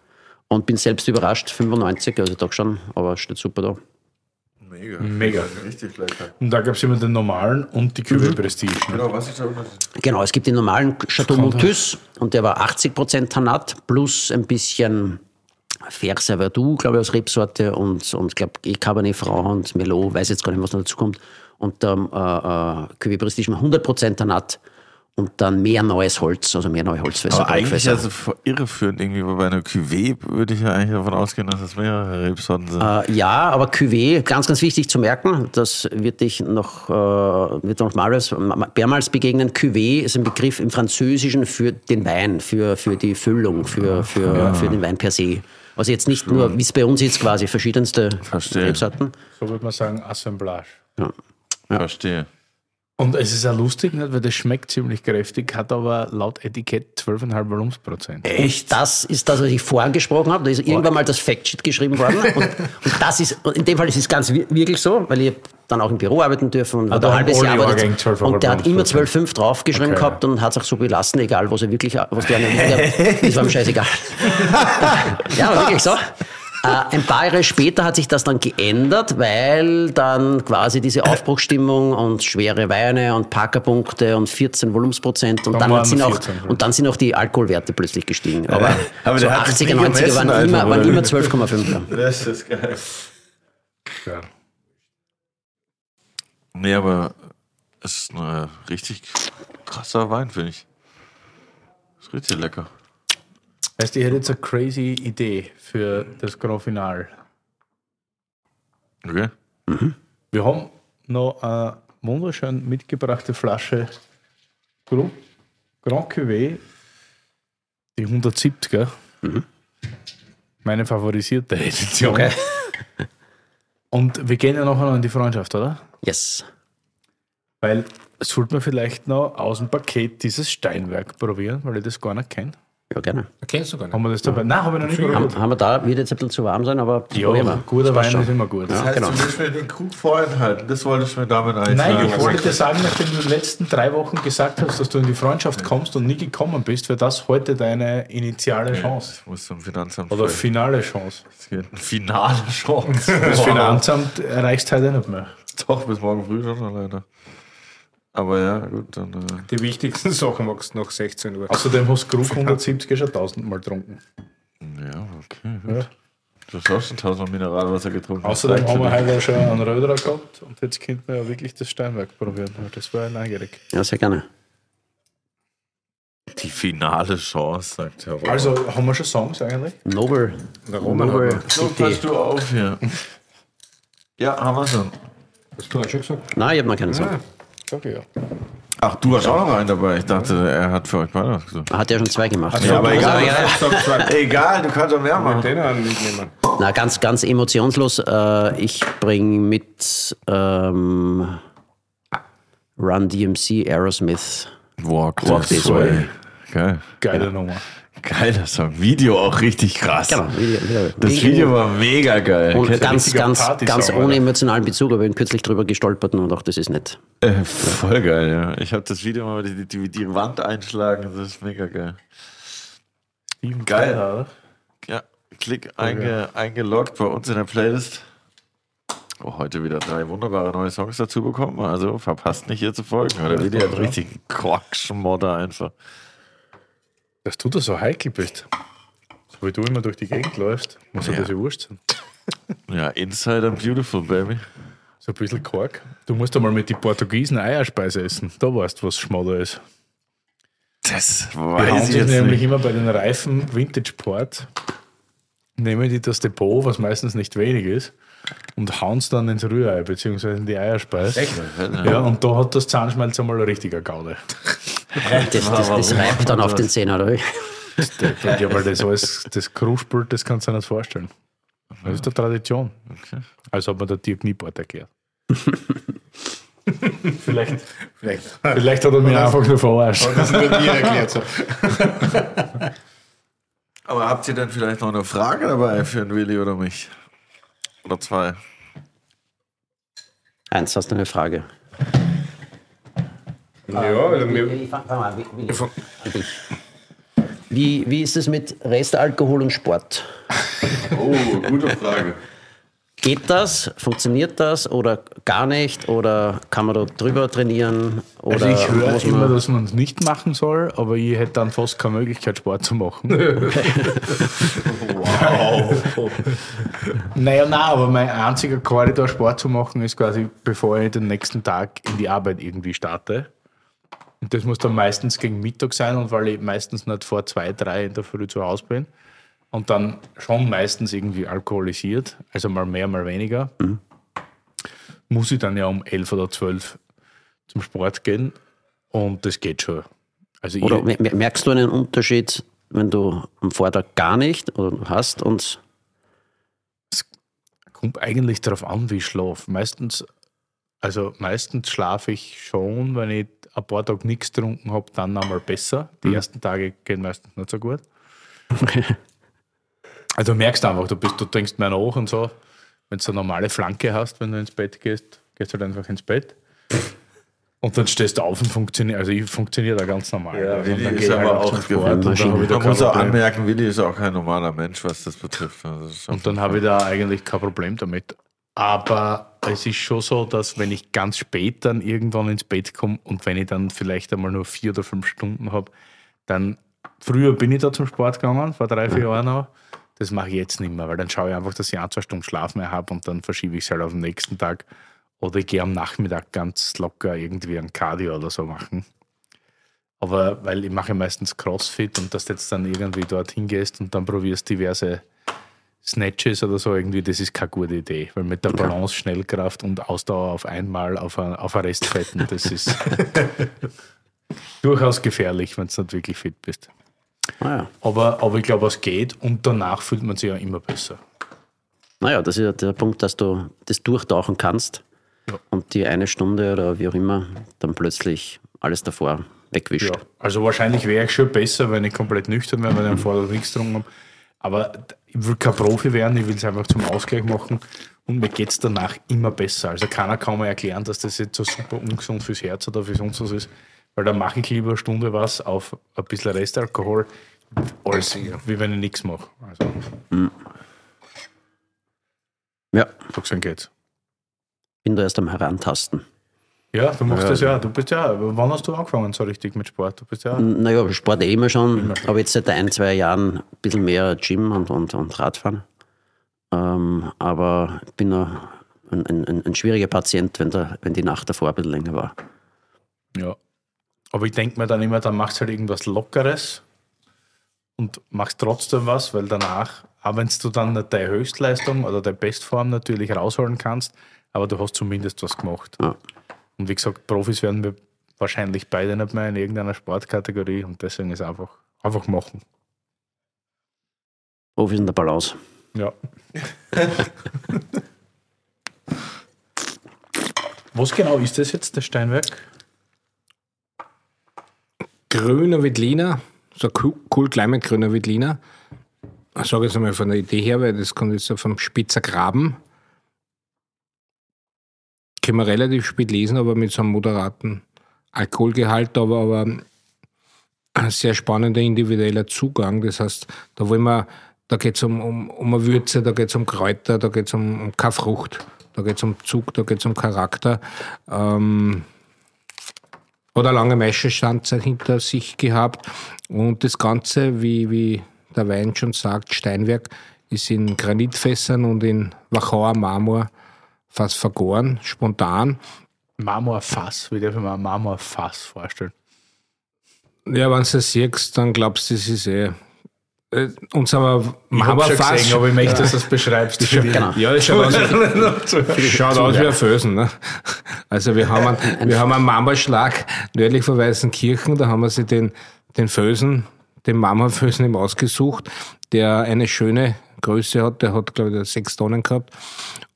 Und bin selbst überrascht, 95, also doch schon, aber steht super da. Mega. Mega. Richtig lecker. Und da gab es immer den normalen und die Cuvée mhm. Prestige. Genau, was ist Genau, es gibt den normalen Chateau Montus und der war 80% Tanat plus ein bisschen Ferser Verdou, glaube ich, aus Rebsorte und, und glaube eh Cabernet Franc und Merlot, weiß jetzt gar nicht, was noch dazu kommt. Und ähm, äh, äh, Cuvée Prestige 100% Tanat und dann mehr neues Holz, also mehr neue Holzfässer. Aber eigentlich also irreführend irgendwie, weil bei einer Cuvée würde ich ja eigentlich davon ausgehen, dass es mehrere Rebsorten sind. Äh, ja, aber Cuvée, ganz, ganz wichtig zu merken, das wird dich noch, äh, wird noch mehrmals, mehrmals begegnen. Cuvée ist ein Begriff im Französischen für den Wein, für, für die Füllung, für, für, ja. für den Wein per se. Also jetzt nicht nur, wie es bei uns jetzt quasi verschiedenste Verstehe. Rebsorten. So würde man sagen, Assemblage. Ja. Ja. Verstehe. Und es ist auch lustig, nicht? weil das schmeckt ziemlich kräftig, hat aber laut Etikett 12,5 Volumensprozent. Echt? Das ist das, was ich vorhin gesprochen habe. Da ist irgendwann mal das Factsheet geschrieben worden. <laughs> Und, und, das ist, in dem Fall ist es ganz wirklich so, weil ich dann auch im Büro arbeiten dürfen und ah, ein halbes Jahr arbeitet. Und der hat immer 12,5 draufgeschrieben okay. gehabt und hat es auch so belassen, egal was er wirklich, was der <laughs> hat. Das war ihm scheißegal. <laughs> ja, aber wirklich so. Äh, ein paar Jahre später hat sich das dann geändert, weil dann quasi diese Aufbruchstimmung und schwere Weine und Parkerpunkte und 14 Volumensprozent und dann, dann sind auch, und dann sind auch die Alkoholwerte plötzlich gestiegen. Aber, aber so 80er, 90er waren immer, waren immer 12,5. Das ist geil. Ja. Nee, aber es ist ein richtig krasser Wein, finde ich. Ist richtig lecker. Weißt du, ich hätte jetzt eine crazy Idee für das Grand Final. Okay. Mhm. Wir haben noch eine wunderschön mitgebrachte Flasche Grand, Cuvée, die 170er. Mhm. Meine favorisierte Edition. Okay. <laughs> Und wir gehen ja nachher noch in die Freundschaft, oder? Yes. Weil sollte man vielleicht noch aus dem Paket dieses Steinwerk probieren, weil ich das gar nicht kenne. Ja, gerne. Kennst du gar nicht? Haben wir das dabei? Nein, habe ich noch nicht. Haben, haben wir da, wird jetzt ein bisschen zu warm sein, aber ja, guter Wein ist immer gut. Das heißt, genau. du willst mir den Krug vorenthalten, das wolltest du mir damit eigentlich Nein, sagen. ich wollte dir sagen, nachdem du in den letzten drei Wochen gesagt hast, dass du in die Freundschaft kommst und nie gekommen bist, wäre das heute deine initiale Chance. Ich muss zum Finanzamt. Oder finale Chance. Es geht eine finale Chance. Das Finanzamt erreichst du heute nicht mehr. Doch, bis morgen früh schon leider. Aber ja, gut, dann. Äh die wichtigsten Sachen machst du nach 16 Uhr. Außerdem hast du Krug 170 schon tausendmal getrunken. Ja, okay. Gut. Ja. Du hast schon tausendmal Mineralwasser getrunken. Außerdem haben wir heute schon einen Röderer gehabt und jetzt könnten wir ja wirklich das Steinwerk probieren. Das wäre neugierig. Ja, sehr gerne. Die finale Chance, sagt Herr Also, haben wir schon Songs eigentlich? Noble. Der Roman Noble. So, passt du auf hier. ja, haben wir schon. Hast du auch schon gesagt? Nein, ich habe noch keinen Song. Ah. Okay, ja. Ach, du hast auch noch einen dabei. Ich dachte, er hat für euch beide was gesagt. Hat ja schon zwei gemacht. Ja, aber egal. egal, du kannst doch mehr machen. Den mitnehmen. Na, ganz, ganz emotionslos. Äh, ich bringe mit ähm, Run DMC Aerosmith Walk, Walk This Way. way. Geil. Geile ja. Nummer. Geiler Song. Video auch richtig krass. Genau, Video, Video. Das Video war mega geil. Und ganz, ganz, ganz ohne emotionalen Bezug, aber ich bin kürzlich drüber gestolpert und dachte, das ist nett. Äh, voll geil, ja. Ich habe das Video mal die, die, die Wand einschlagen, das ist mega geil. Geil. Keller, ja, klick einge, eingeloggt bei uns in der Playlist. Oh, heute wieder drei wunderbare neue Songs dazu bekommen. Also verpasst nicht hier zu folgen. Der Video hat richtig Quatschmodder einfach. Dass du da so heikel bist. So wie du immer durch die Gegend läufst, muss ja das ja wurscht sein. <laughs> Ja, Inside and Beautiful, Baby. So ein bisschen Quark. Du musst einmal mit den Portugiesen Eierspeise essen. Da weißt du, was Schmodder ist. Das weiß ich jetzt nämlich nicht. immer bei den Reifen Vintage Port, nehmen die das Depot, was meistens nicht wenig ist, und hauen es dann ins Rührei, beziehungsweise in die Eierspeise. Echt? Ja, und da hat das Zahnschmelz einmal ein richtiger Gaude. Das, das, das reibt dann auf den Zähnen, oder? wie? Ja, weil das alles, das Kruspelt, das kannst du dir nicht vorstellen. Das ist der Tradition. Als hat man der Dirk Nieport erklärt. <laughs> vielleicht, Vielleicht. vielleicht hat er mich einfach nur verarscht. Das nur dir erklärt. So. <laughs> Aber habt ihr denn vielleicht noch eine Frage dabei für den Willi oder mich? Oder zwei? Eins, hast du eine Frage? Ja, also wir, Ich fang, fang mal, Willi, an. Wie, wie ist es mit Restalkohol und Sport? <laughs> Oh, gute Frage. Geht das? Funktioniert das? Oder gar nicht? Oder kann man da drüber trainieren? Oder Also ich höre muss immer, man, dass man es nicht machen soll, aber ich hätte dann fast keine Möglichkeit, Sport zu machen. <laughs> wow. <laughs> naja, nein, aber mein einziger Korridor, Sport zu machen, ist quasi, bevor ich den nächsten Tag in die Arbeit irgendwie starte. Und das muss dann meistens gegen Mittag sein und weil ich meistens nicht vor zwei, drei in der Früh zu Hause bin. Und dann schon meistens irgendwie alkoholisiert, also mal mehr, mal weniger. Muss ich dann ja um elf oder zwölf zum Sport gehen und das geht schon. Also oder ich, mer- merkst du einen Unterschied, wenn du am Vortag gar nicht oder hast und kommt eigentlich darauf an, wie ich schlafe. Meistens, also meistens schlafe ich schon, wenn ich ein paar Tage nichts getrunken habe, dann einmal besser. Die ersten Tage gehen meistens nicht so gut. <laughs> also du merkst einfach, du, bist, du denkst mehr nach und so. Wenn du eine normale Flanke hast, wenn du ins Bett gehst, gehst du halt einfach ins Bett. Und dann stehst du auf und funktioniert. Also ich funktioniere da ganz normal. Ja, Willi dann ist aber halt auch da Man muss auch anmerken, Willi ist auch kein normaler Mensch, was das betrifft. Das Und dann habe ich da eigentlich kein Problem damit. Aber es ist schon so, dass wenn ich ganz spät dann irgendwann ins Bett komme und wenn ich dann vielleicht einmal nur vier oder fünf Stunden habe, dann früher bin ich da zum Sport gegangen, vor drei, vier Jahren noch. Das mache ich jetzt nicht mehr, weil dann schaue ich einfach, dass ich ein, zwei Stunden Schlaf mehr habe und dann verschiebe ich es halt auf den nächsten Tag. Oder ich gehe am Nachmittag ganz locker irgendwie ein Cardio oder so machen. Aber weil ich mache meistens Crossfit und dass du jetzt dann irgendwie dorthin gehst und dann probierst diverse Snatches oder so irgendwie, das ist keine gute Idee. Weil mit der Balance, Schnellkraft und Ausdauer auf einmal auf ein, auf ein Restfetten, das ist <laughs> durchaus gefährlich, wenn du nicht wirklich fit bist. naja, Aber, aber ich glaube, es geht und danach fühlt man sich ja immer besser. naja, das ist ja der Punkt, dass du das durchtauchen kannst Ja. und die eine Stunde oder wie auch immer dann plötzlich alles davor wegwischt. Ja, also wahrscheinlich wäre ich schon besser, wenn ich komplett nüchtern wäre, wenn ich am <laughs> Vortag nichts getrunken habe. Aber ich will kein Profi werden, ich will es einfach zum Ausgleich machen und mir geht es danach immer besser. Also keiner kann mir erklären, dass das jetzt so super ungesund fürs Herz oder für sonst was ist, weil dann mache ich lieber eine Stunde was auf ein bisschen Restalkohol, als wie wenn ich nichts mache. Also Ja, so gesehen geht's. bin da erst am Herantasten. Ja, du machst das ja. Du bist ja, wann hast du angefangen so richtig mit Sport? Du bist ja. Naja, Sport eh immer schon, aber jetzt seit ein, zwei Jahren ein bisschen mehr Gym und, und, und Radfahren. Ähm, aber ich bin ein, ein, ein, ein schwieriger Patient, wenn, der, wenn die Nacht davor ein bisschen länger war. Ja. Aber ich denke mir dann immer, dann machst du halt irgendwas Lockeres und machst trotzdem was, weil danach, auch wenn du dann nicht deine Höchstleistung oder deine Bestform natürlich rausholen kannst, aber du hast zumindest was gemacht. Ja. Und wie gesagt, Profis werden wir wahrscheinlich beide nicht mehr in irgendeiner Sportkategorie und deswegen ist einfach, einfach machen. Profis in der Balance. Ja. was genau ist das jetzt, das Steinwerk? grüner Wittliner, so cool, cool Climate grüner Wittliner. Ich sage jetzt einmal von der Idee her, weil das kommt jetzt so vom Spitzer Graben. Können wir relativ spät lesen, aber mit so einem moderaten Alkoholgehalt, aber, aber ein sehr spannender individueller Zugang. Das heißt, da wollen wir, da geht es um, um, um eine Würze, da geht es um Kräuter, da geht es um, um keine Frucht, da geht es um Zug, da geht es um Charakter. Ähm, eine lange Meisterstandzeit hinter sich gehabt. Und das Ganze, wie, wie der Wein schon sagt, Steinwerk, ist in Granitfässern und in Wachauer Marmor fast vergoren, spontan. Marmorfass, wie darf ich mir ein Marmorfass vorstellen? Ja, wenn du das siehst, dann glaubst du, das ist eh. Äh, Ich habe schon Marmorfass. gesehen, aber ich möchte, dass du das beschreibst. die- Genau. Ja, das schaut aus, schaut aus wie <laughs> ein Felsen. Ne? Also wir haben einen, wir haben einen Marmorschlag nördlich von Weißenkirchen, da haben wir sich den, den Felsen, den Marmorfelsen eben ausgesucht, der eine schöne Größe hat, der hat, glaube ich, sechs Tonnen gehabt.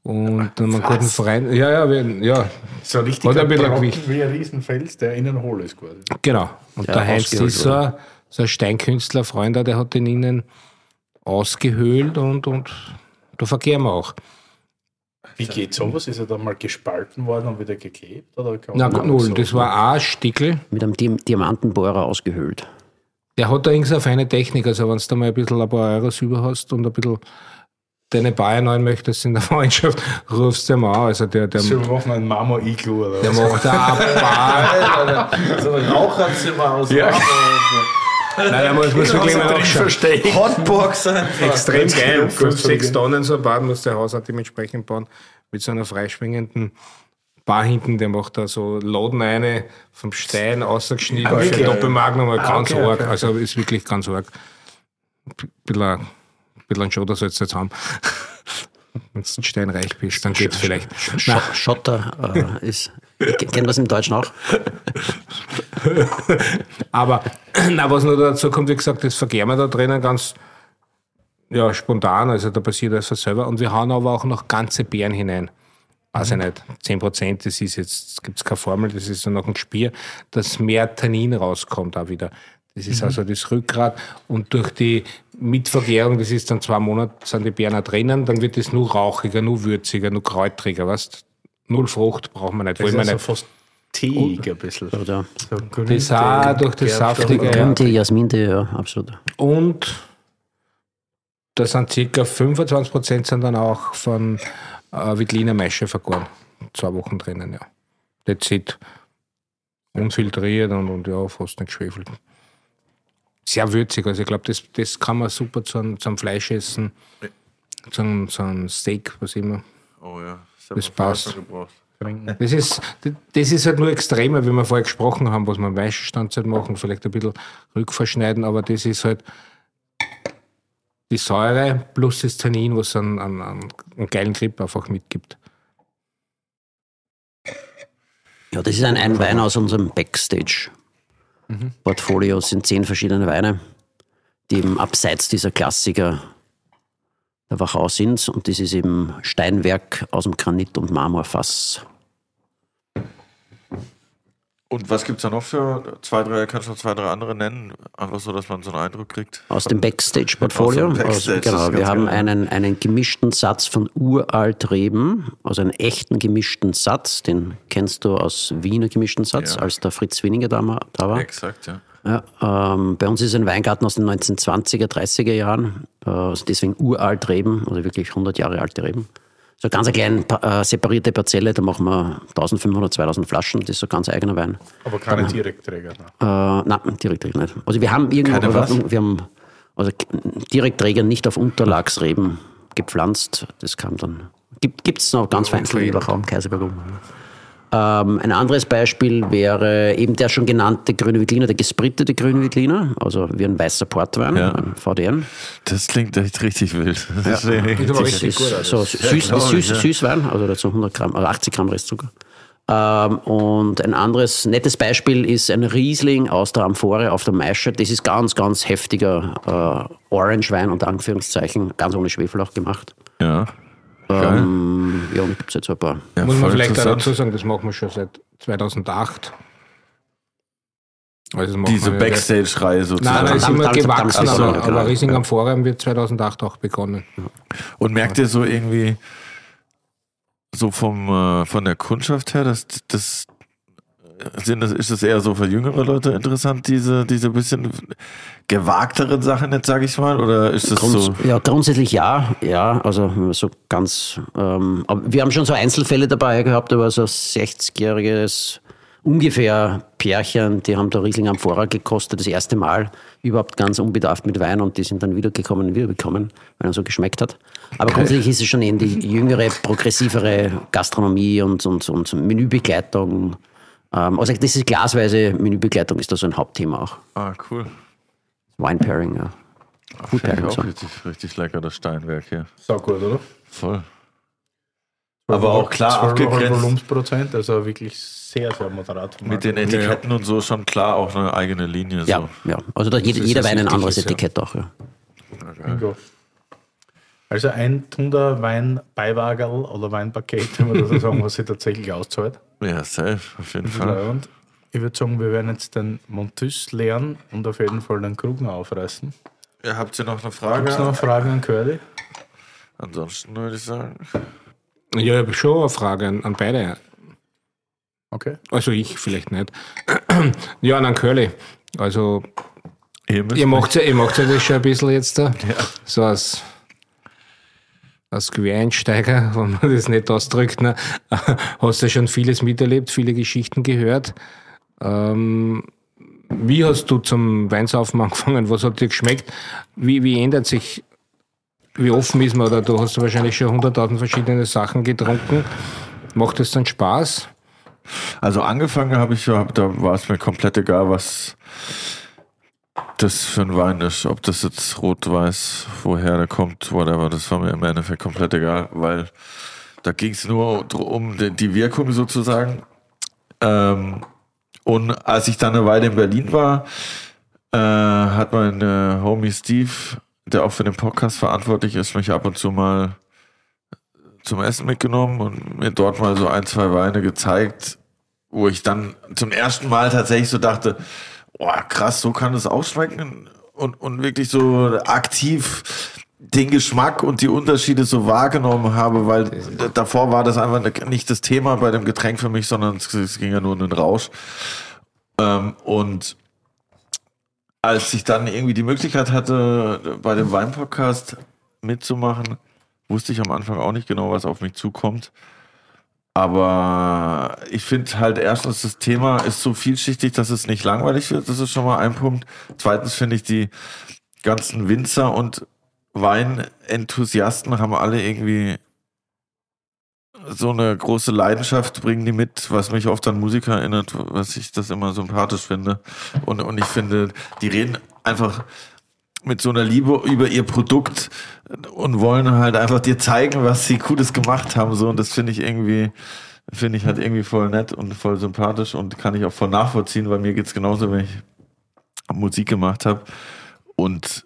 Und dann einen guten Verein. Ja, ja, wir, ja, So richtig Hat ein bisschen wie ein Riesenfels, der innen hohl ist quasi. genau. Und Ja, der Heinz ist so ein, so ein Steinkünstler, Freund, der hat den innen ausgehöhlt und, und da verkehren wir auch. Wie geht sowas? Ist er dann mal gespalten worden und wieder geklebt? Oder Na, man null, so- das war ein Stickel. Mit einem Di Diamantenbohrer ausgehöhlt. Der hat da irgendwie eine feine Technik, also wenn du da mal ein bisschen ein paar Euros über hast und ein bisschen deine Bayern neuen möchtest in der <laughs> Freundschaft, rufst du ihm an. Also der, der, So, wir machen einen Marmor-Iglu oder der was? macht da <laughs> ein paar. So ein Raucherzimmer aus Ja. Nein, der muss, muss wirklich mal nachschauen. verstehen. Hotbox einfach. Extrem geil. genug, 5, 6 Entschuldigung. Tonnen so ein Bad muss der Haus auch dementsprechend bauen. Mit so einer freischwingenden Bar hinten, der macht da so Loden eine vom Stein ausgeschnitten Ah, wirklich? Doppelmagnum, Ah, ganz okay, arg. okay. Also ist wirklich ganz arg. Ein bisschen, bisschen ein Schotter sollst du jetzt haben. <laughs> Wenn du steinreich bist, dann geht's vielleicht. Sch Schotter äh, ist. Ich kenne das im Deutschen auch. <laughs> Aber <clears throat> na, was noch dazu kommt, wie gesagt, das vergehren wir da drinnen ganz ja, spontan, also da passiert alles selber. Und wir hauen aber auch noch ganze Beeren hinein. Weiß ich nicht, 10 Prozent, das ist jetzt, gibt es keine Formel, das ist so noch ein Gespiel, dass mehr Tannin rauskommt auch wieder. Das ist also das Rückgrat und durch die Mitvergärung, das ist dann zwei Monate, sind die Beeren drinnen, dann wird es nur rauchiger, nur würziger, nur kräutriger, weißt Null Frucht brauchen wir nicht. Das ist also nicht. fast teig ein bisschen. Oder So Das auch durch das Saftige. Grüntee, Jasmintee, ja, absolut. Und da sind circa 25 Prozent sind dann auch von äh, Wittliner Maische vergoren. Zwei Wochen drinnen, ja. That's it. Unfiltriert und, und ja, fast nicht geschwefelt. Sehr würzig, also ich glaube, das, das kann man super zum, zum Fleisch essen, zum, zum Steak, was immer. Oh ja. Das passt. Gebraucht. Das ist, das ist halt nur extremer, wie wir vorher gesprochen haben, was wir im Weißstandzeit machen, vielleicht ein bisschen rückverschneiden, aber das ist halt die Säure plus das Tannin, was einen, einen, einen geilen Grip einfach mitgibt. Ja, das ist ein, ein Wein aus unserem Backstage-Portfolio. Es sind zehn verschiedene Weine, die eben abseits dieser Klassiker der Wachau sind. Und das ist eben Steinwerk aus dem Granit- und Marmorfass. Und was gibt es da noch für zwei, drei, kannst du noch zwei, drei andere nennen? Einfach so, dass man so einen Eindruck kriegt. Aus dem Backstage-Portfolio. Aus dem Backstage, Also, genau, das ist wir haben geil. einen, einen gemischten Satz von Uraltreben, also einen echten gemischten Satz. Den kennst du aus Wiener gemischten Satz, Ja. als der Fritz Winiger da, da war. Exakt, ja. Ja, ähm, bei uns ist ein Weingarten aus den 1920er, 30er Jahren, äh, also deswegen uralt Reben, also wirklich 100 Jahre alte Reben. So eine ganz kleine äh, separierte Parzelle, da machen wir 1500, 2000 Flaschen, das ist so ein ganz eigener Wein. Aber keine Direktträger. Ne? Äh, nein, Direktträger nicht. Also wir haben irgendwo, Keine was? wir haben also Direktträger nicht auf Unterlagsreben gepflanzt, das kam dann, gibt es noch ganz vereinzelt in Wachau, Kaiserberg um. Ähm, ein anderes Beispiel wäre eben der schon genannte grüne Veltliner, der gesprittete grüne Veltliner, also wie ein weißer Portwein, Ja. ein VDN. Das klingt echt richtig wild. Das ist richtig aber Das richtig ist gut. so Also. süß, ich, süß, ja. Süßwein, also dazu 100 Gramm, also 80 Gramm Restzucker. Ähm, und ein anderes nettes Beispiel ist ein Riesling aus der Amphore auf der Maische. Das ist ganz, ganz heftiger äh, Orange-Wein unter Anführungszeichen, ganz ohne Schwefel auch gemacht. Ja. Ähm, ja, und gibt es jetzt so ein paar. ja Muss man vielleicht dazu sagen, das machen wir schon seit 2008. Also Diese Backstage-Reihe sozusagen. Nein, nein, ist immer gewachsen, verdammt, aber, aber genau. Riesling am Forum wird 2008 auch begonnen. Und merkt ihr so irgendwie, so vom, äh, von der Kundschaft her, dass das, sind das, ist das eher so für jüngere Leute interessant, diese, diese bisschen gewagteren Sachen jetzt, sage ich mal? Oder ist das Grunds so? Ja, grundsätzlich ja, ja, also so ganz, ähm, aber wir haben schon so Einzelfälle dabei gehabt, aber so ein 60-jähriges ungefähr Pärchen, die haben da Riesling am Vorrat gekostet, das erste Mal überhaupt ganz unbedarft mit Wein und die sind dann wiedergekommen und wiedergekommen, weil er so geschmeckt hat. Aber grundsätzlich ist es schon in die jüngere, progressivere Gastronomie und, und, und Menübegleitung. Ähm, also diese glasweise Menübegleitung ist da so ein Hauptthema auch. Ah, cool. Wine Pairing, ja. Food Finde ich Pairing, auch so. richtig, richtig lecker, das Steinwerk hier. So gut, oder? Voll. Aber auch klar 12,5 abgegrenzt. Volumensprozent, also wirklich sehr, sehr moderat. Mit den. Etiketten und so schon klar auch eine eigene Linie. Ja, ja. Also da jeder, ist jeder das Wein ein anderes ja. Etikett auch, ja. Bingo. Also ein Tunder Weinbeiwagerl oder Weinpaket, wenn man das so sagen, was sich tatsächlich auszahlt. Ja, safe, auf jeden Fall. Und ich würde sagen, wir werden jetzt den Montus leeren und auf jeden Fall den Krugner aufreißen. Ja, habt ihr noch eine Gibt Frage? es noch Fragen an Curly? Ansonsten würde ich sagen. Ja, ich habe schon eine Frage an, an beide. Okay. Also ich vielleicht nicht. <clears throat> ja, an Curly. Also Ihr ihr macht ja, ihr macht ja das schon ein bisschen jetzt da. So als, als Quereinsteiger, <laughs> wenn man das nicht ausdrückt. Ne? <laughs> Hast du schon vieles miterlebt, viele Geschichten gehört. Ähm, wie hast du zum Weinsaufen angefangen? Was hat dir geschmeckt? Wie, wie ändert sich, wie offen ist man? Oder du hast wahrscheinlich schon hunderttausend verschiedene Sachen getrunken. Macht es dann Spaß? Also angefangen habe ich, ja, da war es mir komplett egal, was das für ein Wein ist. Ob das jetzt rot, weiß, woher der kommt, whatever. Das war mir im Endeffekt komplett egal, weil da ging es nur um die, die Wirkung sozusagen. Ähm, und als ich dann eine Weile in Berlin war, äh, hat mein äh, Homie Steve, der auch für den Podcast verantwortlich ist, mich ab und zu mal zum Essen mitgenommen und mir dort mal so ein, zwei Weine gezeigt, wo ich dann zum ersten Mal tatsächlich so dachte, oh, krass, so kann es ausschmecken und, und wirklich so aktiv den Geschmack und die Unterschiede so wahrgenommen habe, weil davor war das einfach nicht das Thema bei dem Getränk für mich, sondern es, es ging ja nur um den Rausch. Ähm, und als ich dann irgendwie die Möglichkeit hatte, bei dem Weinpodcast mitzumachen, wusste ich am Anfang auch nicht genau, was auf mich zukommt. Aber ich finde halt erstens, das Thema ist so vielschichtig, dass es nicht langweilig wird. Das ist schon mal ein Punkt. Zweitens finde ich, die ganzen Winzer und Weinenthusiasten haben alle irgendwie so eine große Leidenschaft, bringen die mit, was mich oft an Musiker erinnert, was ich das immer sympathisch finde. Und, und ich finde, die reden einfach mit so einer Liebe über ihr Produkt und wollen halt einfach dir zeigen, was sie Cooles gemacht haben. So, und das finde ich irgendwie, finde ich halt irgendwie voll nett und voll sympathisch und kann ich auch voll nachvollziehen, weil mir geht's genauso, wenn ich Musik gemacht habe. Und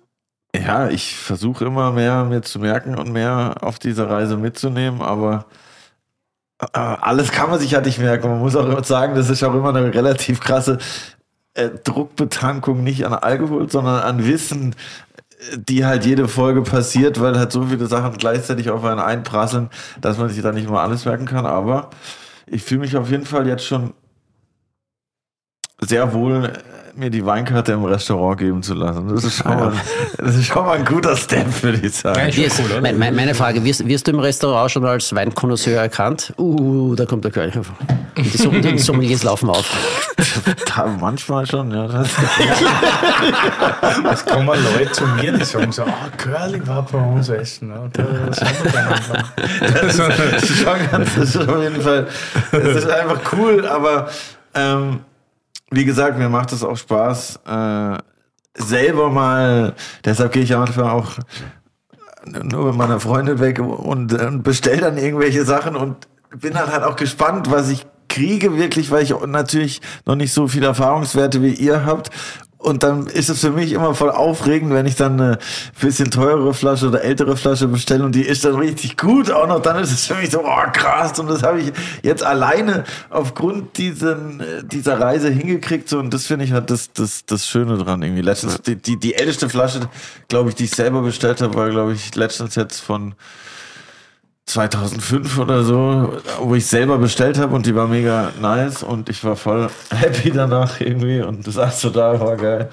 ja, ich versuche immer mehr mir zu merken und mehr auf dieser Reise mitzunehmen, aber äh, alles kann man sich halt nicht merken. Man muss auch sagen, das ist auch immer eine relativ krasse äh, Druckbetankung nicht an Alkohol, sondern an Wissen, die halt jede Folge passiert, weil halt so viele Sachen gleichzeitig auf einen einprasseln, dass man sich da nicht mal alles merken kann. Aber ich fühle mich auf jeden Fall jetzt schon sehr wohl, äh, mir die Weinkarte im Restaurant geben zu lassen. Das ist schon, mal, das ist schon mal ein guter Step, würde ich sagen. Wie ist, mein, mein, meine Frage, wirst, wirst du im Restaurant schon als Weinkonnoisseur erkannt? Uh, da kommt der König. Die, Som die Sommeliers laufen auf. <laughs> Da, manchmal schon, ja. Das, <laughs> <laughs> Es kommen Leute zu mir, die sagen so, ah, Curly war bei uns essen. ne? Und da sind wir dann einfach. das ist schon ganz, das ist auf jeden Fall, das ist einfach cool, aber ähm, wie gesagt, mir macht es auch Spaß, äh, selber mal, deshalb gehe ich Anfang auch nur mit meiner Freundin weg und, und bestell dann irgendwelche Sachen und bin dann halt auch gespannt, was ich kriege wirklich, weil ich natürlich noch nicht so viele Erfahrungswerte wie ihr habt. Und dann ist es für mich immer voll aufregend, wenn ich dann eine bisschen teurere Flasche oder ältere Flasche bestelle und die ist dann richtig gut auch noch. Dann ist es für mich so, oh krass. Und das habe ich jetzt alleine aufgrund diesen, äh, dieser Reise hingekriegt. So, und das finde ich halt das, das, das Schöne dran irgendwie. Letztens, die, die, die älteste Flasche, glaube ich, die ich selber bestellt habe, war, glaube ich, letztens jetzt von 2005 oder so, wo ich selber bestellt habe und die war mega nice und ich war voll <laughs> happy danach irgendwie und du sagst so da, war geil.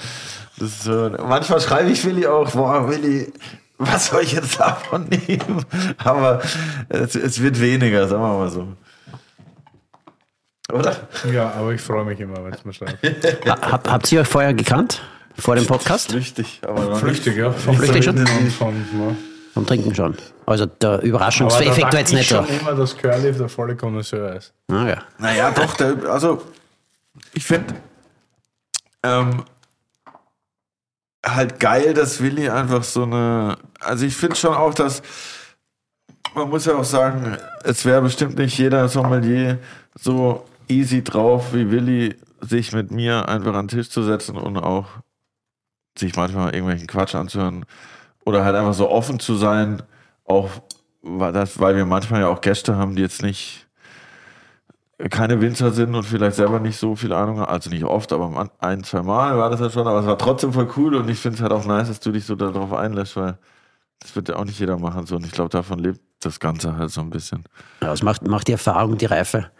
Das ist so, manchmal schreibe ich Willi auch, boah, Willi, was soll ich jetzt davon nehmen? <laughs> Aber es, es wird weniger, sagen wir mal so. oder? Ja, aber ich freue mich immer, wenn es mir schreibt. <laughs> Hab, habt ihr euch vorher gekannt? Vor dem Podcast? Flüchtig, aber noch Flüchtig, ja. Flüchtig schon? Von, von, Vom Trinken schon. Also der Aber da Überraschungseffekt war jetzt ich nicht da. schon immer, dass Curly der volle Connoisseur ist. Ah, ja. Naja, doch, der, also ich finde ähm, halt geil, dass Willi einfach so eine. Also ich finde schon auch, dass man muss ja auch sagen, es wäre bestimmt nicht jeder Sommelier so easy drauf wie Willi, sich mit mir einfach an den Tisch zu setzen und auch sich manchmal irgendwelchen Quatsch anzuhören oder halt einfach so offen zu sein, auch weil, wir manchmal ja auch Gäste haben, die jetzt nicht keine Winzer sind und vielleicht selber nicht so viel Ahnung haben, also nicht oft, aber ein, zwei Mal war das ja schon, aber es war trotzdem voll cool und ich finde es halt auch nice, dass du dich so darauf einlässt, weil das wird ja auch nicht jeder machen so und ich glaube, davon lebt das Ganze halt so ein bisschen. Ja, Das macht, macht die Erfahrung, die Reife.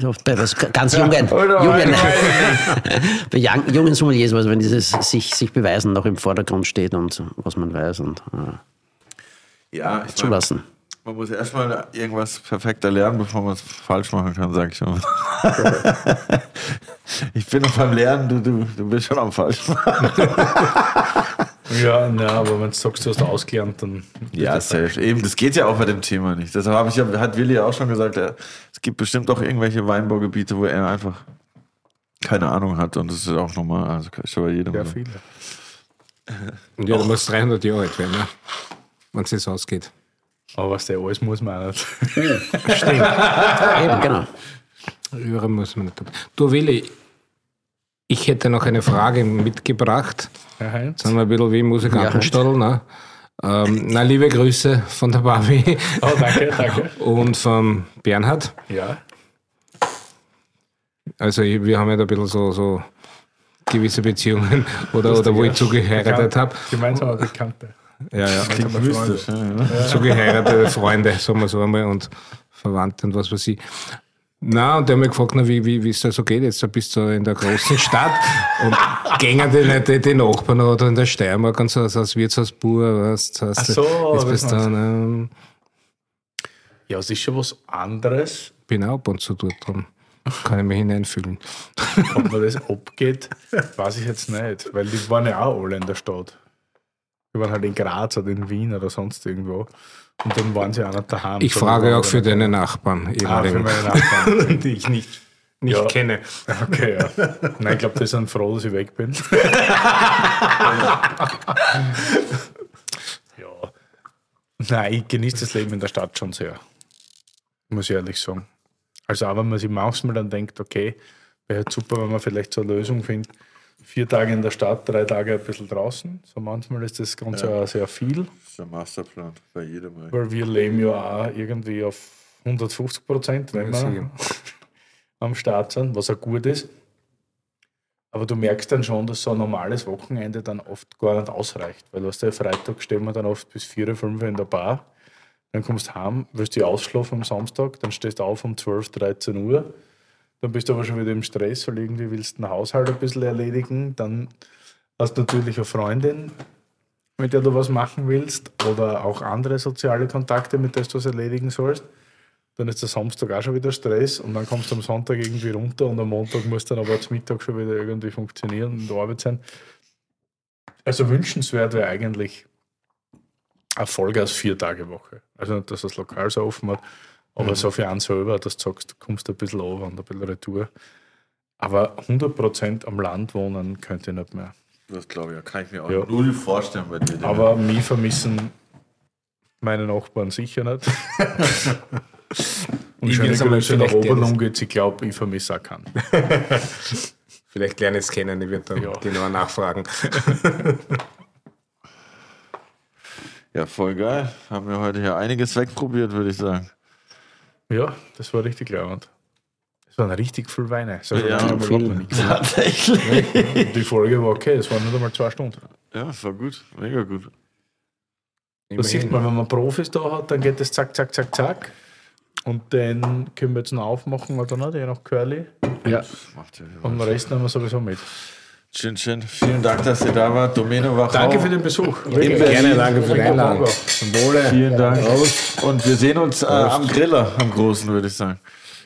So, bei was ganz jungen, Oder jungen, <laughs> bei jungen Sommeliers, also wenn dieses sich, sich beweisen noch im Vordergrund steht und was man weiß und äh, Ja, zulassen. man muss erstmal irgendwas perfekter lernen, bevor man es falsch machen kann, sag ich schon. <laughs> ich bin noch beim Lernen, du, du, du bist schon am falschen. <laughs> Ja, na, aber wenn du sagst, du hast ausgelernt, dann. Ja, safe. Eben, das geht ja auch bei dem Thema nicht. Deshalb habe ich ja, hat Willi ja auch schon gesagt, es gibt bestimmt auch irgendwelche Weinbaugebiete, wo er einfach keine Ahnung hat und das ist auch normal. Also ist schon bei jedem. Ja, so. viele. Ja, du musst 300 Jahre alt werden, ne? wenn es jetzt ausgeht. Aber was der alles muss man auch nicht. <laughs> Eben, genau. Hören muss man nicht. Du Willi, ich hätte noch eine Frage mitgebracht. Herr Heinz? Sind wir ein bisschen wie Musikantenstadel, ne? Ähm, na, liebe Grüße von der Barbie Oh, danke, danke. <laughs> und vom Bernhard. Ja. Also ich- wir haben ja da ein bisschen so, so gewisse Beziehungen <laughs> oder, oder wo ich zugeheiratet habe. Gemeinsame Bekannte. Ja, ja. Klingt mystisch. Ja, ja. Zugeheiratete Freunde, sagen wir so einmal, und Verwandte und was weiß ich. Na, und der hat mich gefragt, na, wie, wie, wie es da so geht. Jetzt bist du in der großen <laughs> Stadt und gängen die, nicht die, die Nachbarn oder in der Steiermark und so, also als Wirtshausbauer, weißt du. Ach so, Jetzt bist du dann, Ja, es ist schon was anderes, bin auch ab und zu dort drum. Kann ich mich hineinfühlen. ob man das abgeht, weiß ich jetzt nicht, weil die waren ja auch alle in der Stadt. Die waren halt in Graz oder in Wien oder sonst irgendwo. Und dann waren sie auch nicht daheim. Ich frage auch für deine Nachbarn, Ah, für meine Nachbarn. <laughs> die ich nicht, nicht Ja. kenne. Okay, ja. Nein, ich glaube, die sind froh, dass ich weg bin. <laughs> ja. Nein, ich genieße das Leben in der Stadt schon sehr. Muss ich ehrlich sagen. Also auch wenn man sich manchmal dann denkt, okay, wäre halt super, wenn man vielleicht so eine Lösung findet. Vier Tage in der Stadt, drei Tage ein bisschen draußen. So manchmal ist das Ganze auch sehr viel, Das ist der Masterplan bei jedem. weil wir leben ja auch irgendwie auf 150 Prozent, wenn Ja, wir <laughs> am Start sind, was auch gut ist. Aber du merkst dann schon, dass so ein normales Wochenende dann oft gar nicht ausreicht. Weil du hast ja Freitag stehen wir dann oft bis 4, 5 in der Bar. Dann kommst du heim, willst dich ausschlafen am Samstag, dann stehst du auf um 12, 13 Uhr. Dann bist du aber schon wieder im Stress, weil irgendwie willst du den Haushalt ein bisschen erledigen. Dann hast du natürlich eine Freundin, mit der du was machen willst. Oder auch andere soziale Kontakte, mit denen du es erledigen sollst. Dann ist der Samstag auch schon wieder Stress und dann kommst du am Sonntag irgendwie runter und am Montag muss dann aber zum Mittag schon wieder irgendwie funktionieren und in der Arbeit sein. Also wünschenswert wäre eigentlich eine Folge aus vier Tage Woche. Also dass das Lokal so offen hat, aber so für einen selber, dass du sagst, du kommst ein bisschen runter und ein bisschen retour. Aber 100% am Land wohnen könnte ich nicht mehr. Das glaube ich, kann ich mir auch Ja. null vorstellen bei dir. Aber mich vermissen meine Nachbarn sicher nicht. <laughs> Und Ich schöne Grüße nach gerne- geht's. Ich glaube, ich vermisse auch keinen. <laughs> Vielleicht lerne ich es kennen, ich werde dann Ja. genauer nachfragen. <laughs> ja, voll geil. Haben wir heute hier einiges wegprobiert, würde ich sagen. Ja, das war richtig leibend. Das waren richtig viel Weine. So Ja, viel. <laughs> Tatsächlich. Und Die Folge war okay, es waren nicht einmal zwei Stunden. Ja, das war gut. Mega gut. Das sieht man, wenn man Profis da hat, dann geht es zack, zack, zack, zack. Und dann können wir jetzt noch aufmachen oder nicht, je nach Curly. Ja. Macht ja Und den Rest nehmen wir sowieso mit. Schön, schön. Vielen Dank, dass ihr da wart. Domäne Wachau. Danke für den Besuch. Gerne, danke für die Einladung. Vielen Dank. Und wir sehen uns äh, am Griller, am Großen, würde ich sagen.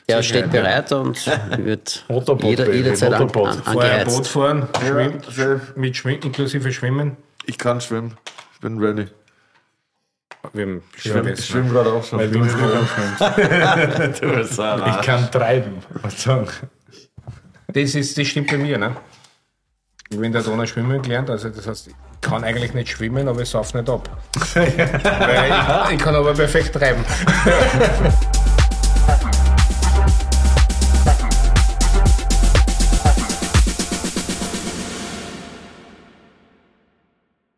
Er steht bereit und wird Motorboot, jeder, jederzeit an, Motorboot. an, Vorher Boot fahren, schwimmen, safe. mit Schwimmen, inklusive Schwimmen. Ich kann schwimmen. Ich bin ready. Wir haben Ich schwimme Schwimmen. schwimm gerade auch schon. Weil wir- <laughs> du bist Ich kann treiben. Das, ist, das stimmt bei mir, ne? Ich bin in der Donau schwimmen gelernt, also das heißt, ich kann eigentlich nicht schwimmen, aber ich sauf nicht ab. <laughs> Ich, ich kann aber perfekt treiben. <laughs>